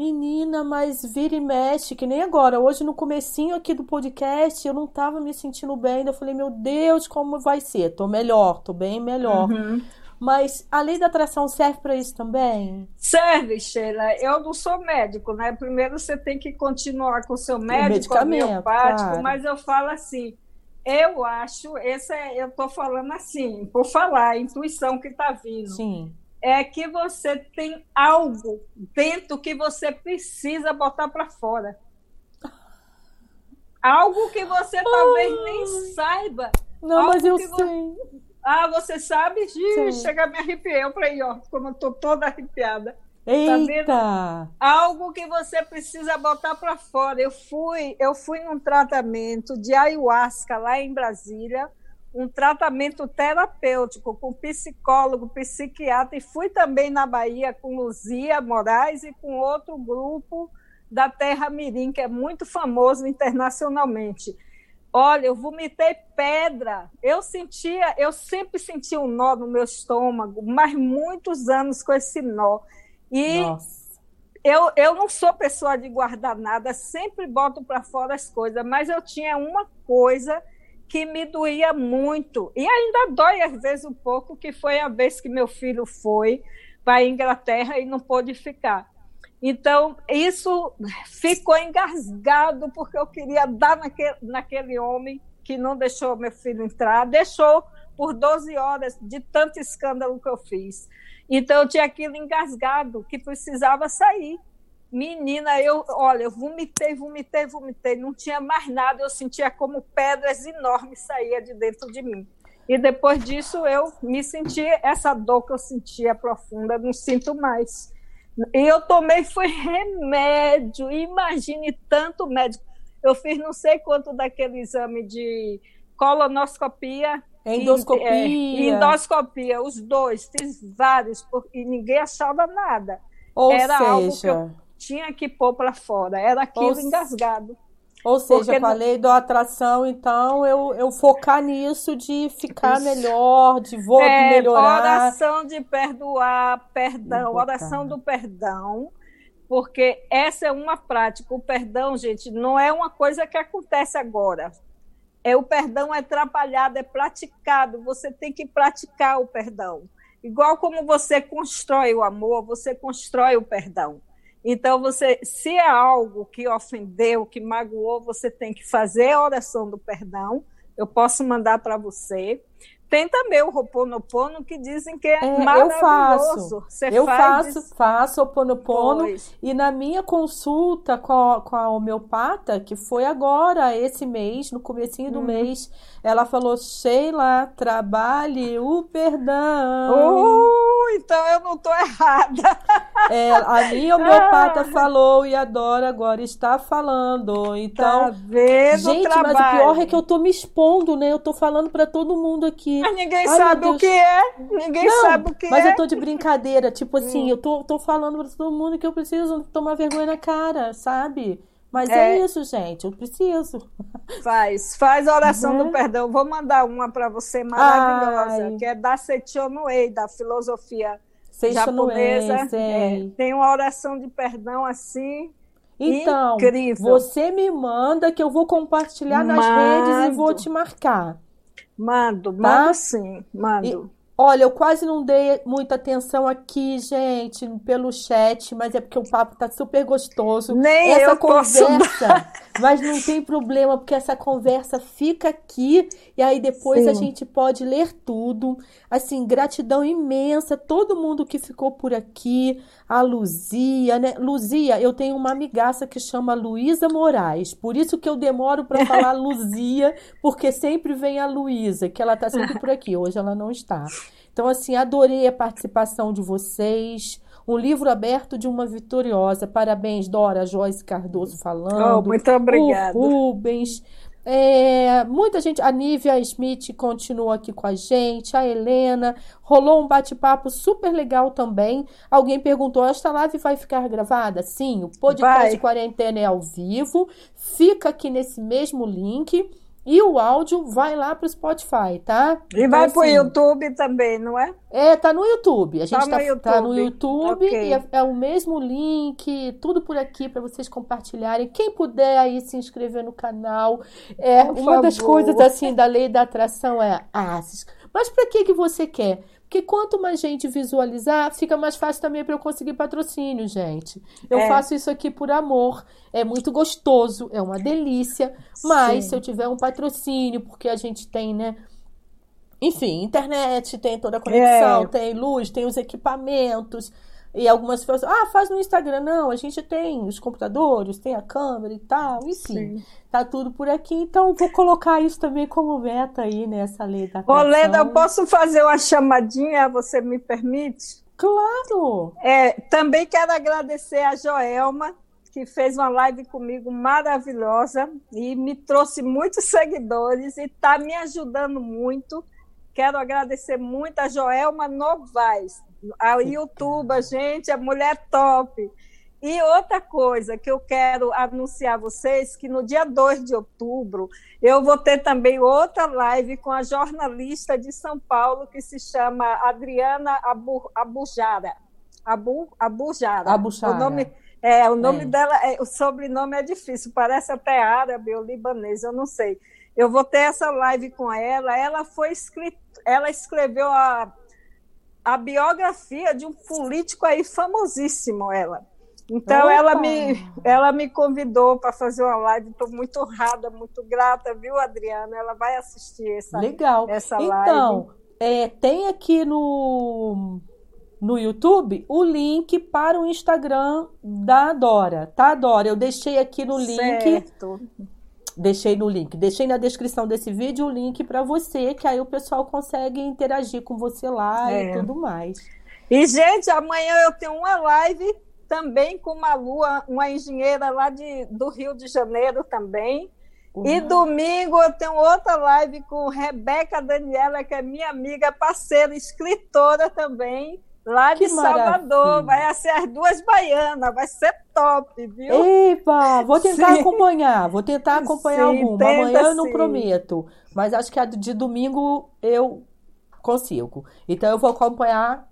Menina, mas vira e mexe, que nem agora. Hoje, no comecinho aqui do podcast, eu não tava me sentindo bem. Eu falei, meu Deus, como vai ser? Tô melhor, tô bem melhor. Uhum. Mas a lei da atração serve para isso também? Serve, Sheila. Eu não sou médico, né? Primeiro você tem que continuar com o seu médico, homeopático, claro. mas eu falo assim, eu acho, esse é, eu estou falando assim, por falar, a intuição que está vindo. Sim é que você tem algo dentro que você precisa botar para fora. Algo que você talvez nem saiba. Não, mas eu sei. Você... Ah, você sabe? Ih, chega a me arrepiar. Eu falei, ó, como eu tô toda arrepiada. Tá Eita! Tá Algo que você precisa botar para fora. Eu fui, eu fui num tratamento de ayahuasca lá em Brasília um tratamento terapêutico com psicólogo, psiquiatra, e fui também na Bahia com Luzia Moraes e com outro grupo da Terra Mirim, que é muito famoso internacionalmente. Olha, eu vomitei pedra. Eu sentia, eu sempre sentia um nó no meu estômago, mas muitos anos com esse nó. E eu, eu não sou pessoa de guardar nada, sempre boto para fora as coisas, mas eu tinha uma coisa que me doía muito. E ainda dói, às vezes, um pouco, que foi a vez que meu filho foi para a Inglaterra e não pôde ficar. Então, isso ficou engasgado, porque eu queria dar naquele, naquele homem que não deixou meu filho entrar, deixou por 12 horas de tanto escândalo que eu fiz. Então, eu tinha aquilo engasgado, que precisava sair. Menina, eu, olha, eu vomitei, vomitei, vomitei, não tinha mais nada, eu sentia como pedras enormes saía de dentro de mim. E depois disso eu me senti essa dor que eu sentia profunda, não sinto mais. E eu tomei foi remédio, imagine tanto médico. Eu fiz não sei quanto daquele exame de colonoscopia endoscopia. E, é, endoscopia, os dois, fiz vários, e ninguém achava nada. Ou Era seja, algo que eu tinha que pôr para fora, era aquilo ou, engasgado. Ou seja, com a lei da atração, então, eu, eu focar nisso de ficar melhor, de vou é, melhorar. Oração de perdoar, perdão, oração do perdão, porque essa é uma prática. O perdão, gente, não é uma coisa que acontece agora. É o perdão é trabalhado, é praticado. Você tem que praticar o perdão. Igual como você constrói o amor, você constrói o perdão. Então, você, se é algo que ofendeu, que magoou, você tem que fazer a oração do perdão, eu posso mandar para você. Tem também o Roponopono que dizem que é, é maravilhoso. Eu faço. Você eu faz... faço, faço Roponopono. E na minha consulta com a, com a homeopata, que foi agora, esse mês, no comecinho do hum. mês, ela falou, Sheila, trabalhe o perdão. Uh, então eu não estou errada. É, a minha homeopata falou e adora agora está falando. Então, tá vendo gente, mas o pior é que eu estou me expondo, né? Eu estou falando para todo mundo aqui. Mas ninguém Ai, sabe o que é. Ninguém não, sabe o que mas é. Mas eu tô de brincadeira, tipo assim, hum. eu tô, tô falando para todo mundo que eu preciso tomar vergonha na cara, sabe? Mas é, é isso, gente, eu preciso. Faz, faz a oração do né? perdão. Vou mandar uma para você maravilhosa, Ai. que é da Sechonoei, da filosofia japonesa. É, tem uma oração de perdão assim. Então, incrível. você me manda que eu vou compartilhar nas redes e vou te marcar. Mando, tá? mando sim, mando. E, Olha, eu quase não dei muita atenção aqui, gente, pelo chat, mas é porque o papo tá super gostoso. Nem essa eu conversa, posso... mas não tem problema, porque essa conversa fica aqui e aí depois Sim. a gente pode ler tudo. Assim, gratidão imensa todo mundo que ficou por aqui, a Luzia, né? Luzia, eu tenho uma amigaça que chama Luísa Moraes, por isso que eu demoro para falar Luzia, porque sempre vem a Luísa, que ela tá sempre por aqui. Hoje ela não está. Então, assim, adorei a participação de vocês. Um livro aberto de uma vitoriosa. Parabéns, Dora Joyce Cardoso falando. Oh, muito obrigada. O Rubens. É, muita gente, a Nívia Smith continua aqui com a gente, a Helena, rolou um bate-papo super legal também. Alguém perguntou: esta live vai ficar gravada? Sim, o podcast vai. quarentena é ao vivo, fica aqui nesse mesmo link. E o áudio vai lá para o Spotify, tá? E então, vai assim, para o YouTube também, não é? É, tá no YouTube. A gente tá, no, tá, YouTube. Tá no YouTube okay. e é, é, o mesmo link, tudo por aqui para vocês compartilharem. Quem puder aí se inscrever no canal. É, por uma favor. das coisas assim da lei da atração é ah, mas para que que você quer? Porque quanto mais gente visualizar, fica mais fácil também para eu conseguir patrocínio, gente. Eu é. faço isso aqui por amor. É muito gostoso, é uma delícia. Mas Sim. se eu tiver um patrocínio, porque a gente tem, né? Enfim, internet, tem toda a conexão, é. tem luz, tem os equipamentos. E algumas pessoas, ah, faz no Instagram. Não, a gente tem os computadores, tem a câmera e tal, enfim. Sim. Tá tudo por aqui. Então, vou colocar isso também como meta aí nessa lei da Ô, Leda, eu posso fazer uma chamadinha, você me permite? Claro! É, também quero agradecer a Joelma, que fez uma live comigo maravilhosa e me trouxe muitos seguidores e está me ajudando muito. Quero agradecer muito a Joelma Novaes, a YouTube, gente, a mulher top. E outra coisa que eu quero anunciar a vocês, que no dia 2 de outubro, eu vou ter também outra live com a jornalista de São Paulo, que se chama Adriana Abu, Abujara. Abu, Abujara. Abujara. O nome, é, o nome é. dela, é, o sobrenome é difícil, parece até árabe ou libanês, eu não sei. Eu vou ter essa live com ela. Ela foi escrita, ela escreveu a a biografia de um político aí famosíssimo, ela. Então Opa. ela me, ela me convidou para fazer uma live. Estou muito honrada, muito grata, viu, Adriana? Ela vai assistir essa, Legal. essa então, live. Então, é, tem aqui no, no YouTube o link para o Instagram da Dora, tá, Dora? Eu deixei aqui no link. Certo. Deixei no link, deixei na descrição desse vídeo o link para você, que aí o pessoal consegue interagir com você lá é. e tudo mais. E, gente, amanhã eu tenho uma live também com uma Lua, uma engenheira lá de, do Rio de Janeiro também. Uhum. E domingo eu tenho outra live com Rebeca Daniela, que é minha amiga, parceira, escritora também lá de Salvador. Vai ser as duas baianas, vai ser top, viu? Epa, vou tentar sim. acompanhar, vou tentar acompanhar sim, alguma. Amanhã eu não sim. prometo, mas acho que a de domingo eu consigo. Então eu vou acompanhar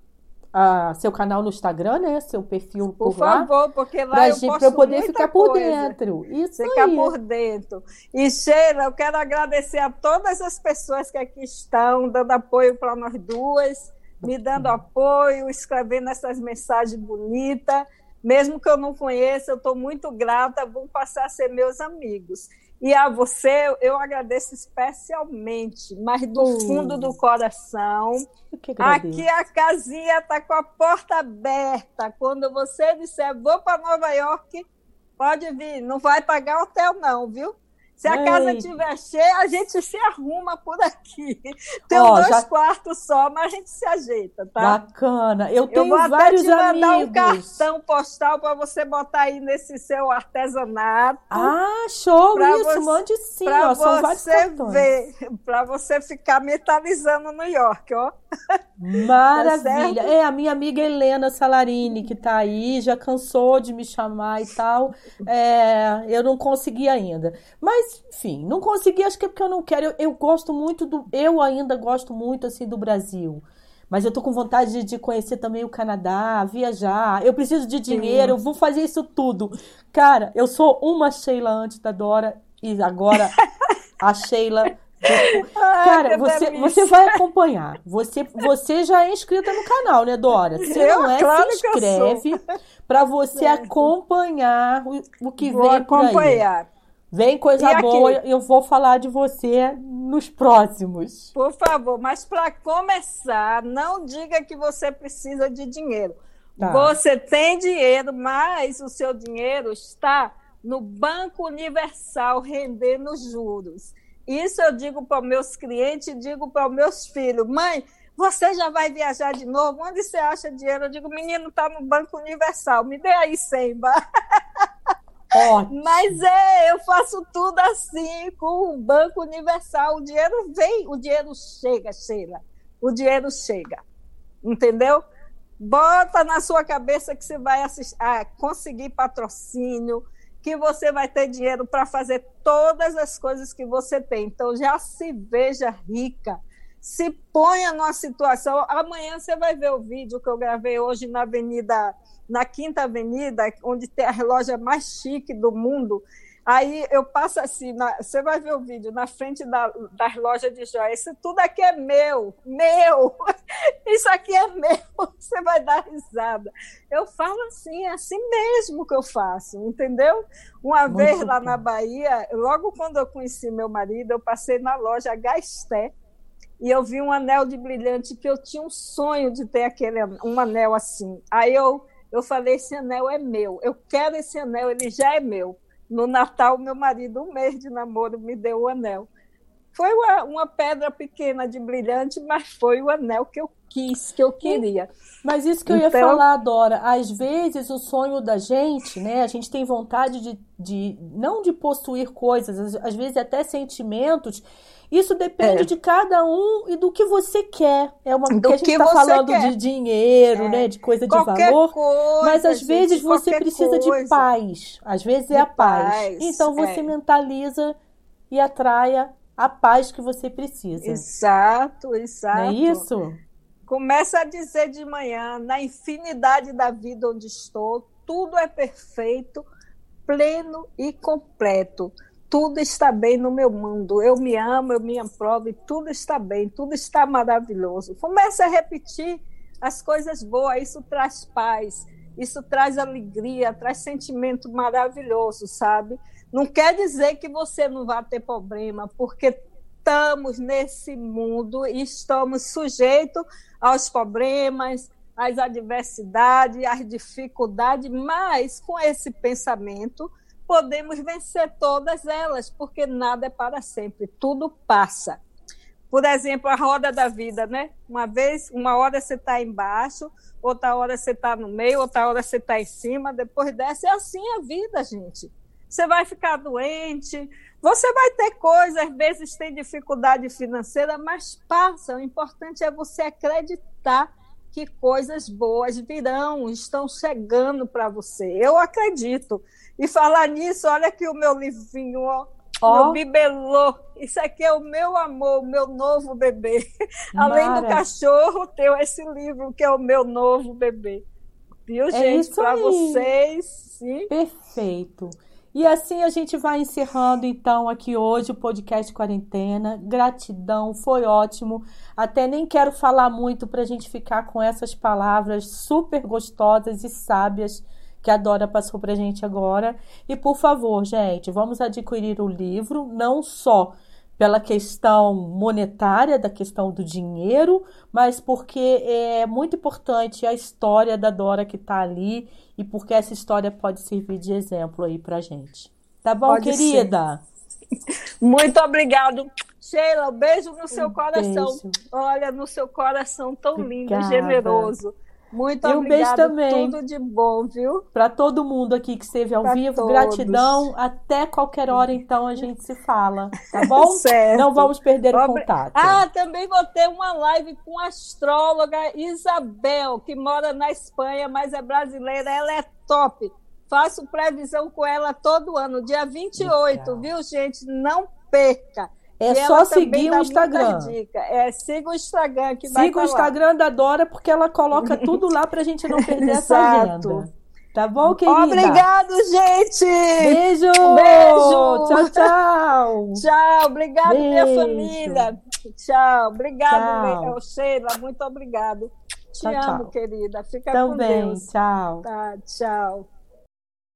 a, seu canal no Instagram, né? Seu perfil por, por lá. Por favor, porque lá pra eu gente, eu poder ficar por coisa. dentro. Isso ficar aí. por dentro. E Sheila, eu quero agradecer a todas as pessoas que aqui estão dando apoio para nós duas me dando apoio, escrevendo essas mensagens bonitas. Mesmo que eu não conheça, eu estou muito grata, vão passar a ser meus amigos. E a você eu agradeço especialmente, mas do uh, fundo do coração. Aqui a casinha está com a porta aberta. Quando você disser vou para Nova York, pode vir. Não vai pagar hotel, não, viu? Se a Ei. casa estiver cheia, a gente se arruma por aqui. Tem oh, dois já... quartos só, mas a gente se ajeita, tá? Bacana. Eu tenho Eu vou vários até te mandar amigos. um cartão postal para você botar aí nesse seu artesanato. Ah, show! Isso, você, mande sim. Vários cartões. Ver, para você ficar metalizando New York, ó. Maravilha. Tá é, a minha amiga Helena Salarini, que está aí, já cansou de me chamar e tal. É, eu não consegui ainda. Mas, enfim, não consegui, acho que é porque eu não quero. Eu, eu gosto muito do. Eu ainda gosto muito assim do Brasil. Mas eu tô com vontade de, de conhecer também o Canadá, viajar. Eu preciso de dinheiro, eu vou fazer isso tudo. Cara, eu sou uma Sheila antes da Dora e agora a Sheila Cara, você, você vai acompanhar. Você, você já é inscrita no canal, né, Dora? Se eu, não é, claro se inscreve para você é. acompanhar o, o que vou vem por acompanhar. aí. Vem coisa e boa, aqui? eu vou falar de você nos próximos. Por favor, mas para começar, não diga que você precisa de dinheiro. Tá. Você tem dinheiro, mas o seu dinheiro está no Banco Universal rendendo juros. Isso eu digo para os meus clientes, digo para os meus filhos. Mãe, você já vai viajar de novo? Onde você acha dinheiro? Eu digo, menino, está no Banco Universal, me dê aí 100 Mas é, eu faço tudo assim com o Banco Universal. O dinheiro vem, o dinheiro chega, Sheila. O dinheiro chega. Entendeu? Bota na sua cabeça que você vai assistir, ah, conseguir patrocínio, que você vai ter dinheiro para fazer todas as coisas que você tem. Então, já se veja rica. Se ponha numa situação. Amanhã você vai ver o vídeo que eu gravei hoje na Avenida, na Quinta Avenida, onde tem a loja mais chique do mundo. Aí eu passo assim, na, você vai ver o vídeo, na frente da, das lojas de joias. Isso tudo aqui é meu, meu. Isso aqui é meu. Você vai dar risada. Eu falo assim, é assim mesmo que eu faço, entendeu? Uma Muito vez lá na Bahia, logo quando eu conheci meu marido, eu passei na loja Gasté e eu vi um anel de brilhante que eu tinha um sonho de ter aquele um anel assim. Aí eu eu falei, esse anel é meu. Eu quero esse anel, ele já é meu. No Natal, meu marido, um mês de namoro, me deu o anel. Foi uma, uma pedra pequena de brilhante, mas foi o anel que eu quis, que eu queria. Mas isso que eu então... ia falar, Dora, às vezes o sonho da gente, né? A gente tem vontade de, de não de possuir coisas, às vezes até sentimentos. Isso depende é. de cada um e do que você quer. É uma do que a gente está falando quer. de dinheiro, é. né? De coisa de qualquer valor. Coisa, mas às vezes você precisa coisa. de paz. Às vezes é de a paz. paz. Então você é. mentaliza e atraia a paz que você precisa. Exato, exato. Não é isso? Começa a dizer de manhã, na infinidade da vida onde estou, tudo é perfeito, pleno e completo tudo está bem no meu mundo. Eu me amo, eu me aprovo e tudo está bem, tudo está maravilhoso. Comece a repetir as coisas boas, isso traz paz, isso traz alegria, traz sentimento maravilhoso, sabe? Não quer dizer que você não vai ter problema, porque estamos nesse mundo e estamos sujeitos aos problemas, às adversidades, às dificuldades, mas com esse pensamento podemos vencer todas elas, porque nada é para sempre, tudo passa. Por exemplo, a roda da vida, né? Uma vez, uma hora você está embaixo, outra hora você está no meio, outra hora você está em cima, depois desce. É assim a vida, gente. Você vai ficar doente, você vai ter coisas, às vezes tem dificuldade financeira, mas passa. O importante é você acreditar que coisas boas virão, estão chegando para você. Eu acredito. E falar nisso, olha aqui o meu livrinho, ó. Oh. Meu bibelô. Isso aqui é o meu amor, o meu novo bebê. Mara. Além do cachorro, tenho esse livro que é o meu novo bebê. Viu, é gente? Para vocês. Sim. Perfeito. E assim a gente vai encerrando então aqui hoje o podcast Quarentena. Gratidão, foi ótimo. Até nem quero falar muito para a gente ficar com essas palavras super gostosas e sábias que a Dora passou pra gente agora. E por favor, gente, vamos adquirir o livro, não só pela questão monetária, da questão do dinheiro, mas porque é muito importante a história da Dora que está ali e porque essa história pode servir de exemplo aí pra gente. Tá bom, Pode querida? Muito obrigado. Sheila, um beijo no seu Um coração. beijo. Olha, no seu coração tão lindo e Obrigada. generoso. Muito E um beijo também. Tudo de bom, viu? Para todo mundo aqui que esteve ao Pra vivo, todos. gratidão. Até qualquer hora, então, a gente se fala, tá bom? Certo. Não vamos perder o contato. Ah, também vou ter uma live com a astróloga Isabel, que mora na Espanha, mas é brasileira. Ela é top. Faço previsão com ela todo ano, dia 28, Legal. viu, gente? Não perca. É E só seguir o Instagram. dicas. É, siga o Instagram que vai Siga o tá. Instagram da Dora, porque ela coloca tudo lá pra gente não perder essa agenda. Tá bom, querida? Obrigado, gente! Beijo! Beijo! Tchau, tchau! Tchau, obrigado, minha Beijo. família. Tchau, obrigado, Tchau. Sheila, muito obrigado. Te Tchau, amo, tchau. querida. Fica com Também, Deus. tchau. Tá, tchau.